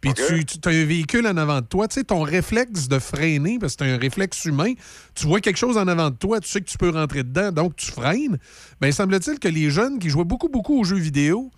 puis tu, tu as un véhicule en avant de toi, tu sais, ton réflexe de freiner, parce que c'est un réflexe humain, tu vois quelque chose en avant de toi, tu sais que tu peux rentrer dedans, donc tu freines. Bien, semble-t-il que les jeunes qui jouaient beaucoup, beaucoup aux jeux vidéo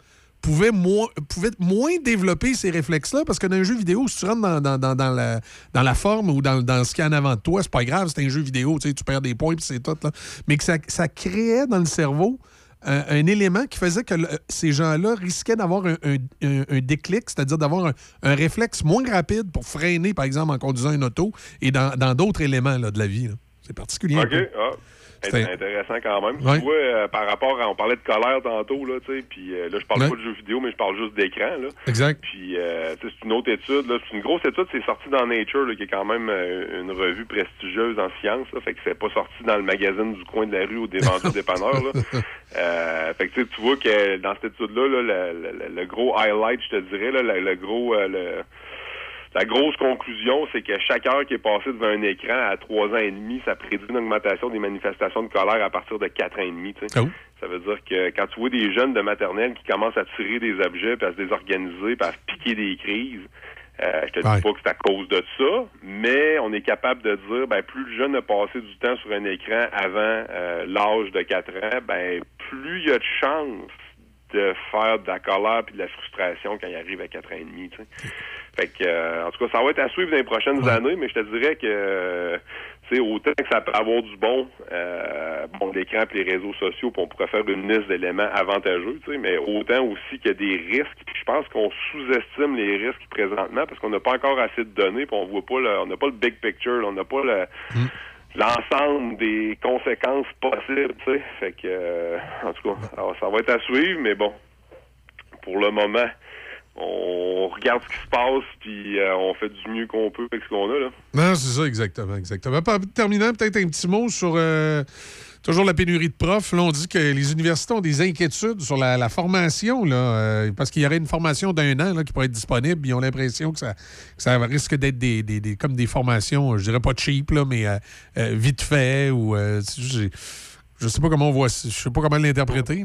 pouvaient moins, pouvaient moins développer ces réflexes-là, parce que dans un jeu vidéo, si tu rentres dans, dans- dans- dans la, dans la forme ou dans, dans ce qu'il y a en avant de toi, c'est pas grave, c'est un jeu vidéo, tu sais, tu perds des points, puis c'est tout, là. Mais que ça, ça créait dans le cerveau un, un élément qui faisait que le- ces gens-là risquaient d'avoir un, un- déclic, c'est-à-dire d'avoir un, un réflexe moins rapide pour freiner, par exemple, en conduisant une auto et dans dans d'autres éléments là, de la vie. C'est particulier. OK, ah. C'est intéressant quand même. Ouais. Tu vois, euh, par rapport à... On parlait de colère tantôt, là, tu sais, puis euh, là, je parle Ouais. pas de jeux vidéo, mais je parle juste d'écran, là. Exact. Puis, euh, tu sais, c'est une autre étude, là. C'est une grosse étude, c'est sorti dans Nature, là, qui est quand même euh, une revue prestigieuse en sciences, là. Fait que c'est pas sorti dans le magazine du coin de la rue ou des vendeurs dépanneurs, là. Euh, fait que, tu sais, tu vois que dans cette étude-là, là, le, le- le gros highlight, je te dirais, là, le, le gros... euh, le, la grosse conclusion, c'est que chaque heure qui est passée devant un écran à trois ans et demi, ça prédit une augmentation des manifestations de colère à partir de quatre ans et demi. tu sais. Ça veut dire que quand tu vois des jeunes de maternelle qui commencent à tirer des objets, puis à se désorganiser, puis à se piquer des crises, euh, je te dis Ouais. pas que c'est à cause de ça, mais on est capable de dire, ben plus le jeune a passé du temps sur un écran avant euh, l'âge de 4 ans, ben plus il y a de chances de faire de la colère puis de la frustration quand il arrive à 4 ans et demi. tu sais. Fait que, euh, en tout cas, ça va être à suivre dans les prochaines années, mais je te dirais que, euh, tu sais, autant que ça peut avoir du bon, euh, bon, l'écran et les réseaux sociaux, puis on pourrait faire une liste d'éléments avantageux, tu sais, mais autant aussi qu'il y a des risques. Puis je pense qu'on sous-estime les risques présentement parce qu'on n'a pas encore assez de données, puis on voit pas le, on n'a pas le big picture, là, on n'a pas le l'ensemble des conséquences possibles, tu sais. Fait que, euh, en tout cas, alors, ça va être à suivre, mais bon, pour le moment, on regarde ce qui se passe, puis euh, on fait du mieux qu'on peut avec ce qu'on a, là. Non, c'est ça, exactement. exactement. Terminant, peut-être un petit mot sur euh, toujours la pénurie de profs. Là, on dit que les universités ont des inquiétudes sur la, formation, là, euh, parce qu'il y aurait une formation d'un an là, qui pourrait être disponible. Ils ont l'impression que ça, ça risque d'être des, des- des- comme des formations, je dirais pas cheap, là, mais vite fait ou je sais pas comment on voit, je sais pas comment l'interpréter.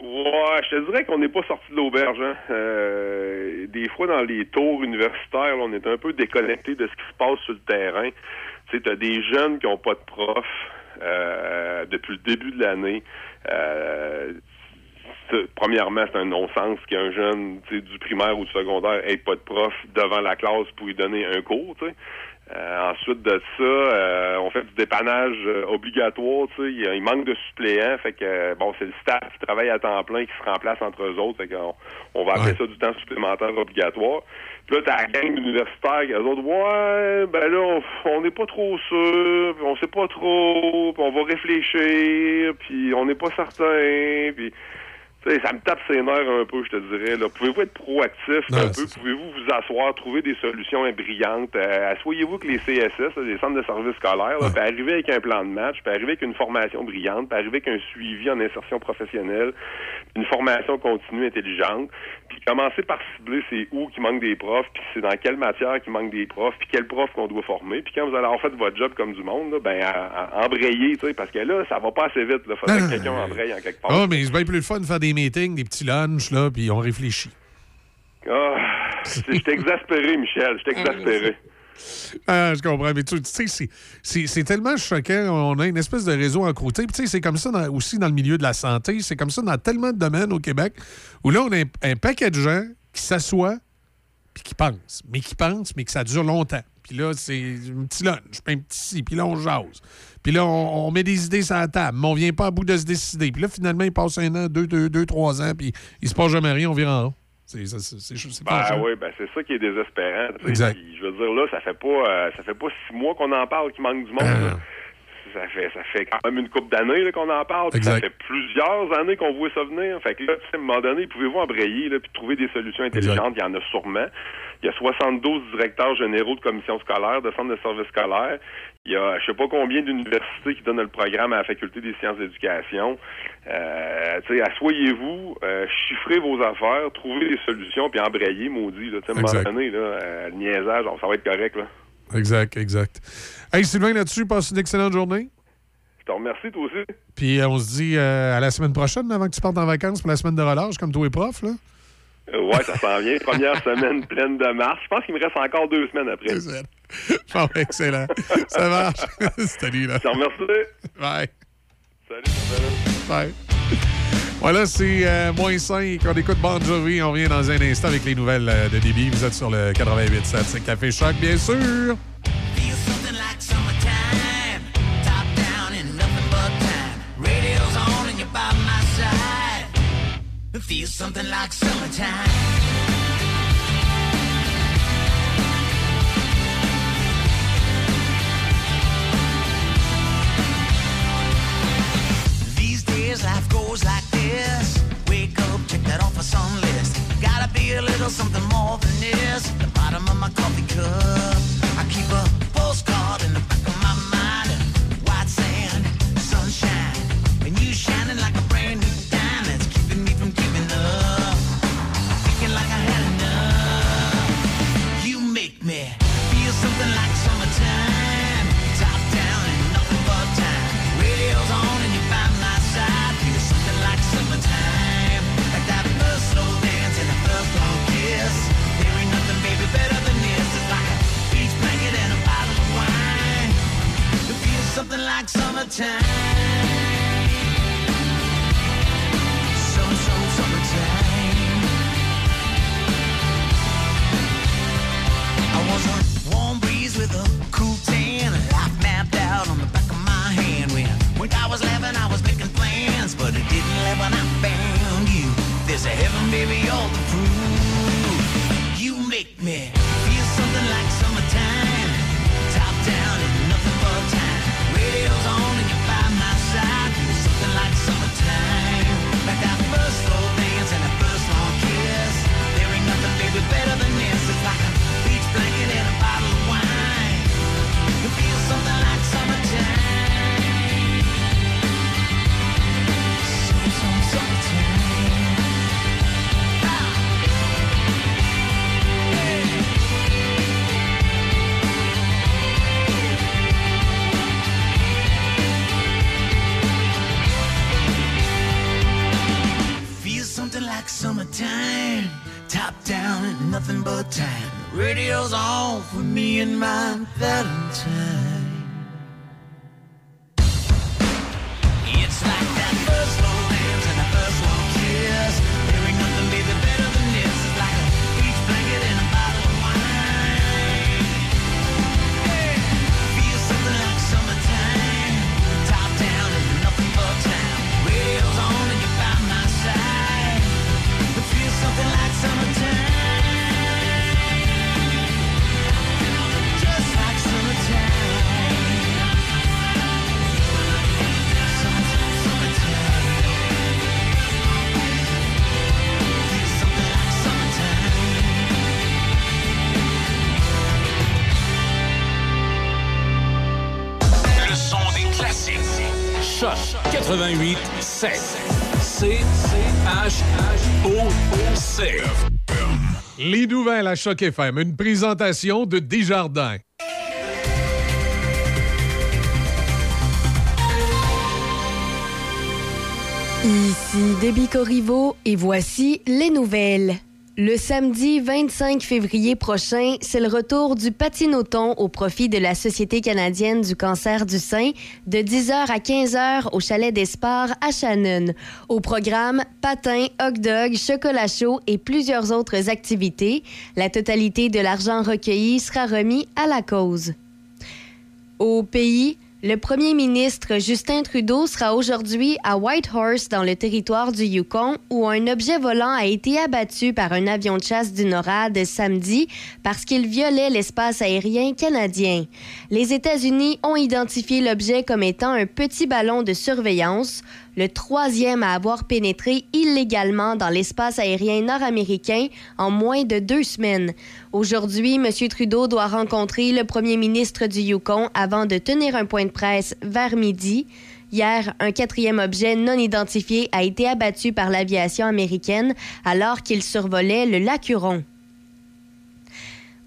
Ouais, je te dirais qu'on n'est pas sorti de l'auberge. Hein. Euh, des fois, dans les tours universitaires, on est un peu déconnecté de ce qui se passe sur le terrain. Tu sais, t'as des jeunes qui ont pas de prof euh, depuis le début de l'année. Euh, premièrement, c'est un non-sens qu'un jeune du primaire ou du secondaire ait pas de prof devant la classe pour lui donner un cours. tu sais. Euh, ensuite de ça, euh, on fait du dépannage euh, obligatoire. Tu sais, il, il manque de suppléants, fait que bon, c'est le staff qui travaille à temps plein qui se remplace entre eux autres. Fait qu'on on va appeler ça du temps supplémentaire obligatoire. Puis là, t'as la gang universitaire qui eux autres, ouais, ben là, on- on n'est pas trop sûr, puis on sait pas trop, puis on va réfléchir, puis on n'est pas certain, puis ça me tape ses nerfs un peu, je te dirais. Là. Pouvez-vous être proactif Non, un peu? Pouvez-vous vous asseoir, trouver des solutions brillantes? Euh, Assoyez-vous que les CSS, là, les centres de services scolaires, là, puis arriver avec un plan de match, puis arriver avec une formation brillante, puis arriver avec un suivi en insertion professionnelle, une formation continue intelligente, puis commencer par cibler c'est où qui manque des profs, puis c'est dans quelle matière qui manque des profs, puis quel prof qu'on doit former. Puis quand vous allez avoir fait votre job comme du monde, là, ben à- à embrayer, parce que là, ça va pas assez vite. Il faudrait que quelqu'un embraye en quelque part. Ah, mais c'est bien plus le fun de faire des meetings, des petits lunchs, là, puis on réfléchit. Ah, je suis exaspéré, Michel. Je suis exaspéré. Ah, je comprends. Mais tu tu sais, c'est- c'est c'est tellement choquant. On a une espèce de réseau encrouté. Puis, tu sais, c'est comme ça dans- aussi dans le milieu de la santé. C'est comme ça dans tellement de domaines au Québec où là, on a un, un paquet de gens qui s'assoient puis qui pensent. Mais qui pensent, mais que ça dure longtemps. Puis là, c'est un petit lunch, puis un petit ci, puis là, on jase. Puis là, on, on met des idées sur la table, mais on vient pas à bout de se décider. Puis là, finalement, il passe un an, deux, deux, deux trois ans, puis il se passe jamais rien, on vire en haut. C'est Ben fâchant. oui, ben c'est ça qui est désespérant. Exact. Puis, je veux dire là, ça fait pas euh, ça fait pas six mois qu'on en parle qu'il manque du monde. Ah. Ça fait ça fait quand même une couple d'années qu'on en parle. puis Ça fait plusieurs années qu'on voit ça venir. Fait que là, à un moment donné, pouvez-vous embrayer là, puis trouver des solutions intelligentes? Il y en a sûrement. Il y a 72 directeurs généraux de commissions scolaires, de centres de services scolaires. Il y a je sais pas combien d'universités qui donnent le programme à la faculté des sciences d'éducation. Euh, asseyez-vous, euh, chiffrez vos affaires, trouvez des solutions, puis embrayez, maudit. Là, Exact. donné, là, euh, le niaisage, ça va être correct. Là. Exact, exact. Hey, Sylvain, là-dessus, passe une excellente journée. Je te remercie, toi aussi. Puis euh, on se dit à la semaine prochaine, avant que tu partes en vacances pour la semaine de relâche, comme tous les profs. Là. Ouais, ça s'en vient. Première semaine pleine de mars. Je pense qu'il me reste encore deux semaines après. Bon, excellent. Ça marche. Salut, là. Je remercie. Bye. Salut, salut. Bye. Voilà, c'est euh, moins 5. On écoute Bon Jovi. On revient dans un instant avec les nouvelles euh, de débit. Vous êtes sur le 88.7. C'est Café Choc, bien sûr. Feel something like summertime. Days life goes like this. Wake up, check that off a song list. Gotta be a little something more than this. The bottom of my coffee cup. I keep a postcard in the back of like summertime. Summer, summer, summertime. I warm breeze with a cool tan, life mapped out on the back of my hand. When, when I was laughing, I was making plans, but it didn't when I found you. There's a heaven, baby, all the proof. You make me summertime. Top down and nothing but time. Radio's on for me and my Valentine. Choc 88 7. C H O C. Les nouvelles à Choc FM, une présentation de Desjardins. Ici Déby Corriveau et voici les nouvelles. Le samedi 25 février prochain, c'est le retour du patinoton au profit de la Société canadienne du cancer du sein de 10h à 15h au chalet des sports à Shannon. Au programme, patins, hot dog, chocolat chaud et plusieurs autres activités. La totalité de l'argent recueilli sera remis à la cause. Au pays, le premier ministre Justin Trudeau sera aujourd'hui à Whitehorse dans le territoire du Yukon où un objet volant a été abattu par un avion de chasse du NORAD samedi parce qu'il violait l'espace aérien canadien. Les États-Unis ont identifié l'objet comme étant un petit ballon de surveillance, le troisième à avoir pénétré illégalement dans l'espace aérien nord-américain en moins de deux semaines. Aujourd'hui, M. Trudeau doit rencontrer le premier ministre du Yukon avant de tenir un point de presse vers midi. Hier, un quatrième objet non identifié a été abattu par l'aviation américaine alors qu'il survolait le lac Huron.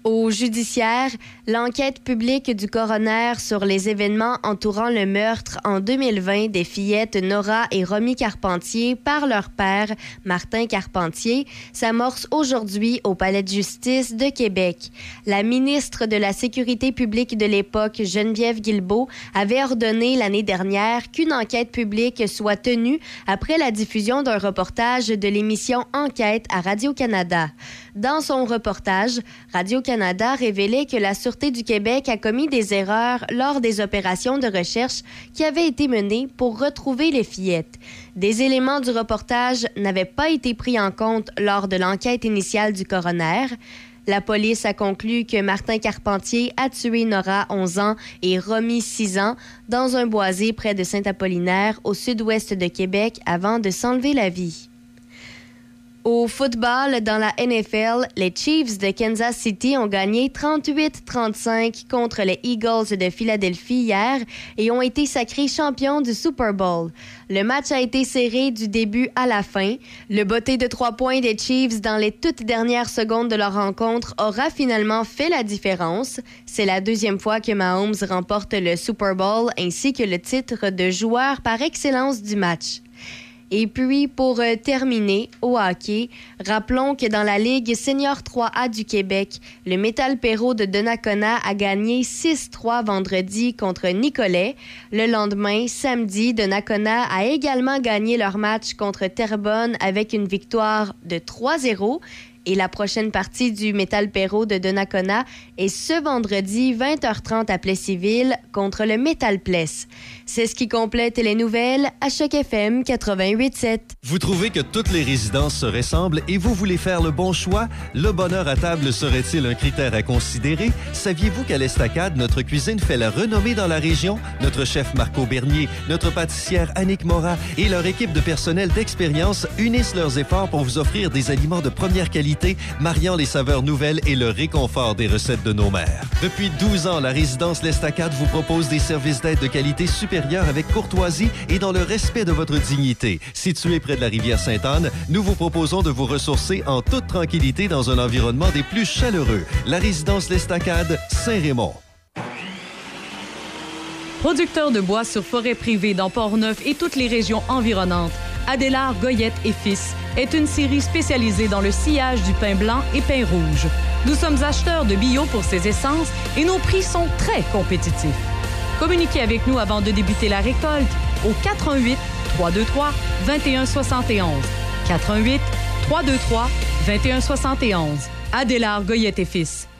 Au judiciaire, l'enquête publique du coroner sur les événements entourant le meurtre en 2020 des fillettes Nora et Romy Carpentier par leur père, Martin Carpentier, s'amorce aujourd'hui au Palais de justice de Québec. La ministre de la Sécurité publique de l'époque, Geneviève Guilbeault, avait ordonné l'année dernière qu'une enquête publique soit tenue après la diffusion d'un reportage de l'émission Enquête à Radio-Canada. Dans son reportage, Radio-Canada révélait que la Du Québec a commis des erreurs lors des opérations de recherche qui avaient été menées pour retrouver les fillettes. Des éléments du reportage n'avaient pas été pris en compte lors de l'enquête initiale du coroner. La police a conclu que Martin Carpentier a tué Nora, 11 ans, et Romy, 6 ans, dans un boisé près de Saint-Apollinaire, au sud-ouest de Québec, avant de s'enlever la vie. Au football, dans la NFL, les Chiefs de Kansas City ont gagné 38-35 contre les Eagles de Philadelphie hier et ont été sacrés champions du Super Bowl. Le match a été serré du début à la fin. Le botté de trois points des Chiefs dans les toutes dernières secondes de leur rencontre aura finalement fait la différence. C'est la deuxième fois que Mahomes remporte le Super Bowl ainsi que le titre de joueur par excellence du match. Et puis, pour euh, terminer, au hockey, rappelons que dans la Ligue Senior 3A du Québec, le Métal Perrault de Donnacona a gagné 6-3 vendredi contre Nicolet. Le lendemain, samedi, Donnacona a également gagné leur match contre Terrebonne avec une victoire de 3-0. Et la prochaine partie du Métal Perrault de Donnacona est ce vendredi 20h30 à Plessisville contre le Métal Pless. C'est ce qui complète les nouvelles à Choc FM 88.7. Vous trouvez que toutes les résidences se ressemblent et vous voulez faire le bon choix? Le bonheur à table serait-il un critère à considérer? Saviez-vous qu'à l'Estacade, notre cuisine fait la renommée dans la région? Notre chef Marco Bernier, notre pâtissière Annick Mora et leur équipe de personnel d'expérience unissent leurs efforts pour vous offrir des aliments de première qualité, mariant les saveurs nouvelles et le réconfort des recettes de nos mères. Depuis 12 ans, la résidence L'Estacade vous propose des services d'aide de qualité supérieure avec courtoisie et dans le respect de votre dignité. Situé près de la rivière Sainte-Anne, nous vous proposons de vous ressourcer en toute tranquillité dans un environnement des plus chaleureux. La résidence L'Estacade, Saint-Raymond. Producteur de bois sur forêt privée dans Port-Neuf et toutes les régions environnantes, Adélard Goyette et Fils est une série spécialisée dans le sillage du pain blanc et pain rouge. Nous sommes acheteurs de bio pour ces essences et nos prix sont très compétitifs. Communiquez avec nous avant de débuter la récolte au 88 323 2171. 88 323 2171. Adélard Goyette et Fils,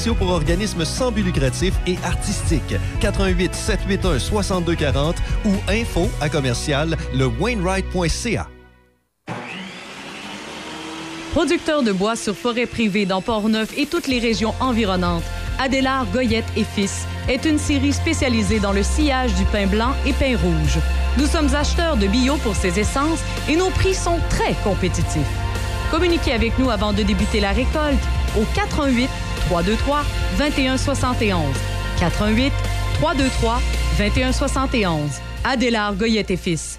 spéciaux pour organismes sans but lucratif et artistiques. 88 781 6240 ou info à commercial le Wainwright.ca. Producteur de bois sur forêt privée dans Port-Neuf et toutes les régions environnantes, Adélard Goyette et Fils est une série spécialisée dans le sillage du pain blanc et pain rouge. Nous sommes acheteurs de bio pour ces essences et nos prix sont très compétitifs. Communiquez avec nous avant de débuter la récolte au 88 323 2171. 88 323 2171. Adélard Goyette et Fils,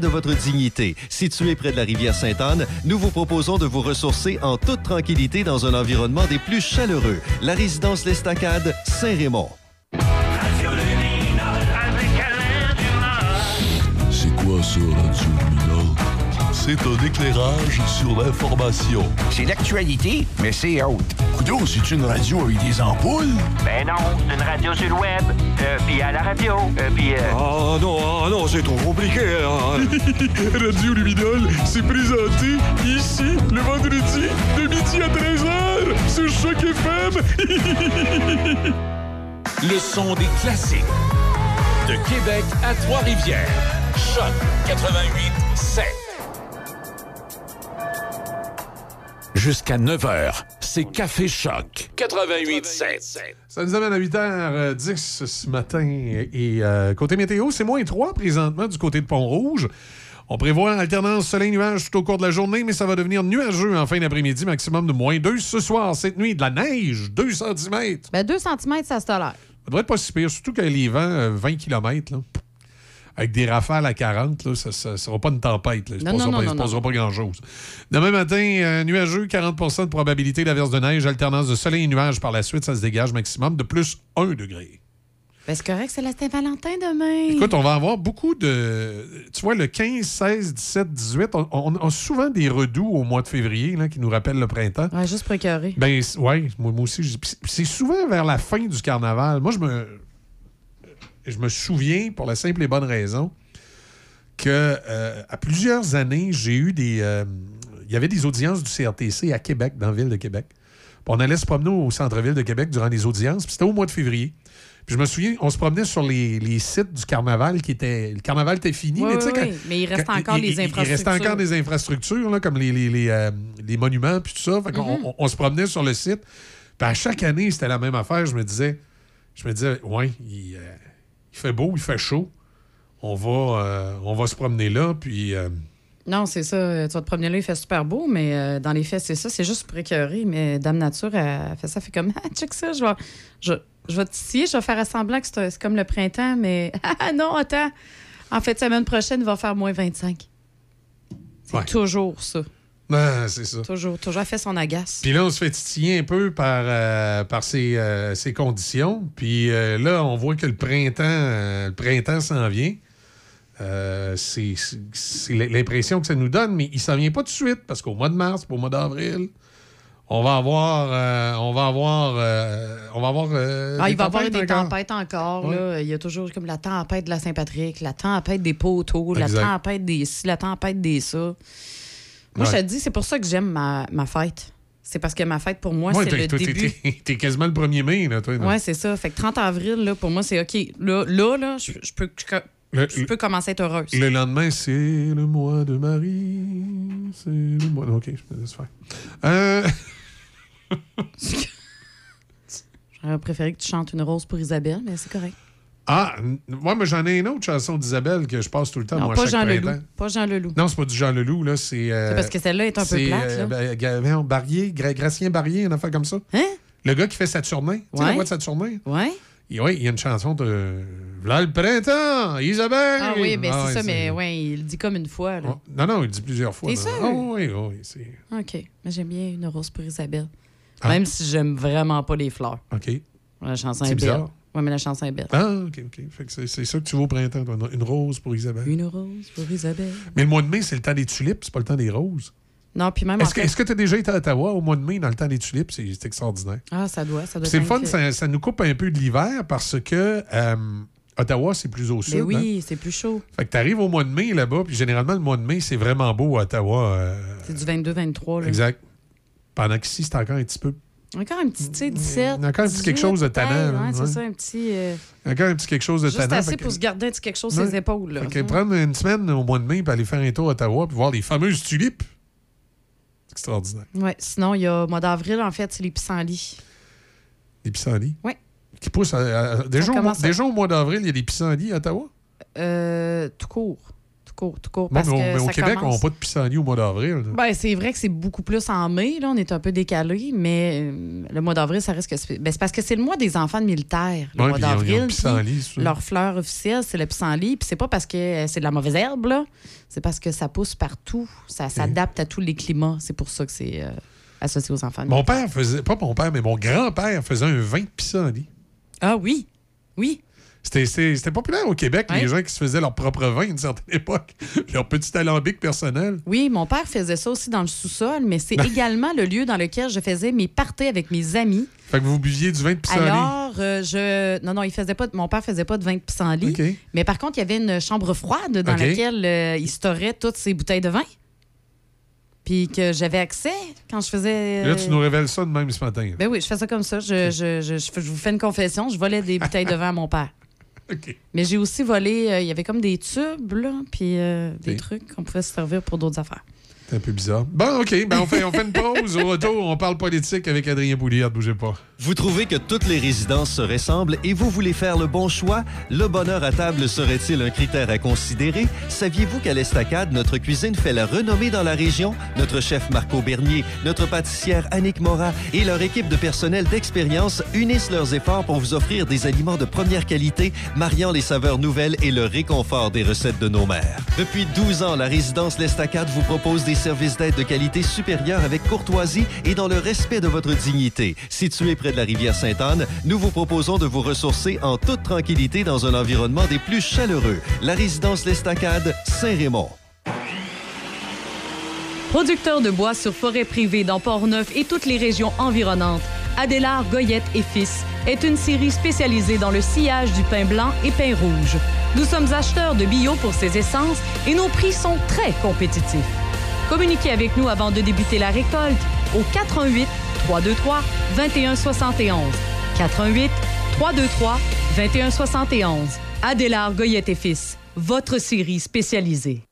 de votre dignité. Situé près de la rivière Sainte-Anne, nous vous proposons de vous ressourcer en toute tranquillité dans un environnement des plus chaleureux. La résidence L'Estacade, Saint-Raymond. C'est quoi ça, Radio? C'est un éclairage sur l'information. C'est l'actualité, mais c'est autre. Coudon, c'est une radio avec des ampoules? Ben non, c'est une radio sur le web, euh, puis à la radio, euh, puis... euh, Ah non, ah non, c'est trop compliqué. hein. Radio Luminol, c'est présenté ici le vendredi de midi à 13h sur Choc FM. Le son des classiques. De Québec à Trois-Rivières. Choc 88 7. Jusqu'à 9h, c'est Café Choc 88 7. Ça nous amène à 8h10 ce matin. Et euh, côté météo, c'est moins 3 présentement du côté de Pont-Rouge. On prévoit alternance soleil-nuage tout au cours de la journée, mais ça va devenir nuageux en fin d'après-midi, maximum de moins 2 ce soir. Cette nuit, de la neige, 2 cm. Ben, 2 cm, ça se tolère. Ça devrait être pas si pire, surtout qu'avec les vents, euh, 20 km, là, avec des rafales à 40, là, ça ne sera pas une tempête. là. Il ne se Non, passera, non, pas, il non, se non, passera non. pas grand-chose. Demain matin, euh, nuageux, 40% de probabilité d'averse de neige, alternance de soleil et nuages par la suite, ça se dégage maximum de plus 1 degré. Ben, c'est correct, c'est la Saint-Valentin demain. Écoute, on va avoir beaucoup de. Tu vois, le 15, 16, 17, 18, on, on a souvent des redoux au mois de février là, qui nous rappellent le printemps. Ouais, juste pour écœurer. Ben, ouais, moi, moi aussi. C'est souvent vers la fin du carnaval. Moi, je me. Je me souviens, pour la simple et bonne raison, que euh, à plusieurs années, j'ai eu des. euh, Il y avait des audiences du CRTC à Québec, dans la ville de Québec. Puis on allait se promener au centre-ville de Québec durant les audiences. Puis c'était au mois de février. Puis je me souviens, on se promenait sur les, les sites du carnaval qui était. Le carnaval était fini, Oui, mais tu sais, oui. Mais il reste quand- encore les Il restait infrastructures. encore des infrastructures, là, comme les, les, les, euh, les monuments, puis tout ça. Fait Mhm. on, on se promenait sur le site. Puis à chaque année, c'était la même affaire. Je me disais, je me disais, ouais, il, il fait beau, il fait chaud. On va, euh, on va se promener là, puis. euh, Non, c'est ça. Euh, Tu vas te promener là, il fait super beau, mais euh, dans les faits, c'est ça. C'est juste pour écœurer. Mais Dame Nature, elle, fait ça, elle fait comme, ah, check ça, je vais, je, je vais titiller, je vais faire semblant que c'est c'est comme le printemps, mais ah non, attends. En fait, semaine prochaine, il va faire moins 25. C'est Ouais. toujours ça. Ah, c'est ça. Toujours, toujours. Fait son agace. Puis là, on se fait titiller un peu par, euh, par ces, euh, ces conditions. Puis euh, là, on voit que le printemps, le printemps s'en vient. C'est l'impression que ça nous donne, mais il s'en vient pas tout de suite parce qu'au mois de mars, au mois d'avril, on va avoir, on va avoir, on va avoir. Ah, il va y avoir des encore. tempêtes encore. Ouais. Là. Il y a toujours comme la tempête de la Saint-Patrick, la tempête des poteaux, la tempête des ci, la tempête des ça. Moi, je Ouais. te dis, c'est pour ça que j'aime ma, ma fête. C'est parce que ma fête, pour moi, Ouais, c'est le toi, t'es- début. t'es- T'es quasiment le 1er mai, là, toi. non? Oui, c'est ça. Fait que 30 avril, là, pour moi, c'est OK. Là, là, là je, je peux, je, Le- je peux commencer à être heureuse. Le lendemain, c'est le mois de Marie. C'est le mois. OK, je me laisse faire. Euh, J'aurais préféré que tu chantes une rose pour Isabelle, mais c'est correct. Ah, n- ouais, mais j'en ai une autre chanson d'Isabelle que je passe tout le temps. Non, moi, pas chaque Jean Leloup. printemps. Pas Jean Leloup. Non, c'est pas du Jean Leloup, là. C'est. euh, C'est parce que celle-là est un peu c'est, plate, euh, là. ben, Ga- voyons, Barrier, Gra- Gracien Barrier, une affaire comme ça. Hein? Le gars qui fait Saturnin. Tu sais, la voix de Saturnin? Et oui, il y a une chanson de. Voilà le printemps, Isabelle! Ah oui, ben Ah, c'est ça, mais ouais, il le dit comme une fois. Là. Oh, Non, non, il le dit plusieurs fois. T'es là. sûr? Ah oui, oui, oui, c'est. OK. Mais j'aime bien une rose pour Isabelle. Ah. Même si j'aime vraiment pas les fleurs. OK. La chanson C'est est belle. Oui, mais la chanson est belle. Ah, OK, OK. Fait que c'est, ça que tu vas au printemps, toi. Une rose pour Isabelle. Une rose pour Isabelle. Mais le mois de mai, c'est le temps des tulipes, c'est pas le temps des roses. Non, puis même Est-ce que fait- est-ce que tu as déjà été à Ottawa au mois de mai dans le temps des tulipes? C'est, extraordinaire. Ah, ça doit, ça doit C'est fun, ça, ça nous coupe un peu de l'hiver parce que euh, Ottawa, c'est plus au sud. Mais hein. oui, c'est plus chaud. Fait que tu arrives au mois de mai là-bas, puis généralement, le mois de mai, c'est vraiment beau à Ottawa. euh, C'est du 22-23. là. exact. Pendant qu'ici, c'est encore un petit peu. Encore un petit, tu sais, 17. Encore un petit quelque 18, chose de là, Ouais, c'est ouais. ça, un petit. euh, Encore un petit quelque chose de juste tannant. assez que- pour se garder un petit quelque chose sur les épaules. Là. Fait que prendre une semaine au mois de mai, puis aller faire un tour à Ottawa, puis voir les fameuses tulipes. C'est extraordinaire. Ouais, sinon, il y a au mois d'avril, en fait, c'est les pissenlits. Les pissenlits? Oui. Qui poussent à- à- déjà, au, déjà au mois d'avril, il y a des pissenlits à Ottawa? Euh, tout court. Tout court, tout court. Bon, Parce mais au, que mais au ça Québec, on commence- n'a pas de pissenlits au mois d'avril. Ben, c'est vrai que c'est beaucoup plus en mai, là, on est un peu décalé, mais euh, le mois d'avril, ça risque. que- Ben, c'est parce que c'est le mois des enfants de militaires, le Ouais, mois d'avril. pissenlit. Leur fleur officielle, c'est le pissenlit, puis c'est pas parce que euh, c'est de la mauvaise herbe, là, c'est parce que ça pousse partout, ça s'adapte à tous les climats. C'est pour ça que c'est euh, associé aux enfants de Mon militaires. père faisait, pas mon père, mais mon grand-père faisait un vin de pissenlit. Ah oui, oui. C'était, populaire au Québec, Ouais. les gens qui se faisaient leur propre vin à une certaine époque, leur petit alambic personnel. Oui, mon père faisait ça aussi dans le sous-sol, mais c'est également le lieu dans lequel je faisais mes parties avec mes amis. Fait que vous buviez du vin de pissenlit. Alors, euh, je. Non, non, il faisait pas. Mon père faisait pas de vin de pissenlit. OK. Mais par contre, il y avait une chambre froide dans laquelle euh, il storait toutes ses bouteilles de vin. Puis que j'avais accès quand je faisais. Là, euh, tu nous révèles ça de même ce matin. là. Ben oui, je fais ça comme ça. Je- je- je- je vous fais une confession. Je volais des bouteilles de vin à mon père. Mais j'ai aussi volé. euh, il y avait comme des tubes, là, puis euh, des trucs qu'on pouvait se servir pour d'autres affaires. C'est un peu bizarre. Bon, OK, ben on, fait, on fait une pause. Au retour, on parle politique avec Adrien Bouliard. Bougez pas. Vous trouvez que toutes les résidences se ressemblent et vous voulez faire le bon choix? Le bonheur à table serait-il un critère à considérer? Saviez-vous qu'à l'Estacade, notre cuisine fait la renommée dans la région? Notre chef Marco Bernier, notre pâtissière Annick Mora et leur équipe de personnel d'expérience unissent leurs efforts pour vous offrir des aliments de première qualité, mariant les saveurs nouvelles et le réconfort des recettes de nos mères. Depuis 12 ans, la résidence L'Estacade vous propose des services d'aide de qualité supérieure avec courtoisie et dans le respect de votre dignité. Situé près de la rivière Sainte-Anne, nous vous proposons de vous ressourcer en toute tranquillité dans un environnement des plus chaleureux. La résidence L'Estacade, Saint-Raymond. Producteur de bois sur forêt privée dans Port-Neuf et toutes les régions environnantes, Adélard Goyette et Fils est une série spécialisée dans le sillage du pain blanc et pain rouge. Nous sommes acheteurs de bio pour ces essences et nos prix sont très compétitifs. Communiquez avec nous avant de débuter la récolte au 88 323 2171. 88 323 2171. Adélard Goyette et Fils, votre série spécialisée.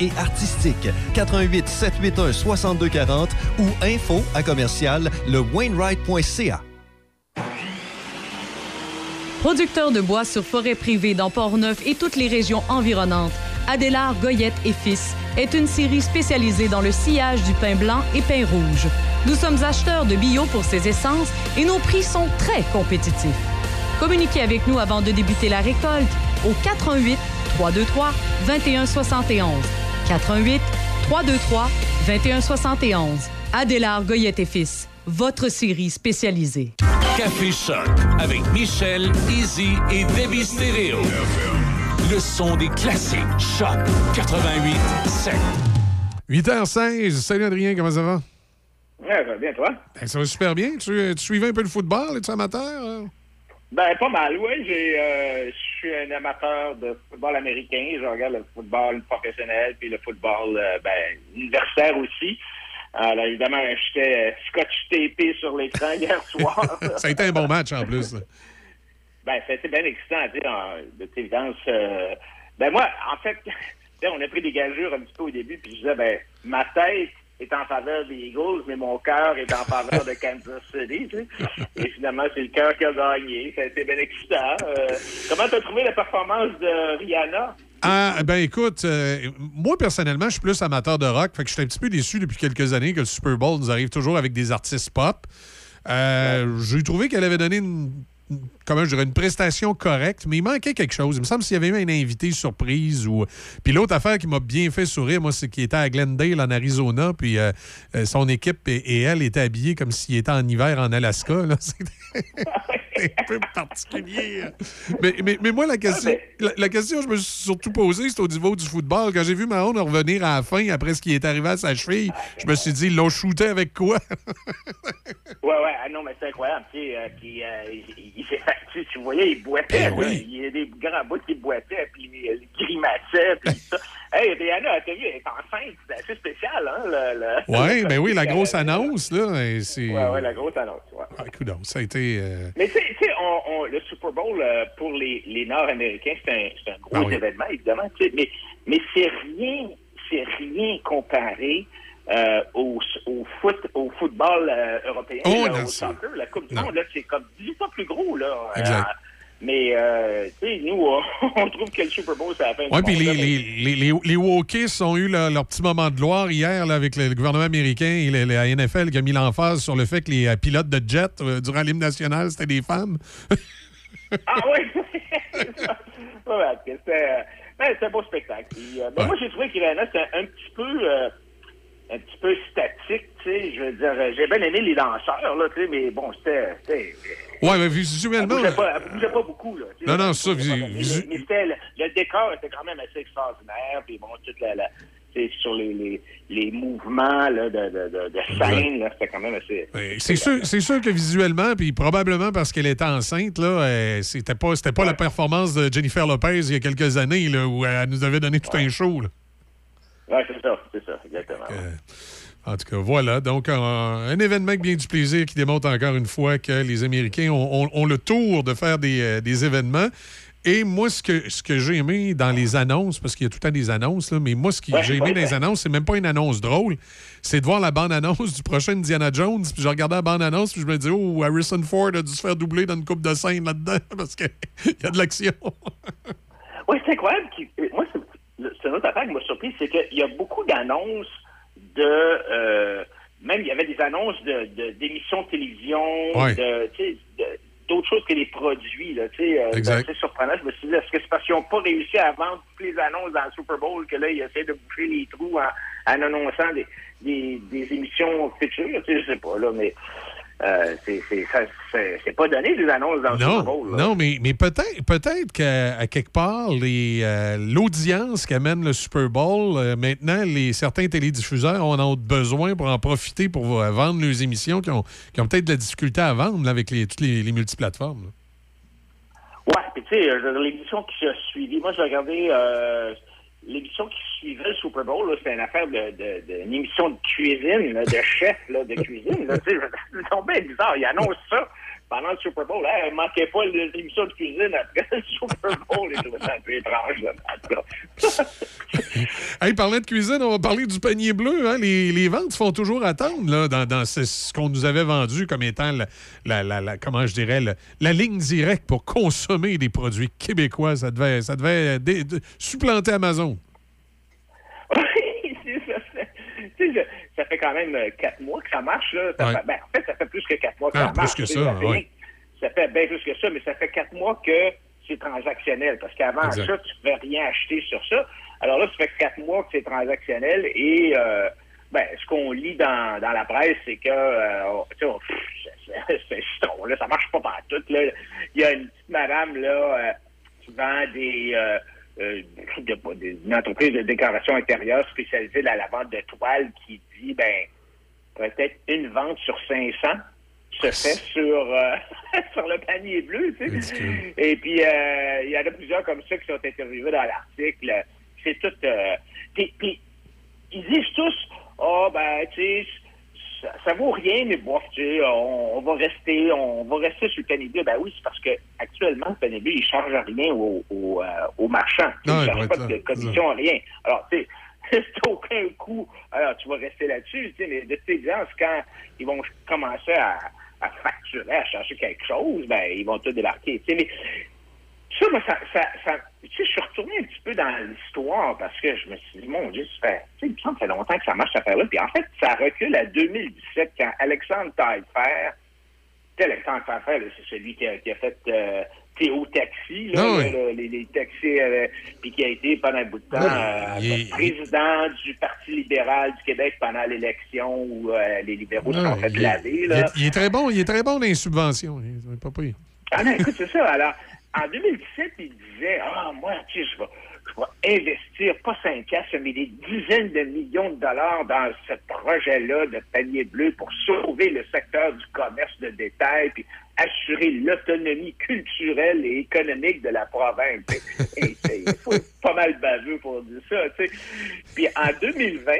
et artistique. 88 781 6240 ou info à commercial le Wainwright.ca. Producteur de bois sur forêt privée dans Port-Neuf et toutes les régions environnantes, Adélard Goyette et Fils est une série spécialisée dans le sillage du pain blanc et pain rouge. Nous sommes acheteurs de bio pour ces essences et nos prix sont très compétitifs. Communiquez avec nous avant de débuter la récolte au 88 323 2171. 88 323 2171. Adélard Goyette et Fils, votre série spécialisée. Café Choc avec Michel, Easy et Debbie Stereo. Le son des classiques. Choc 88 7. 8h16. Salut Adrien, comment ça va? Ouais, ça va bien, toi? Ben, ça va super bien. Tu, tu suivais un peu le football, es-tu amateur? hein? Ben, pas mal, oui. J'ai, euh, suis un amateur de football américain. Je regarde le football professionnel puis le football euh, ben, universitaire aussi. Alors, évidemment, j'étais euh, scotch tapé sur l'écran hier soir. ça a été un bon match en plus. Ben, c'était bien excitant, tu sais, de toute évidence. euh, ben, moi, en fait, on a pris des gageures un petit peu au début, puis je disais, ben, ma tête est en faveur des Eagles, mais mon cœur est en faveur de Kansas City, tu sais. Et finalement, c'est le cœur qui a gagné. Ça a été bien excitant. Euh, comment t'as trouvé la performance de Rihanna? Ah, ben écoute, euh, moi personnellement, je suis plus amateur de rock, fait que je suis un petit peu déçu depuis quelques années que le Super Bowl nous arrive toujours avec des artistes pop. Euh, J'ai trouvé qu'elle avait donné une, comment je dirais, une prestation correcte, mais il manquait quelque chose. Il me semble s'il y avait eu un invité surprise ou. Puis l'autre affaire qui m'a bien fait sourire, moi, c'est qu'il était à Glendale, en Arizona, puis euh, euh, son équipe et, et elle étaient habillés comme s'il était en hiver en Alaska. là. C'était un peu particulier. Mais, mais, mais moi, la question, la, la question que je me suis surtout posée, c'est au niveau du football. Quand j'ai vu Mahone revenir à la fin après ce qui est arrivé à sa cheville, je me suis dit, ils l'ont shooté avec quoi? Ouais, ouais, ah non, mais c'est incroyable, tu sais, euh, puis euh, il, il s'est fait, tu tu voyais, il boitait, Ben oui. il y a des grands bouts qui boitaient, puis il grimaçait, puis ça. Hey, Rihanna, t'as vu, elle est enceinte, c'est assez spécial, hein, le... le- Oui, ben oui, la grosse annonce, là. Ouais, ouais, la grosse annonce, ouais. Ah, coudonc, ça a été... euh, Mais tu sais, le Super Bowl euh, pour les, les Nord-Américains, c'est un, gros Ah oui. événement, évidemment. Mais, mais c'est rien, c'est rien comparé euh, au, au foot, au football euh, européen, Oh, là, au soccer, la Coupe du. Monde. Là, c'est comme 10 fois plus gros là. Exact. Euh, mais euh, tu sais, nous, on, trouve que le Super Bowl, c'est la fin Oui, du puis les, mais- les, les, les, ont eu leur, leur petit moment de gloire hier là, avec le, le gouvernement américain et le- la NFL qui a mis l'emphase sur le fait que les pilotes de jet euh, durant l'hymne national, c'était des femmes. Ah oui! ouais, c'était euh, ben, un beau spectacle. Puis, ben, Moi, j'ai trouvé qu'Irana, c'était un petit peu un petit peu statique, tu sais. Je veux dire, euh, j'ai bien aimé les danseurs, là, tu sais, mais bon, c'était... c'était- Ouais, mais Elle visuellement... bougeait pas, elle bougeait pas beaucoup, là. Non, non, ça, Elle bougeait visu- pas, mais- visu- Mais, c'était le, le décor était quand même assez extraordinaire, puis bon, toute la... sur les, les, les mouvements là, de, de, de, de scène, c'était quand même assez... C'est sûr, sûr que visuellement, puis probablement parce qu'elle était enceinte, là, euh, c'était pas, pas la performance de Jennifer Lopez il y a quelques années, là, où elle nous avait donné tout un show. là. Ouais, c'est ça, c'est ça, exactement. En tout cas, voilà. Donc, un, un événement bien du plaisir qui démontre encore une fois que les Américains ont, ont- ont le tour de faire des, euh, des événements. Et moi, ce que, ce que j'ai aimé dans les annonces, parce qu'il y a tout le temps des annonces, là, mais moi, ce que Ouais, j'ai aimé ouais, dans les annonces, c'est même pas une annonce drôle, c'est de voir la bande-annonce du prochain Indiana Jones. Puis je regardais la bande-annonce, puis je me dis, oh, Harrison Ford a dû se faire doubler dans une coupe de scène là-dedans, parce qu'il y a de l'action. Oui, c'est incroyable. euh, Moi, c'est une autre affaire qui m'a surpris, c'est qu'il y a beaucoup d'annonces de, euh, même il y avait des annonces de, d'émissions de télévision, Ouais. de, d'autres choses que les produits. Là, euh, c'est surprenant. Je me suis dit, est-ce que c'est parce qu'ils n'ont pas réussi à vendre toutes les annonces dans le Super Bowl que là, ils essaient de boucher les trous en, en annonçant des, des, des émissions futures? Je sais pas, là, mais euh, c'est, pas donné des annonces dans le Super Non, Bowl. là. non, mais, mais peut-être peut-être qu'à à quelque part, les, euh, l'audience qu'amène le Super Bowl, euh, maintenant, les, certains télédiffuseurs en ont besoin pour en profiter pour vendre leurs émissions qui ont, qui ont peut-être de la difficulté à vendre là, avec les, toutes les, les multiplateformes. là. Ouais, puis tu sais, l'émission qui a suivi, moi j'ai regardé euh, l'émission qui suivait le Super Bowl, c'était une affaire de, de, de- émission de cuisine, là, de chef là, de cuisine. Là, c'est tombé bizarre. Ils annoncent ça pendant le Super Bowl. Hein, manquez pas les émissions de cuisine après le Super Bowl. Ça, un peu étrange. Là. Hey, parlant de cuisine, on va parler du panier bleu. hein. Les, les ventes font toujours attendre là, dans, dans ce, qu'on nous avait vendu comme étant la, la- la- comment je dirais, la, ligne directe pour consommer des produits québécois. Ça devait, ça devait supplanter Amazon. Oui, c'est ça. c'est- tu sais, je- ça fait quand même euh, quatre mois que ça marche. Là. Ça Ouais. fait- ben, en fait, ça fait plus que quatre mois que Ah, ça plus marche. que tu sais, ça, fait ouais. Ça fait bien plus que ça, mais ça fait quatre mois que c'est transactionnel. Parce qu'avant ça, tu ne pouvais rien acheter sur ça. Alors là, ça fait quatre mois que c'est transactionnel et euh, ben, ce qu'on lit dans, dans la presse, c'est que euh, c'est- c'est c'est citron, là, ça marche pas partout. Là. Il y a une petite madame là, euh, qui vend des, euh, une entreprise de décoration intérieure spécialisée dans la vente de toiles qui dit ben peut-être une vente sur 500 se fait sur euh, sur le panier bleu, tu sais. Et puis euh, il y en a plusieurs comme ça qui sont interviewés dans l'article. C'est tout. euh, puis, puis, ils disent tous, ah ben tu sais, ça, ça vaut rien, mais bof, tu sais, on, on va rester, on va rester sur le bleu. Ben oui, c'est parce que actuellement le bleu il charge rien aux au, aux marchands. Il ne charge pas de commission, rien. Alors tu sais. C'est aucun coût. Alors, tu vas rester là-dessus. Tu sais, mais de toute évidence, quand ils vont commencer à, à facturer, à chercher quelque chose, ben, ils vont tout débarquer. Tu sais, mais ça, moi, ça, ça, ça- tu sais, je suis retourné un petit peu dans l'histoire parce que je me suis dit, mon Dieu, ça fait, tu sais, il me semble que ça fait longtemps que ça marche, cette affaire-là. Puis en fait, ça recule à 2017 quand Alexandre Taillefer, tu sais, Alexandre Taillefer, c'est celui qui a, qui a fait euh, Théo Taxi, là, Ah oui. là, les, les taxis, euh, puis qui a été pendant un bout de temps Ouais, euh, il président du Parti libéral du Québec pendant l'élection où les libéraux se Ouais, sont fait laver. il il est très bon, il est très bon dans les subventions. Il est pas pire. Ah non, écoute, c'est ça. Alors, en 2017, il disait, ah, moi, tu je vais, je investir, pas 5 piastres, mais des dizaines de millions de dollars dans ce projet-là de panier bleu pour sauver le secteur du commerce de détail, puis assurer l'autonomie culturelle et économique de la province. Il faut être pas mal baveux pour dire ça, tu sais. Puis en 2020,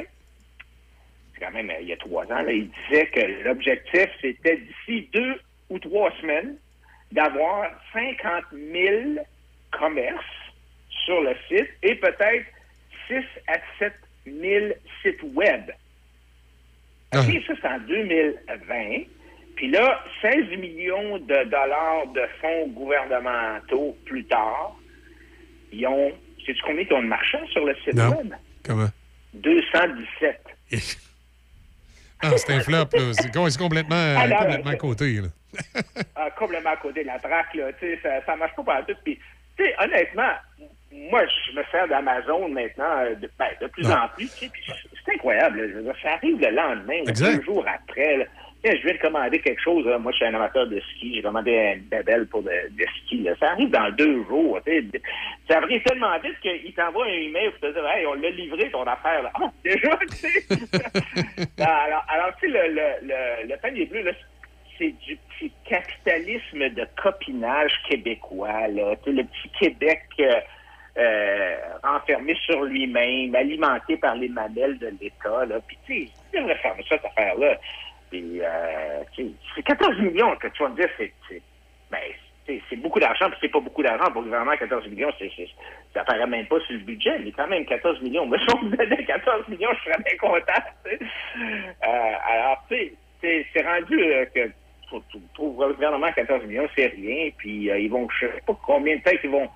c'est quand même euh, il y a trois ans, là, il disait que l'objectif, c'était d'ici deux ou trois semaines, d'avoir 50 000 commerces sur le site et peut-être 6 à 7 000 sites web. OK, ça, c'est en 2020. Puis là, 16 millions de dollars de fonds gouvernementaux plus tard, ils ont. Sais-tu combien ils ont de marchands sur le site Non. web? Comment? 217. Ah, c'est un flop, là. C'est com- c'est complètement, Ah, complètement à côté, là. Ah, complètement à côté de la traque, là. Tu sais, ça, ça marche pas partout. Puis, tu sais, honnêtement, moi, je me sers d'Amazon maintenant euh, de, ben, de plus Ouais. en plus. puis C'est incroyable. là. Je veux dire, ça arrive le lendemain, là, deux jours après. là. Je viens de commander quelque chose. Moi, je suis un amateur de ski. J'ai commandé une babelle pour de, de ski. Ça arrive dans deux jours. Ça arrive tellement vite qu'il t'envoie un email pour te dire Hey, on l'a livré ton affaire. Ah, déjà, tu sais. alors, alors, tu sais, le, le, le, le panier bleu, c'est du capitalisme de copinage québécois, là. Le petit Québec euh, euh, renfermé sur lui-même, alimenté par les mamelles de l'État. Puis, tu sais, il devrait fermer cette affaire-là. Puis, euh, c'est 14 millions que tu vas me dire, Ben, c'est beaucoup d'argent, puis c'est pas beaucoup d'argent pour le gouvernement, 14 millions, c'est- ça paraît même pas sur le budget, mais quand même 14 millions. Moi, si on me donnait 14 millions, je serais bien content. Euh, alors, tu sais, c'est, c'est rendu euh, que pour- pour le gouvernement, 14 millions, c'est rien, puis euh, ils vont, je sais pas combien de temps qu'ils vont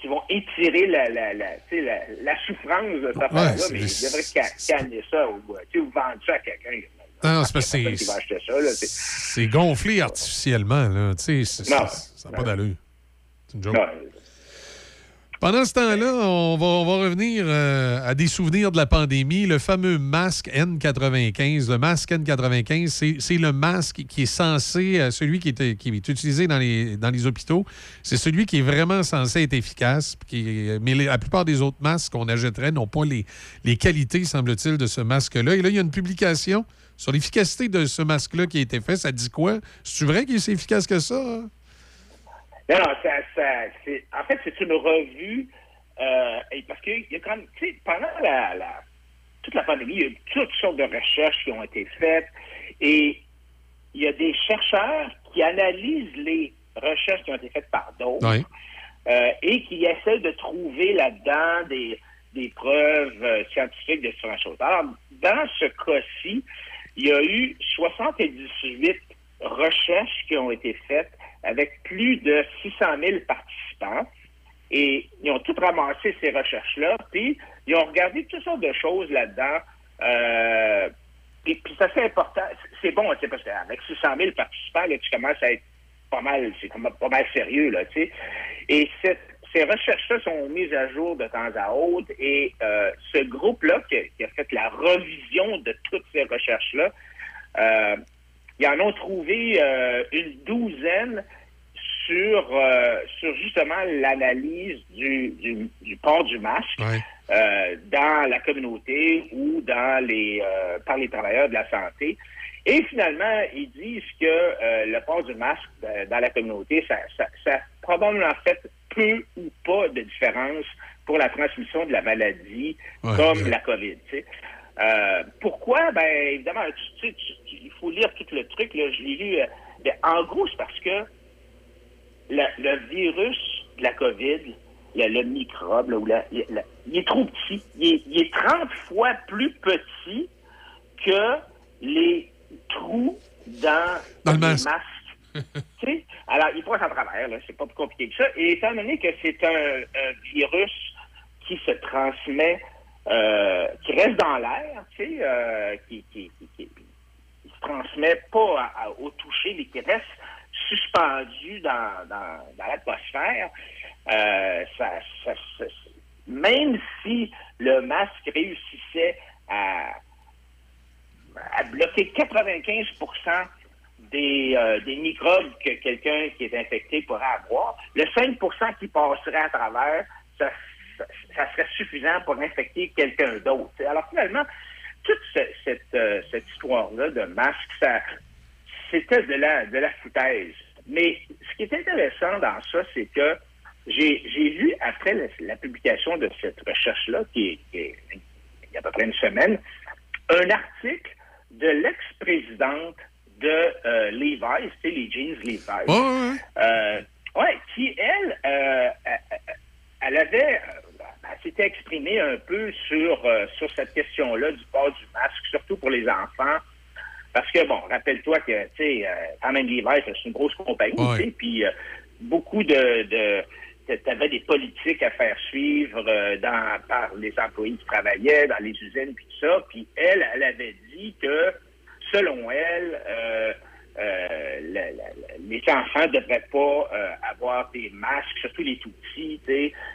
qui vont étirer la, la, la, tu la, la souffrance de cette affaire-là, c'est- mais ils devraient ca- calmer ça ou, euh, tu ou vendre ça à quelqu'un. Non, non, c'est c'est- là. Gonflé artificiellement, là. Tu sais, ça ça n'a pas d'allure. C'est une joke. Non. Pendant ce temps-là, on va, revenir euh, à des souvenirs de la pandémie. Le fameux masque N95. Le masque N95, c'est- le masque qui est censé, euh, celui qui est, utilisé dans les, hôpitaux, c'est celui qui est vraiment censé être efficace. Mais la plupart des autres masques qu'on achèterait n'ont pas les, les qualités, semble-t-il, de ce masque-là. Et là, il y a une publication sur l'efficacité de ce masque-là qui a été fait. Ça dit quoi? C'est vrai qu'il est si efficace que ça? hein? Non, non, ça, ça- c'est, en fait, c'est une revue, euh, et parce qu'il y a quand même, pendant la, la- toute la pandémie, il y a eu toutes sortes de recherches qui ont été faites, et il y a des chercheurs qui analysent les recherches qui ont été faites par d'autres, Oui. euh, et qui essaient de trouver là-dedans des, des preuves euh, scientifiques de différentes choses. Alors, dans ce cas-ci, il y a eu 78 recherches qui ont été faites avec plus de 600 000 participants. Et ils ont toutes ramassé ces recherches-là, puis ils ont regardé toutes sortes de choses là-dedans. Euh, et puis ça c'est important. C'est bon, tu sais, parce qu'avec 600 000 participants, là, tu commences à être pas mal, c'est pas mal sérieux, là, tu sais. Et ces recherches-là sont mises à jour de temps à autre, et euh, ce groupe-là qui, qui a fait la revision de toutes ces recherches-là, euh, ils en ont trouvé euh, une douzaine sur, euh, sur justement l'analyse du, du, du port du masque euh, dans la communauté ou dans les par les travailleurs de la santé. Et finalement, ils disent que le port du masque dans la communauté, ça, ça, probablement fait peu ou pas de différence pour la transmission de la maladie Ouais, comme ouais. la COVID. tu sais. Euh, pourquoi? Ben, évidemment, tu- tu- tu- il faut lire tout le truc. Là, je l'ai lu. euh, ben, en gros, c'est parce que le, le virus de la COVID, le, le microbe, là, ou la- la- il est trop petit. Il est, il est 30 fois plus petit que les trous dans, Dans le les masque. masques. Alors, il passe à travers, là. c'est pas plus compliqué que ça. Et étant donné que c'est un, un virus qui se transmet, euh, qui reste dans l'air, tu sais, euh, qui, transmet pas au toucher, mais qui reste suspendu dans, l'atmosphère, euh, même si le masque réussissait à, bloquer 95 des, euh, des microbes que quelqu'un qui est infecté pourrait avoir, le 5% qui passerait à travers, ça, ça serait suffisant pour infecter quelqu'un d'autre. Alors finalement, toute ce- cette, euh, cette histoire-là de masque, ça, c'était de la, de la foutaise. Mais ce qui est intéressant dans ça, c'est que j'ai j'ai vu, après la, la publication de cette recherche-là, qui est, qui est il y a à peu près une semaine, un article de l'ex-présidente de euh, Levi's, sais, les jeans Levi's. Ouais. Euh, ouais, qui, elle, euh, elle, elle avait, s'était exprimée un peu sur, euh, sur cette question-là du port du masque, surtout pour les enfants. Parce que, bon, rappelle-toi que, tu sais, euh, quand même, c'est une grosse compagnie, Ouais. tu sais, puis euh, beaucoup de... de tu avais des politiques à faire suivre euh, dans, par les employés qui travaillaient dans les usines, puis tout ça. Puis elle, elle avait dit que, selon elle, euh, les enfants ne devraient pas euh, avoir des masques, surtout les tout petits.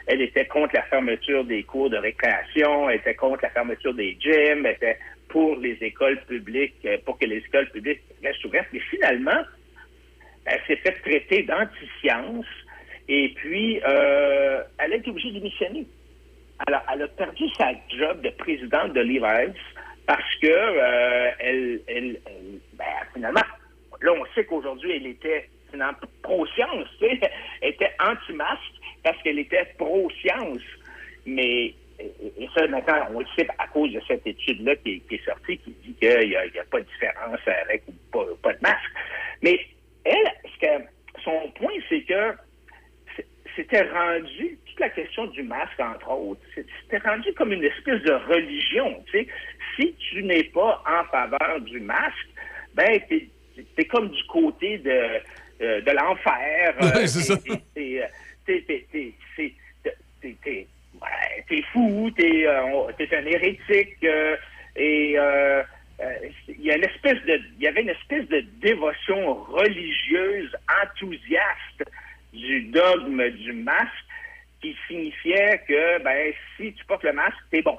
Elle était contre la fermeture des cours de récréation, elle était contre la fermeture des gyms, elle était pour les écoles publiques, euh, pour que les écoles publiques restent ouvertes. Mais finalement, elle s'est fait traiter d'anti-science et puis euh, elle a été obligée de démissionner. Alors, elle a perdu sa job de présidente de Levi's parce que elle, elle, elle- ben, finalement, là, on sait qu'aujourd'hui, elle était pro-science, elle était anti-masque parce qu'elle était pro-science. Mais, et ça, maintenant, on le sait à cause de cette étude-là qui, est- sortie, qui dit qu'il n'y a, pas de différence avec ou pas, de masque. Mais elle, son point, c'est que c'était rendu, toute la question du masque, entre autres, c'était rendu comme une espèce de religion. Si tu n'es pas en faveur du masque, ben, es comme du côté de, euh, de l'enfer. Ouais, c'est ça. T'es- c'est- fou, t'es euh, un hérétique, euh, et il il y a une espèce de, il y avait une espèce de dévotion religieuse enthousiaste du dogme du masque qui signifiait que, ben, si tu portes le masque, t'es bon.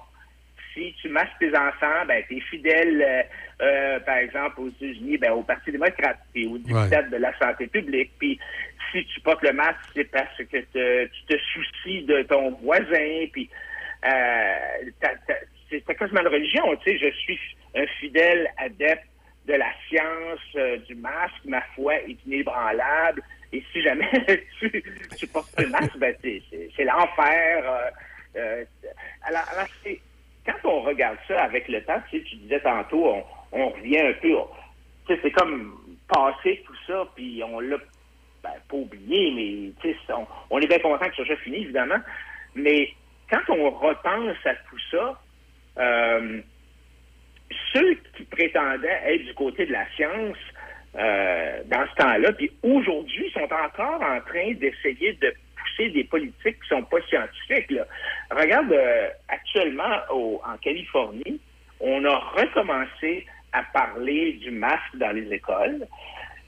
Si tu masques tes enfants, ben, t'es fidèle, euh, euh, par exemple, aux États-Unis, ben, au Parti démocrate, au dictat de la santé publique. Puis si tu portes le masque, c'est parce que te- tu te soucies de ton voisin, puis euh, c'est quasiment une religion, tu sais, je suis un fidèle adepte de la science euh, du masque, ma foi est inébranlable, et si jamais tu, tu portes le masque, ben c'est, l'enfer. euh, alors, alors, c'est- quand on regarde ça avec le temps, tu sais, tu disais tantôt, on, revient un peu, c'est comme passer tout ça, puis on l'a ben, pas oublié, mais on, on est bien content que ça soit fini, évidemment. Mais quand on repense à tout ça, euh, ceux qui prétendaient être du côté de la science euh, dans ce temps-là, puis aujourd'hui sont encore en train d'essayer de des politiques qui sont pas scientifiques. Là. Regarde, euh, actuellement en Californie, on a recommencé à parler du masque dans les écoles.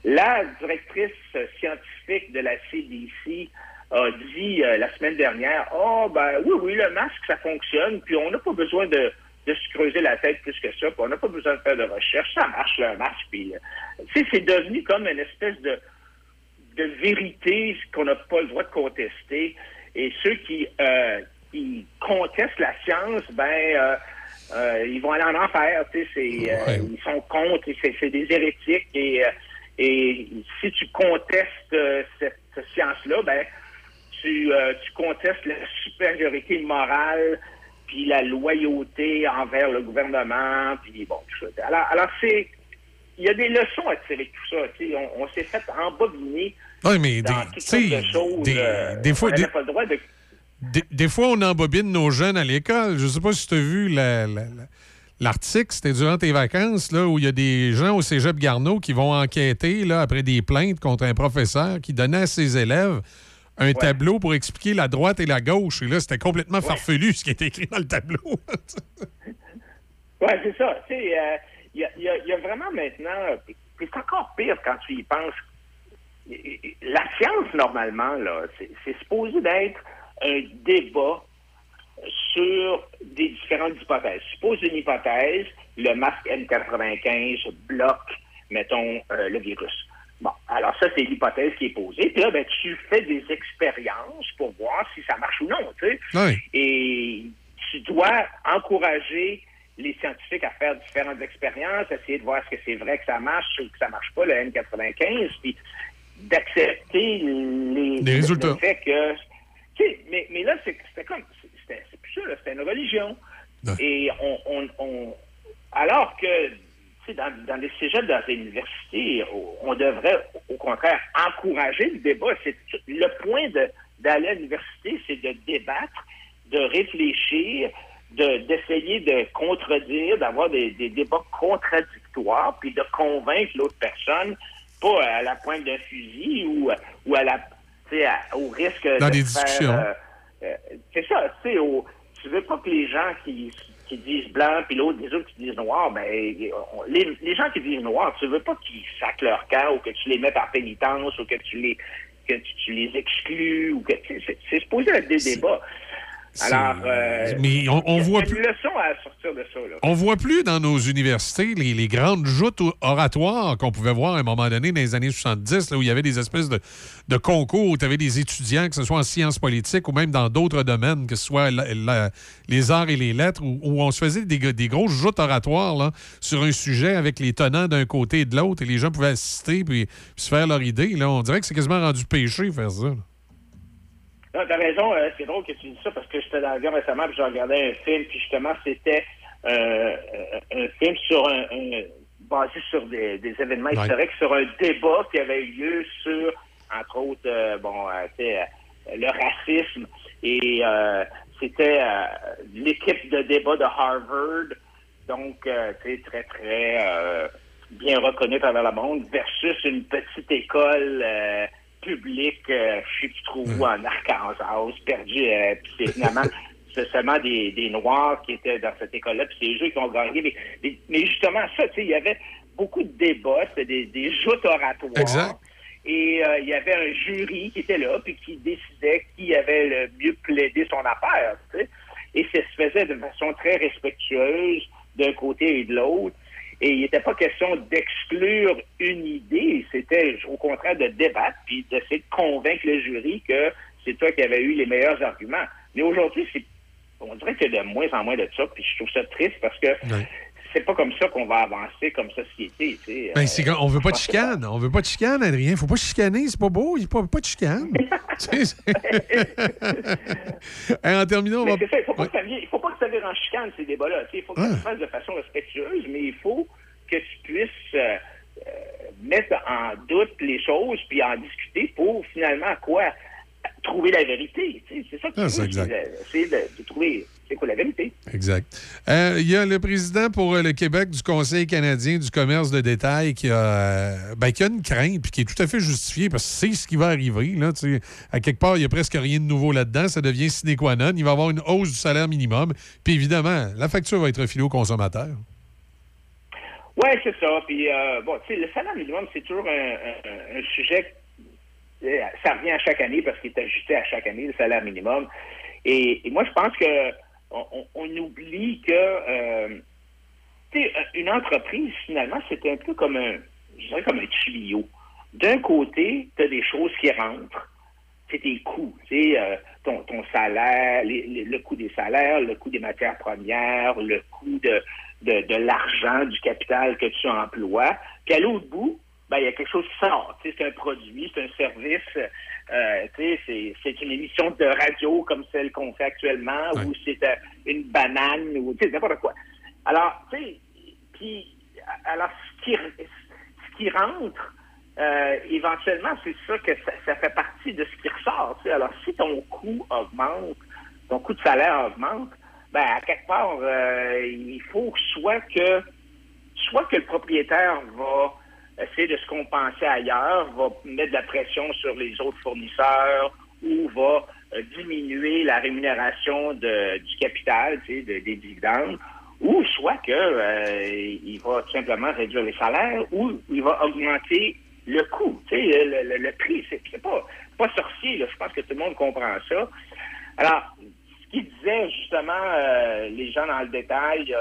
La directrice scientifique de la CDC a dit euh, la semaine dernière, oh ben oui, oui, le masque, ça fonctionne, puis on n'a pas besoin de, se creuser la tête plus que ça, puis on n'a pas besoin de faire de recherche, ça marche le masque, puis euh, c'est devenu comme une espèce de de vérité qu'on n'a pas le droit de contester. Et ceux qui, euh, qui contestent la science, ben, euh, euh, ils vont aller en enfer. Tu sais, c'est, euh, Ils sont contre, c'est, c'est des hérétiques. Et, euh, et si tu contestes cette, cette science-là, ben, tu, euh, tu contestes la supériorité morale puis la loyauté envers le gouvernement, puis bon, tout ça. Alors, alors c'est y a des leçons à tirer de tout ça. On, on s'est fait embobiner Oui, mais dans des, de choses. des, euh, des fois, on n'avait des, pas le droit de... des- des fois, on embobine nos jeunes à l'école. Je sais pas si tu as vu la- la- la- l'article, c'était durant tes vacances, là, où il y a des gens au cégep Garneau qui vont enquêter là, après des plaintes contre un professeur qui donnait à ses élèves un tableau pour expliquer la droite et la gauche. Et là, c'était complètement farfelu ce qui était écrit dans le tableau. Oui, c'est ça. Euh, il y, a, y a- il y a vraiment maintenant... C'est encore pire quand tu y penses. La science, normalement, là, c'est c'est supposé d'être un débat sur des différentes hypothèses. Suppose une hypothèse, le masque N95 bloque, mettons, euh, le virus. Bon, alors ça, c'est l'hypothèse qui est posée. Puis là, ben, tu fais des expériences pour voir si ça marche ou non, tu sais. Oui. Et tu dois encourager les scientifiques à faire différentes expériences, essayer de voir est-ce que c'est vrai que ça marche ou que ça marche pas, le N95, puis d'accepter les, Les résultats. le fait que... Mais, mais là, c'est c'était comme... C'était c'est plus ça, c'était une religion. Et on, on, on- Alors que, tu sais, dans, dans les cégeps, dans les universités, on devrait, au contraire, encourager le débat. C'est Le point d'aller à l'université, c'est de débattre, de réfléchir, d'essayer de, contredire, d'avoir des, des débats contradictoires, puis de convaincre l'autre personne, pas à la pointe d'un fusil ou, ou à la, tu sais, à- au risque Dans de des faire, discussions. euh, euh, c'est ça, tu sais, au- tu veux pas que les gens qui, qui disent blanc, puis l'autre, les autres qui disent noir, ben, on- les, les gens qui disent noir, tu veux pas qu'ils sacent leur camp ou que tu les mets par pénitence ou que tu les que tu, tu les exclus ou que tu sais, c'est c'est supposé être des débats. Alors, euh, Mais on, voit plus. leçon à sortir de ça, là. On voit plus dans nos universités les, les grandes joutes oratoires qu'on pouvait voir à un moment donné dans les années 70, là, où il y avait des espèces de, de concours où tu avais des étudiants, que ce soit en sciences politiques ou même dans d'autres domaines, que ce soit la- la- les arts et les lettres, où, où on se faisait des, des grosses joutes oratoires là, sur un sujet avec les tenants d'un côté et de l'autre, et les gens pouvaient assister puis, puis se faire leur idée. Là. On dirait que c'est quasiment rendu péché faire ça. Non, t'as raison, euh, c'est drôle que tu dis ça parce que j'étais dans l'avion récemment puis je regardais un film puis justement c'était euh, euh, un film sur un, un- basé sur des, des événements Ouais. historiques, sur un débat qui avait eu lieu sur, entre autres, euh, bon, euh, le racisme et euh, c'était euh, l'équipe de débat de Harvard, donc euh, sais, très très euh, bien reconnue travers le monde versus une petite école publique, euh, je sais plus trop où, en Arkansas, perdue, euh, puis c'est finalement c'est seulement des, des Noirs qui étaient dans cette école-là, puis c'est eux qui ont gagné. Mais, mais, mais justement, ça, tu sais, il y avait beaucoup de débats, c'était des, des joutes oratoires. Exact. Et euh, il y avait un jury qui était là, puis qui décidait qui avait le mieux plaidé son affaire. tu sais. Et ça se faisait de façon très respectueuse d'un côté et de l'autre. Et il n'était pas question d'exclure une idée, c'était au contraire de débattre, puis d'essayer de convaincre le jury que c'est toi qui avais eu les meilleurs arguments. Mais aujourd'hui, c'est on dirait qu'il y a de moins en moins de ça, puis je trouve ça triste parce que c'est pas comme ça qu'on va avancer comme société. Tu sais. Ben, Euh, c'est qu'on- on veut pas de chicane. On veut pas de chicane, Adrien. Faut pas chicaner. C'est pas beau. Il faut pas, pas de chicane. Hey, en terminant, on va. Ça, il faut pas que ça vienne- il faut pas que ça vire en chicane, ces débats-là. Il faut que ça se fasse de façon respectueuse, mais il faut que tu puisses euh, euh, mettre en doute les choses puis en discuter pour finalement quoi trouver la vérité. C'est ça que tu Ah, veux, c'est de- essayer de, trouver c'est quoi la vérité. Exact. Euh, Il y a le président pour euh, le Québec du Conseil canadien du commerce de détail qui a, euh, ben, qui a une crainte puis qui est tout à fait justifiée parce que c'est ce qui va arriver. Là, à quelque part, il n'y a presque rien de nouveau là-dedans. Ça devient sine qua non. Il va y avoir une hausse du salaire minimum. Puis évidemment, la facture va être refilée aux consommateurs. Oui, c'est ça. Puis, euh, bon, le salaire minimum, c'est toujours un, un- un sujet. Euh, Ça revient à chaque année parce qu'il est ajusté à chaque année, le salaire minimum. Et, moi, je pense que on, oublie que euh, une entreprise, finalement, c'est un peu comme un, comme un tuyau. D'un côté, tu as des choses qui rentrent, c'est tes coûts, sais, euh, ton, ton salaire, le coût des salaires, le coût des matières premières, le coût de, de, de l'argent, du capital que tu emploies. Puis à l'autre bout, ben, il y a quelque chose qui sort. Tu sais, c'est un produit, c'est un service, euh, tu sais, c'est, c'est une émission de radio comme celle qu'on fait actuellement, ou c'est euh, une banane, ou tu sais, n'importe quoi. Alors, tu sais, puis, alors, ce qui, ce qui rentre, euh, éventuellement, c'est ça que ça, ça fait partie de ce qui ressort. tu sais. Alors, si ton coût augmente, ton coût de salaire augmente, ben, à quelque part, euh, il faut soit que soit que le propriétaire va essayer de se compenser ailleurs, va mettre de la pression sur les autres fournisseurs ou va euh, diminuer la rémunération du capital, tu sais, de- des dividendes, ou soit que euh, il va tout simplement réduire les salaires ou il va augmenter le coût, tu sais, le, prix. C'est pas, pas sorcier, je pense que tout le monde comprend ça. Alors, ce qu'ils disaient justement euh, les gens dans le détail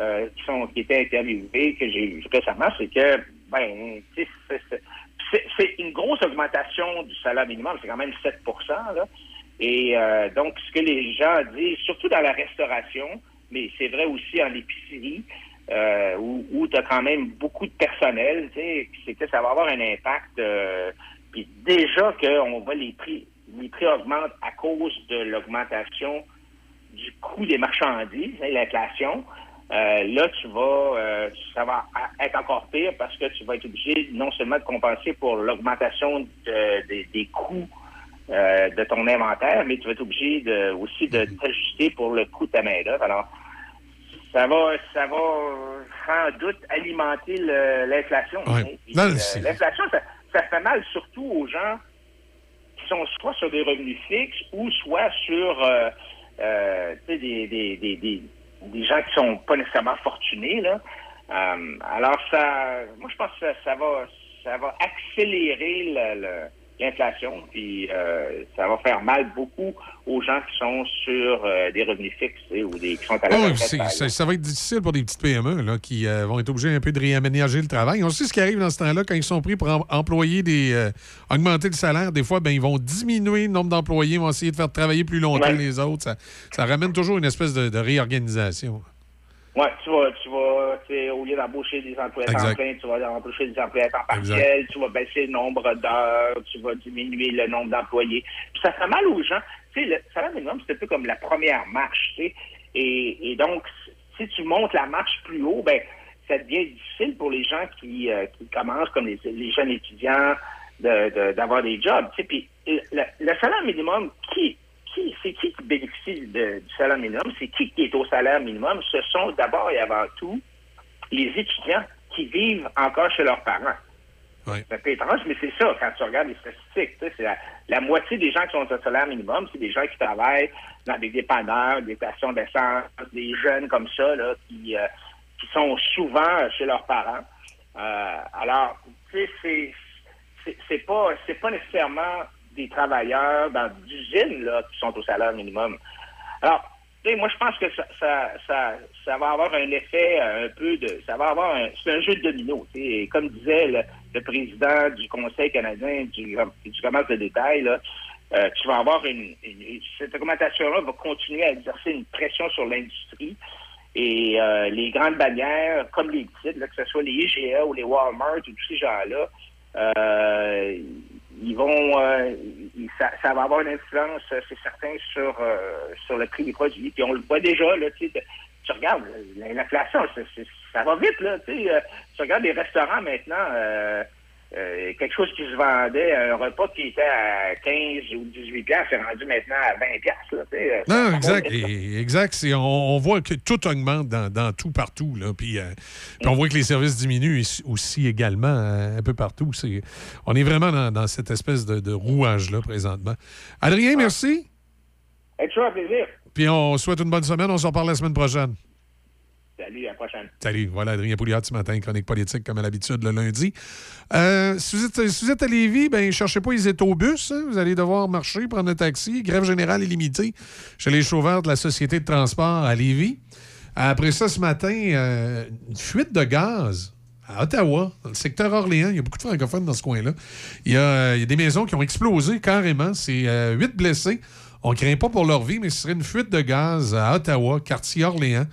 euh, qui sont qui étaient interviewés que j'ai vu récemment, c'est que ben c'est- une grosse augmentation du salaire minimum, c'est quand même 7 là. Et euh, donc, ce que les gens disent, surtout dans la restauration, mais c'est vrai aussi en épicerie, euh, où, tu as quand même beaucoup de personnel, c'est que ça va avoir un impact. puis déjà qu'on voit les prix, les prix augmentent à cause de l'augmentation du coût des marchandises, hein, l'inflation. Euh, là, tu vas, euh, ça va être encore pire parce que tu vas être obligé non seulement de compenser pour l'augmentation de- des- des coûts euh, de ton inventaire, mais tu vas être obligé de, aussi de t'ajuster pour le coût de ta main-d'œuvre. Alors, ça va, ça va sans doute alimenter l'inflation. Ouais. euh, L'inflation, ça, ça fait mal surtout aux gens qui sont soit sur des revenus fixes ou soit sur euh, euh, des, des, des, des, des gens qui sont pas nécessairement fortunés. Là. Euh, alors, ça, moi, je pense que ça, va, ça va accélérer le- le- l'inflation, puis euh, ça va faire mal beaucoup aux gens qui sont sur euh, des revenus fixes ou des, qui sont à la Ah c'est- par ça, ça va être difficile pour des petites PME là, qui euh, vont être obligés un peu de réaménager le travail. On sait ce qui arrive dans ce temps-là quand ils sont pris pour em- employer des. euh, augmenter le salaire. Des fois, ben, ils vont diminuer le nombre d'employés, ils vont essayer de faire travailler plus longtemps Ouais. que les autres. Ça, ça ramène toujours une espèce de, de réorganisation. Ouais, tu vas, tu vas, tu sais, au lieu d'embaucher des employés Exact. plein, tu vas embaucher des employés temps partiel, tu vas baisser le nombre d'heures, tu vas diminuer le nombre d'employés. Puis ça fait mal aux gens. Tu sais, le salaire minimum, c'est un peu comme la première marche, tu sais. Et, et donc, si tu montes la marche plus haut, ben, ça devient difficile pour les gens qui, euh, qui commencent, comme les, les jeunes étudiants, de- de- d'avoir des jobs. Tu sais, puis le, le salaire minimum, qui, qui, c'est qui qui bénéficie de- du salaire minimum? C'est qui qui est au salaire minimum? Ce sont d'abord et avant tout les étudiants qui vivent encore chez leurs parents. C'est un peu étrange, mais c'est ça quand tu regardes les statistiques. C'est la, la moitié des gens qui sont au salaire minimum, c'est des gens qui travaillent dans des dépanneurs, des stations d'essence, des jeunes comme ça, là, qui, euh, qui sont souvent chez leurs parents. Euh, alors, tu sais, c'est c'est- c'est pas c'est pas nécessairement travailleurs dans d'usines là qui sont au salaire minimum. Alors, moi je pense que ça, va avoir un effet euh, un peu de ça va avoir c'est un jeu de domino. Et Comme disait le, président du Conseil canadien du, commerce de détail, euh, tu vas avoir une, cette augmentation-là va continuer à exercer une pression sur l'industrie. Et euh, les grandes bannières, comme les là, que ce soit les IGA ou les Walmart ou tous ces gens-là, ils vont, euh, ça, ça va avoir une influence, euh, c'est certain, sur euh, sur le prix des produits. Puis on le voit déjà, là, tu tu regardes euh, l'inflation, ça va vite, là, tu euh, tu regardes les restaurants maintenant. Euh, quelque chose qui se vendait, un repas qui était à 15 ou 18 piastres, c'est rendu maintenant à 20 piastres. Là, tu sais, euh, Non, exact. Et- exact. C'est- On, on voit que tout augmente dans, dans tout, partout. Là. Puis, euh, puis on voit que les services diminuent aussi également euh, un peu partout. C'est- on est vraiment dans, dans cette espèce de, de rouage-là présentement. Adrien, merci. Hey, toujours un plaisir. Puis on souhaite une bonne semaine. On se reparle la semaine prochaine. Salut, à la prochaine. Salut, voilà Adrien Pouliot ce matin, chronique politique comme à l'habitude le lundi. Euh, si, vous êtes, à Lévis, ben cherchez pas les autobus. hein. Vous allez devoir marcher, prendre un taxi. Grève générale illimitée chez les chauffeurs de la Société de transport à Lévis. Après ça, ce matin, euh, une fuite de gaz à Ottawa, dans le secteur Orléans. Il y a beaucoup de francophones dans ce coin-là. Il y a, euh, il y a des maisons qui ont explosé carrément. C'est huit blessés. On ne craint pas pour leur vie, mais ce serait une fuite de gaz à Ottawa, quartier Orléans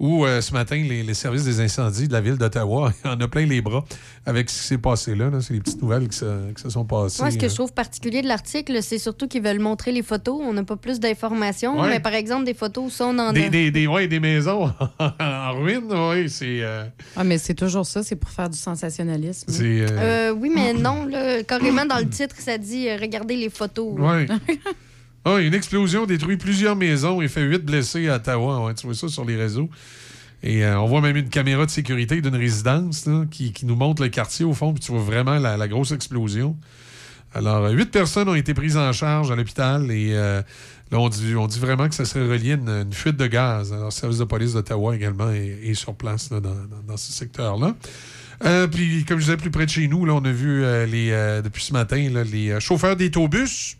où euh, ce matin, les, les services des incendies de la ville d'Ottawa en a plein les bras avec ce qui s'est passé là. là. C'est les petites nouvelles qui se, qui se sont passées. Moi, ce que euh. je trouve particulier de l'article, c'est surtout qu'ils veulent montrer les photos. On n'a pas plus d'informations, Ouais. mais par exemple, des photos où ça, on en des, a. des, des- ouais, des maisons en ruine, oui, c'est. euh, Ah, mais c'est toujours ça, c'est pour faire du sensationnalisme. euh, Euh, oui, mais non, là, carrément dans le titre, ça dit euh, regardez les photos. ouais. Ah, une explosion détruit plusieurs maisons et fait huit blessés à Ottawa. Ouais, tu vois ça sur les réseaux. Et euh, on voit même une caméra de sécurité d'une résidence qui, qui nous montre le quartier au fond, puis tu vois vraiment la, grosse explosion. Alors, euh, huit personnes ont été prises en charge à l'hôpital et euh, là, on dit, on dit vraiment que ça serait relié à une, fuite de gaz. Alors, le service de police d'Ottawa également est, sur place dans, dans- ce secteur-là. Puis, comme je disais, plus près de chez nous, là, on a vu les, depuis ce matin les chauffeurs d'autobus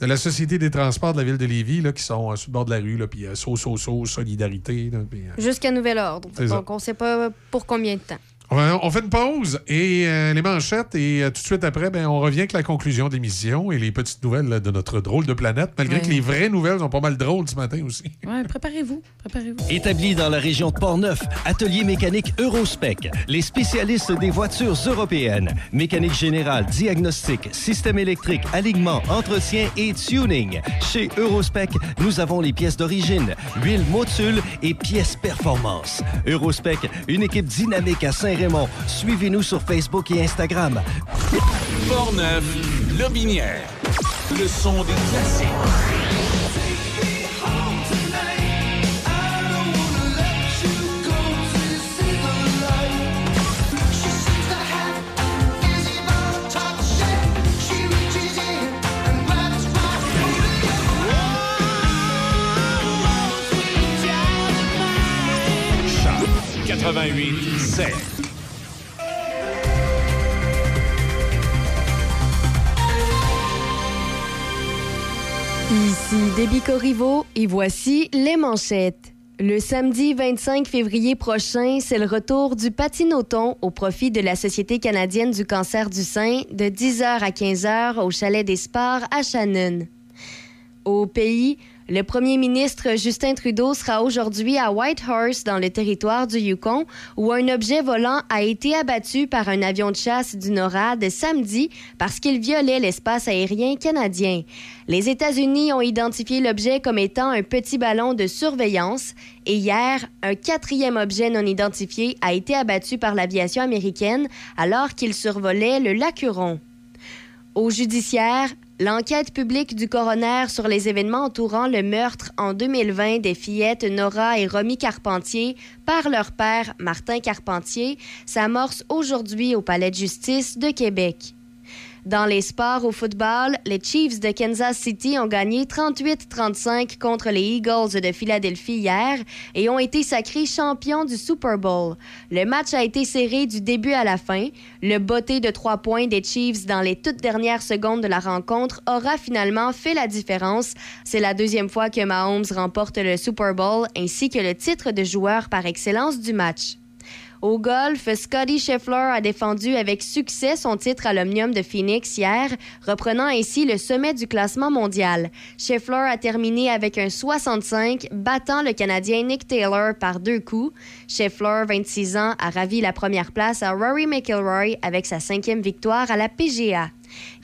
de la Société des transports de la ville de Lévis là, qui sont euh, sur le bord de la rue, là, puis euh, so, so, so, solidarité. euh, Jusqu'à nouvel ordre. Ça. Donc, on ne sait pas pour combien de temps. On fait une pause et euh, les manchettes et euh, tout de suite après, ben, on revient avec la conclusion d'émission et les petites nouvelles là, de notre drôle de planète, malgré Ouais. que les vraies nouvelles sont pas mal drôles ce matin aussi. Ouais, préparez-vous, préparez-vous. Établi dans la région de Portneuf, Atelier mécanique Eurospec, les spécialistes des voitures européennes. Mécanique générale, diagnostic, système électrique, alignement, entretien et tuning. Chez Eurospec, nous avons les pièces d'origine, huile motule et pièces performance. Eurospec, une équipe dynamique à Saint-Raymond. Suivez-nous sur Facebook et Instagram. Portneuf, Lobinière. Le son des classiques. Choc Ici Déby Corriveau et voici les manchettes. Le samedi 25 février prochain, c'est le retour du patinoton au profit de la Société canadienne du cancer du sein de 10h à 15h au Chalet des Sports à Shannon. Au pays, le premier ministre Justin Trudeau sera aujourd'hui à Whitehorse, dans le territoire du Yukon, où un objet volant a été abattu par un avion de chasse du NORAD samedi parce qu'il violait l'espace aérien canadien. Les États-Unis ont identifié l'objet comme étant un petit ballon de surveillance et hier, un quatrième objet non identifié a été abattu par l'aviation américaine alors qu'il survolait le lac Huron. Au judiciaire, L'enquête publique du coroner sur les événements entourant le meurtre en 2020 des fillettes Nora et Romy Carpentier par leur père Martin Carpentier s'amorce aujourd'hui au Palais de justice de Québec. Dans les sports au football, les Chiefs de Kansas City ont gagné 38-35 contre les Eagles de Philadelphie hier et ont été sacrés champions du Super Bowl. Le match a été serré du début à la fin. Le botté de trois points des Chiefs dans les toutes dernières secondes de la rencontre aura finalement fait la différence. C'est la deuxième fois que Mahomes remporte le Super Bowl ainsi que le titre de joueur par excellence du match. Au golf, Scotty Scheffler a défendu avec succès son titre à l'Omnium de Phoenix hier, reprenant ainsi le sommet du classement mondial. Scheffler a terminé avec un 65, battant le Canadien Nick Taylor par deux coups. Scheffler, 26 ans, a ravi la première place à Rory McIlroy avec sa cinquième victoire à la PGA.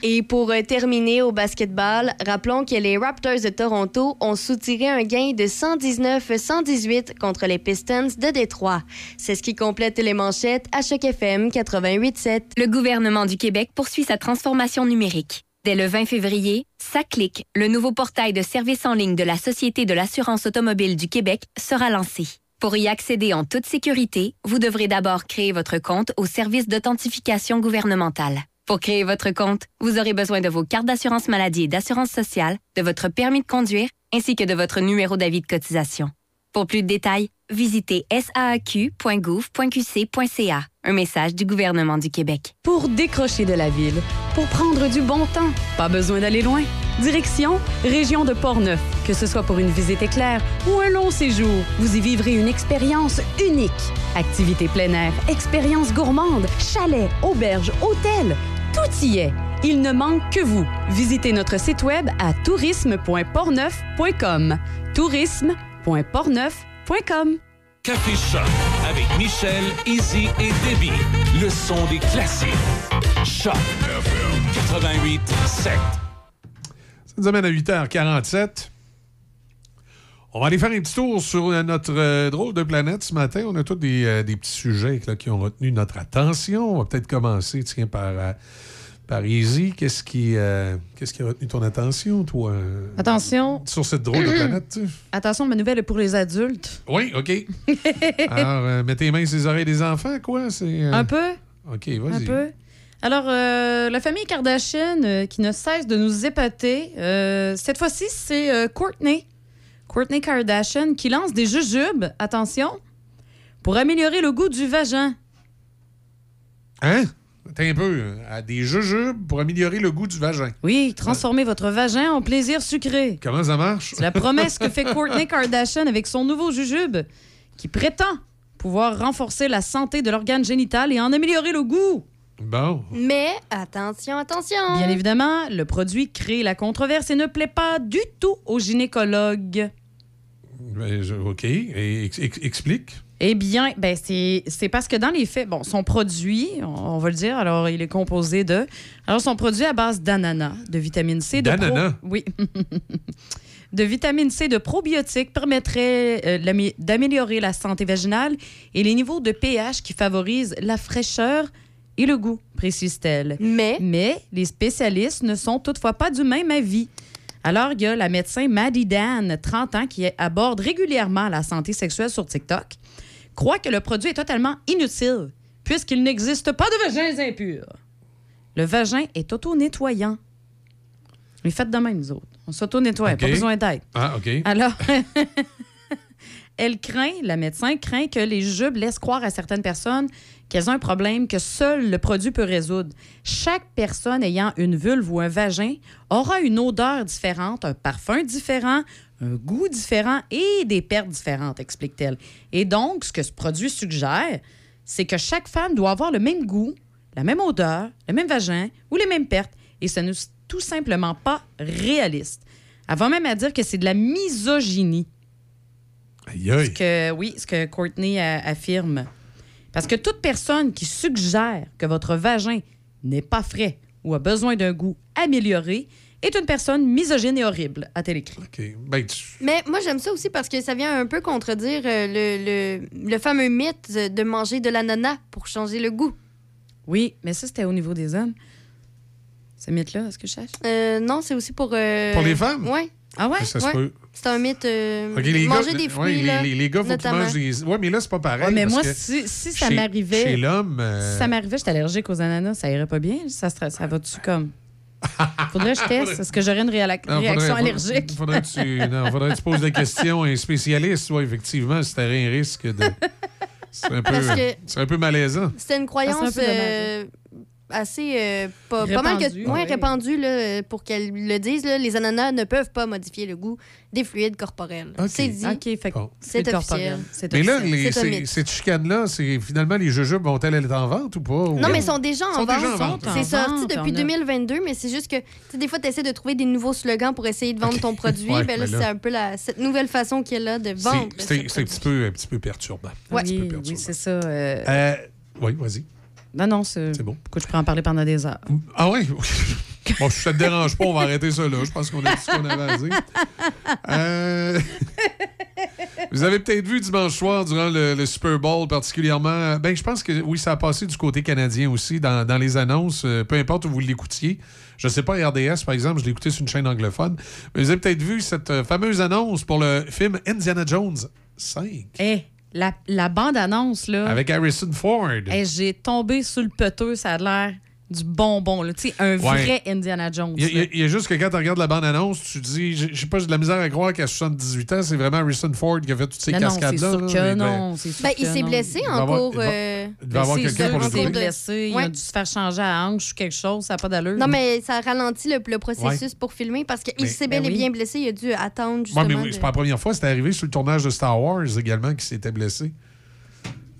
Et pour euh, terminer au basketball, rappelons que les Raptors de Toronto ont soutiré un gain de 119-118 contre les Pistons de Détroit. C'est ce qui complète les manchettes à Choc FM 88.7. Le gouvernement du Québec poursuit sa transformation numérique. Dès le 20 février, SACLIC, le nouveau portail de services en ligne de la Société de l'assurance automobile du Québec, sera lancé. Pour y accéder en toute sécurité, vous devrez d'abord créer votre compte au service d'authentification gouvernementale. Pour créer votre compte, vous aurez besoin de vos cartes d'assurance maladie et d'assurance sociale, de votre permis de conduire ainsi que de votre numéro d'avis de cotisation. Pour plus de détails, visitez saaq.gouv.qc.ca. Un message du gouvernement du Québec. Pour décrocher de la ville, pour prendre du bon temps, pas besoin d'aller loin. Direction Région de Portneuf. Que ce soit pour une visite éclair ou un long séjour, vous y vivrez une expérience unique. Activités plein air, expériences gourmandes, chalets, auberges, hôtels, tout y est. Il ne manque que vous. Visitez notre site web à tourisme.portneuf.com. tourisme.portneuf.com. Café Choc avec Michel, Izzy et Debbie. Le son des classiques. Choc 88 7. Ça nous amène à 8h47. On va aller faire un petit tour sur euh, notre euh, drôle de planète ce matin. On a tous des, euh, des petits sujets là, qui ont retenu notre attention. On va peut-être commencer tiens, par, euh, par Easy. Qu'est-ce qui, qu'est-ce qui a retenu ton attention, toi? Attention. Sur cette drôle de planète, tu? Attention, ma nouvelle est pour les adultes. Oui, OK. Alors, mets tes mains sur les oreilles des enfants, quoi? C'est, Un peu. OK, Un vas-y. peu. Alors, euh, la famille Kardashian euh, qui ne cesse de nous épater. euh, cette fois-ci, c'est Courtney. Courtney Kardashian qui lance des jujubes, attention, pour améliorer le goût du vagin. Hein? Attends un peu. À des jujubes pour améliorer le goût du vagin. Oui, transformer votre vagin en plaisir sucré. Comment ça marche? C'est la promesse que fait Courtney Kardashian avec son nouveau jujube, qui prétend pouvoir renforcer la santé de l'organe génital et en améliorer le goût. Bon. Mais attention, attention. Bien évidemment, le produit crée la controverse et ne plaît pas du tout aux gynécologues. Ben, je- OK. Et ex- ex- explique. Eh bien, ben c'est c'est parce que dans les faits, bon, son produit, on, on va le dire, alors il est composé de. Alors, son produit à base d'ananas, de vitamine C, de. pro- D'ananas? Oui. de vitamine C, de probiotiques permettrait euh, d'améliorer la santé vaginale et les niveaux de pH qui favorisent la fraîcheur et le goût, précise-t-elle. Mais? Mais les spécialistes ne sont toutefois pas du même avis. Alors, il y a la médecin Maddie Dan, 30 ans, qui aborde régulièrement la santé sexuelle sur TikTok, croit que le produit est totalement inutile, puisqu'il n'existe pas de vagins impurs. Le vagin est auto-nettoyant. Mais faites de même, nous autres. On s'auto-nettoie, OK. pas besoin d'aide. Ah, OK. Alors, elle craint, la médecin craint que les jujubes laissent croire à certaines personnes qu'elles ont un problème que seul le produit peut résoudre. Chaque personne ayant une vulve ou un vagin aura une odeur différente, un parfum différent, un goût différent et des pertes différentes, explique-t-elle. Et donc, ce que ce produit suggère, c'est que chaque femme doit avoir le même goût, la même odeur, le même vagin ou les mêmes pertes. Et ce n'est tout simplement pas réaliste. Va même à dire que c'est de la misogynie. Aïe, aïe. Ce que, oui, ce que Courtney a- affirme. Parce que toute personne qui suggère que votre vagin n'est pas frais ou a besoin d'un goût amélioré est une personne misogyne et horrible, a-t-elle écrit. OK. Ben, tu- Mais moi, j'aime ça aussi parce que ça vient un peu contredire euh, le, le, le fameux mythe de manger de l'ananas pour changer le goût. Oui, mais ça, c'était au niveau des hommes. Ce mythe-là, est-ce que je cherche? Euh, non, c'est aussi pour. euh, Pour les femmes? Ouais. Ah ouais? Ça se peut. C'est un mythe. euh, les manger gars, des fruits. les, là, les- les gars, faut qu'ils mangent des. Ouais, mais là, c'est pas pareil. Ouais, mais parce moi, que si, si ça m'arrivait. Chez l'homme. euh, Si ça m'arrivait, j'étais allergique aux ananas, ça irait pas bien. Ça, ça va-tu comme. Faudrait que je teste. Est-ce que j'aurais une Non, réaction faudrait- allergique? Faudrait que tu, non, faudrait que tu poses la question à un spécialiste, ouais, effectivement, si t'aurais un risque de. C'est un, peu- un peu malaisant. C'était une croyance Ah, assez. euh, pas, pas mal que, Répandue, ouais, oui. répandue là, pour qu'elle le dise. là, les ananas ne peuvent pas modifier le goût des fluides corporels. C'est dit. OK, fait que C'est officiel. Mais là, les- ces- cette chicane-là, c'est finalement les jujubes vont-elles être en vente ou pas? ou- Non, mais ils sont déjà en Sont vente. déjà en vente. C'est sorti depuis on a- 2022, mais c'est juste que, tu sais, des fois, tu essaies de trouver des nouveaux slogans pour essayer de vendre ton produit. Ouais, ben là, mais là- c'est un peu la, cette nouvelle façon qu'il y a là de vendre. C'est ce c'est un petit peu, un petit peu perturbant. Oui, c'est ça. euh, Euh, oui, vas-y. Non, non, c'est bon. Écoute, je pourrais en parler pendant des heures. Ah oui? bon, si ça te dérange pas, on va arrêter ça là. Je pense qu'on a dit ce qu'on avait à dire. Euh, Vous avez peut-être vu dimanche soir, durant le, le Super Bowl particulièrement, ben je pense que oui, ça a passé du côté canadien aussi dans, dans les annonces, euh, peu importe où vous l'écoutiez. Je sais pas, RDS, par exemple, je l'ai écouté sur une chaîne anglophone. Mais vous avez peut-être vu cette euh, fameuse annonce pour le film Indiana Jones 5 Eh, la, la bande-annonce, là. avec Harrison Ford. eh, J'ai tombé sur le peteux, ça a l'air du bonbon, là. Tu sais, un Ouais. vrai Indiana Jones. Il y, a- il y a- là. il y a juste que quand tu regardes la bande-annonce, tu te dis, je sais pas, j'ai de la misère à croire qu'à 78 ans, c'est vraiment Harrison Ford qui a fait toutes ces Non, non, cascades-là. c'est sûr là. que non, c'est sûr Ben, il s'est blessé Il en cours. il va- euh, Il va y avoir quelqu'un pour le qu'il s'est blessé, il Ouais. a dû se faire changer à hanche ou quelque chose, ça n'a pas d'allure. Non, mais ça ralentit le, le processus pour filmer parce qu'il s'est bel Ben et oui. bien blessé. Il a dû attendre Ouais, justement. mais de- c'est pas la première fois, c'était arrivé sur le tournage de Star Wars également qu'il s'était blessé.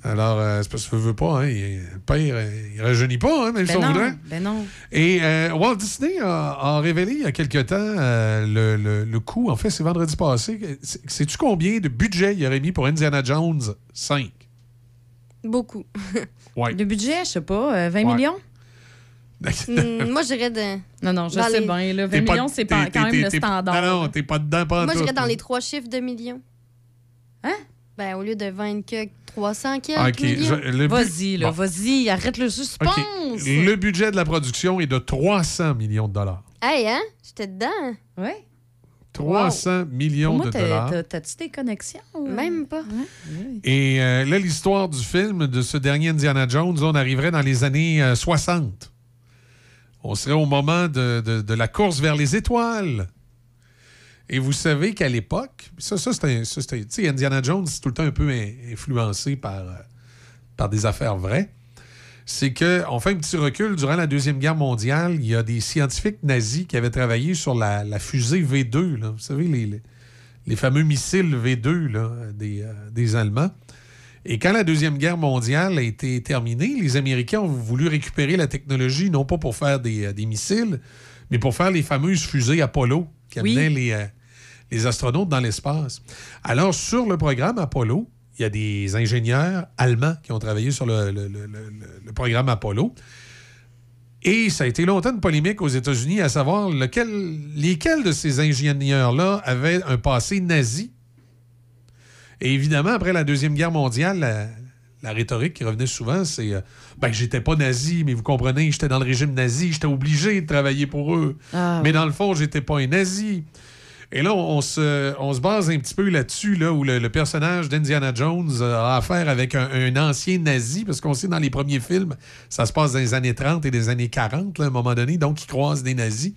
Alors, euh, c'est parce que veut pas, hein, il- le père, euh, il rajeunit pas, hein, même si Ben on non, voudrait. ben non. Et euh, Walt Disney a, a révélé il y a quelque temps euh, le, le- le coût, en fait, c'est vendredi passé. C'est- Sais-tu combien de budget il aurait mis pour Indiana Jones 5? Beaucoup. Ouais. Le budget, je sais pas, euh, 20 Ouais. millions? Hmm, moi, j'irais de... Non, non, je Dans sais les- bien. Là, 20 T'es pas- millions, c'est pas- quand même t'es- le standard. Non, non, t'es pas dedans, pas Moi, j'irais dans les trois chiffres de millions. Hein? Ben, au lieu de 20 que 300 quelques Ok, millions. je- Vas-y, là, Bon. vas-y, arrête le suspense. Le budget de la production est de 300 millions de dollars. Hey, hein? J'étais dedans. Ouais. 300 millions Pour moi, de t'as- dollars. t'as- t'as-tu tes connexions? Même pas. Et euh, là, l'histoire du film de ce dernier Indiana Jones, on arriverait dans les années euh, 60. On serait au moment de, de- de la course vers les étoiles. Et vous savez qu'à l'époque, ça, ça c'était- Tu sais, Indiana Jones, c'est tout le temps un peu in- influencé par, euh, par des affaires vraies. C'est qu'on fait un petit recul. Durant la Deuxième Guerre mondiale, il y a des scientifiques nazis qui avaient travaillé sur la, la fusée V2. là. Vous savez, les, les- les fameux missiles V2 là, des, euh, des Allemands. Et quand la Deuxième Guerre mondiale a été terminée, les Américains ont voulu récupérer la technologie, non pas pour faire des, euh, des missiles, mais pour faire les fameuses fusées Apollo qui Oui. amenaient les, les astronautes dans l'espace. Alors, sur le programme Apollo, il y a des ingénieurs allemands qui ont travaillé sur le, le- le- le- le programme Apollo. Et ça a été longtemps une polémique aux États-Unis à savoir lequel, lesquels de ces ingénieurs-là avaient un passé nazi. Et évidemment, après la Deuxième Guerre mondiale, la, la rhétorique qui revenait souvent, c'est euh, ben, j'étais pas nazi, mais vous comprenez, j'étais dans le régime nazi, j'étais obligé de travailler pour eux. Ah, mais oui. dans le fond, j'étais pas un nazi. Et là, on, se, on se base un petit peu là-dessus, là, où le, le personnage d'Indiana Jones a affaire avec un, un ancien nazi, parce qu'on sait dans les premiers films, ça se passe dans les années 30 et les années 40, là, à un moment donné, donc il croise des nazis.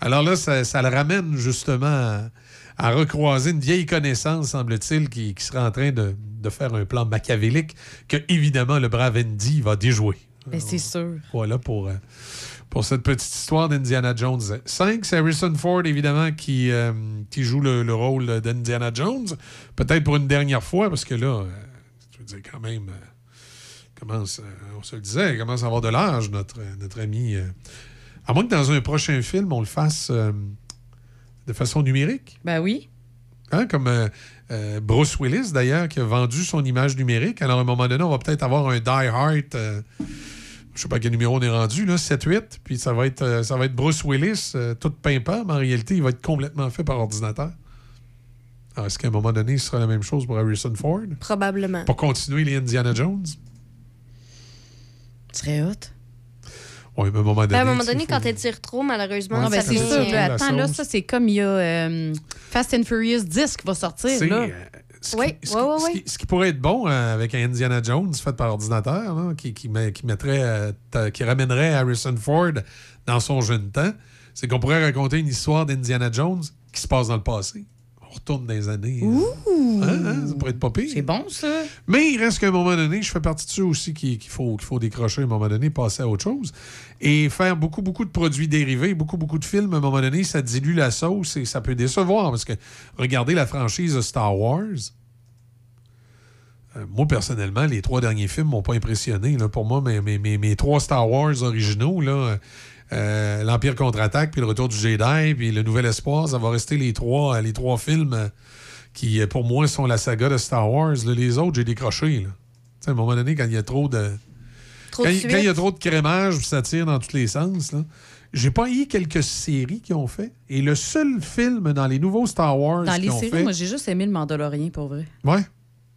Alors là, ça, ça le ramène justement à, à recroiser une vieille connaissance, semble-t-il, qui, qui serait en train de, de faire un plan machiavélique que, évidemment, le brave Andy va déjouer. Mais c'est sûr. Voilà pour, euh, pour cette petite histoire d'Indiana Jones 5. C'est Harrison Ford, évidemment, qui, euh, qui joue le, le rôle d'Indiana Jones. Peut-être pour une dernière fois, parce que là, euh, je veux dire, quand même, euh, commence, on se le disait, il commence à avoir de l'âge, notre, notre ami. à moins que dans un prochain film, on le fasse euh, de façon numérique. Ben oui. Hein, comme euh, euh, Bruce Willis, d'ailleurs, qui a vendu son image numérique. Alors, à un moment donné, on va peut-être avoir un Die Hard. Je sais pas quel numéro on est rendu, là, 7-8. Puis ça va être, euh, ça va être Bruce Willis, euh, tout pimpant, mais en réalité, il va être complètement fait par ordinateur. Alors, est-ce qu'à un moment donné, ce sera la même chose pour Harrison Ford? Probablement. Pour continuer les Indiana Jones? Ce serait hot. Oui, mais à un moment donné. Ben, à un moment donné, quand t'étires trop, malheureusement, Non, ben, ça c'est sûr. attends, là, ça, c'est comme il y a euh, Fast and Furious 10 qui va sortir. C'est, Là. Ce, Oui, qui, ce, oui, qui- oui, ce oui. qui- ce qui pourrait être bon euh, avec un Indiana Jones fait par ordinateur, là, qui, qui, met- qui mettrait, euh, qui ramènerait Harrison Ford dans son jeune temps, c'est qu'on pourrait raconter une histoire d'Indiana Jones qui se passe dans le passé. On retourne les années. euh, hein, hein, ça pourrait être pas pire. C'est bon, ça. Mais il reste qu'à un moment donné, je fais partie de ceux aussi qui- qu'il faut, qu'il faut décrocher à un moment donné, passer à autre chose. Et faire beaucoup, beaucoup de produits dérivés, beaucoup, beaucoup de films, à un moment donné, ça dilue la sauce et ça peut décevoir. Parce que regardez la franchise Star Wars. Euh, moi, personnellement, les trois derniers films m'ont pas impressionné. Là. Pour moi, mes, mes, mes- mes trois Star Wars originaux, là, euh, l'Empire contre-attaque, puis le Retour du Jedi, puis le Nouvel Espoir, ça va rester les trois, euh, les trois films euh, qui, pour moi, sont la saga de Star Wars. Les autres, j'ai décroché. Là. À un moment donné, quand il y a trop de. Trop quand, il- y a trop de crémage, ça tire dans tous les sens. Là. J'ai pas eu quelques séries qui ont fait. Et le seul film dans les nouveaux Star Wars Dans les séries, fait. moi, j'ai juste aimé le Mandalorien, pour vrai. Ouais.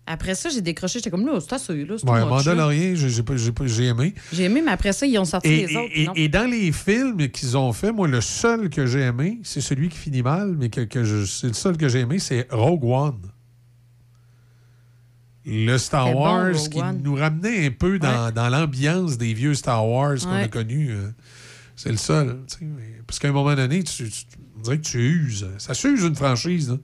Après ça, j'ai décroché. J'étais comme là, c'est assez, là. c'est Ouais. Mandalorian, j'ai aimé. J'ai aimé, mais après ça, ils ont sorti Et, les autres. et- non? et dans les films qu'ils ont fait, moi, le seul que j'ai aimé, c'est celui qui finit mal, mais que, c'est le seul que j'ai aimé, c'est Rogue One. Le Star bon, Wars Rogue qui One. nous ramenait un peu dans, dans l'ambiance des vieux Star Wars qu'on Ouais. a connus. euh, C'est le seul. Parce qu'à un moment donné, tu, tu- on dirait que tu uses. Ça s'use une franchise. là.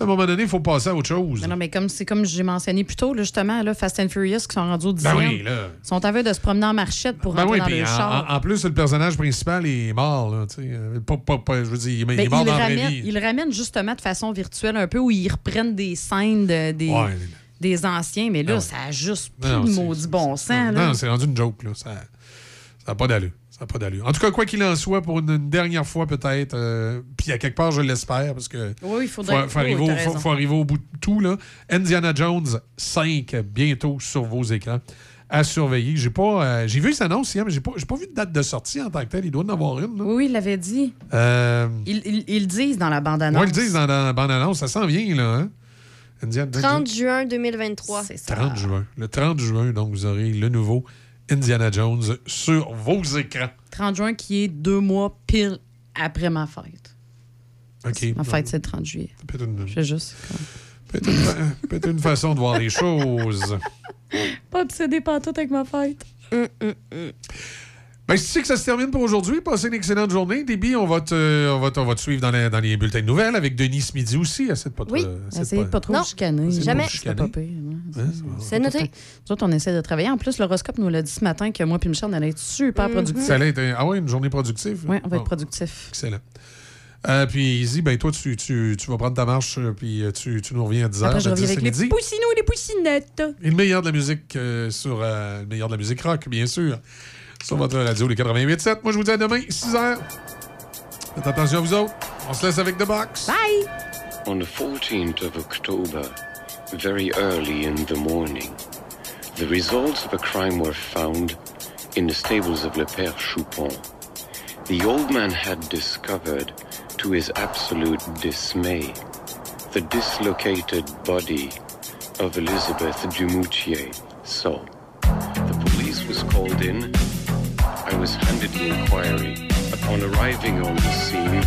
À un moment donné, il faut passer à autre chose. Non, non, mais comme c'est comme j'ai mentionné plus tôt, là, justement, là, Fast and Furious qui sont rendus au 10 Ben oui, là. Ils sont aveux de se promener en marchette pour Ben rentrer oui, dans le en, char. en- en plus, le personnage principal est mort. Là. Euh, pas, pas- pas- je veux dire, il, est- il Ben, est mort dans le la vie. ils le ramènent justement de façon virtuelle un peu où ils reprennent des scènes de- des, Ouais. des anciens, mais là, Non. ça a juste plus Non, de maudit bon sens. Non, c'est rendu une joke. Là. Ça n'a pas d'allure. Ça pas d'allure. En tout cas, quoi qu'il en soit, pour une, une dernière fois peut-être, euh, puis à quelque part, je l'espère, parce que Oui, il faudrait- faut, faut oui, arriver, au, faut- arriver au bout de tout. Là. Indiana Jones 5, bientôt sur vos écrans. À surveiller. J'ai pas. euh, j'ai vu les annonces hier, mais j'ai pas, j'ai pas vu de date de sortie en tant que telle. Il doit en avoir une. là. Oui, oui, il l'avait dit. Euh, Ils, ils- ils le disent dans la bande-annonce. moi, ils le disent dans, la bande-annonce. Ça s'en vient, là. Hein? Indiana 30 juin 2023. 30 juin. Le 30 juin, donc, vous aurez le nouveau Indiana Jones sur vos écrans. 30 juin, qui est deux mois pile après ma fête. OK. Ma fête, c'est le 30 juillet. Peut-être une, Je fais juste. peut-être une fa- peut-être une façon de voir les choses. Pas obsédé par tout avec ma fête. Ben, c'est que ça se termine pour aujourd'hui. Passez une excellente journée. Déby, on va te, on va te, on va te suivre dans les, dans les bulletins de nouvelles avec Denis ce midi aussi. Essaie de pas te- Oui, essayez de pas trop chicaner. jamais. C'est pas chicaner. pire, ouais. C'est noté. Nous autres, on essaie de travailler. En plus, l'horoscope nous l'a dit ce matin que moi et Michel, on allait être super Mhm. productifs. Ça allait être un- ah ouais, une journée productive? Oui, on va être productifs. Excellent. Euh, puis, Izzy, ben, toi, tu, tu, tu vas prendre ta marche, euh, puis euh, tu, tu nous reviens à 10h. Après, je reviens 10 avec les midi. poussinous et les poussinettes. Et le meilleur de la musique euh, sur euh, le meilleur de la musique rock, bien sûr, sur votre radio, les 88.7. Moi, je vous dis à demain, 6h. Faites attention à vous autres. On se laisse avec The Box. Bye! On the 14th of October, very early in the morning, the results of a crime were found in the stables of Le Père Choupon. The old man had discovered, to his absolute dismay, the dislocated body of Elizabeth Dumoutier. So, the police was called in. I was handed the inquiry. Upon arriving on the scene,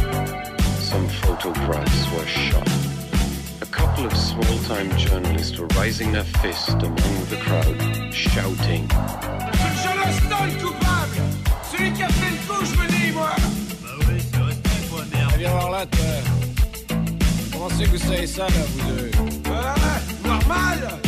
some photographs were shot. A couple of small-time journalists were raising their fist among the crowd, shouting, Je l'instant le coupable Celui qui a fait le coup, je me dis, moi Bah oui, c'est vrai que toi, merde. Viens voir là, toi. Comment c'est que vous savez ça, là, vous deux Ouais, normal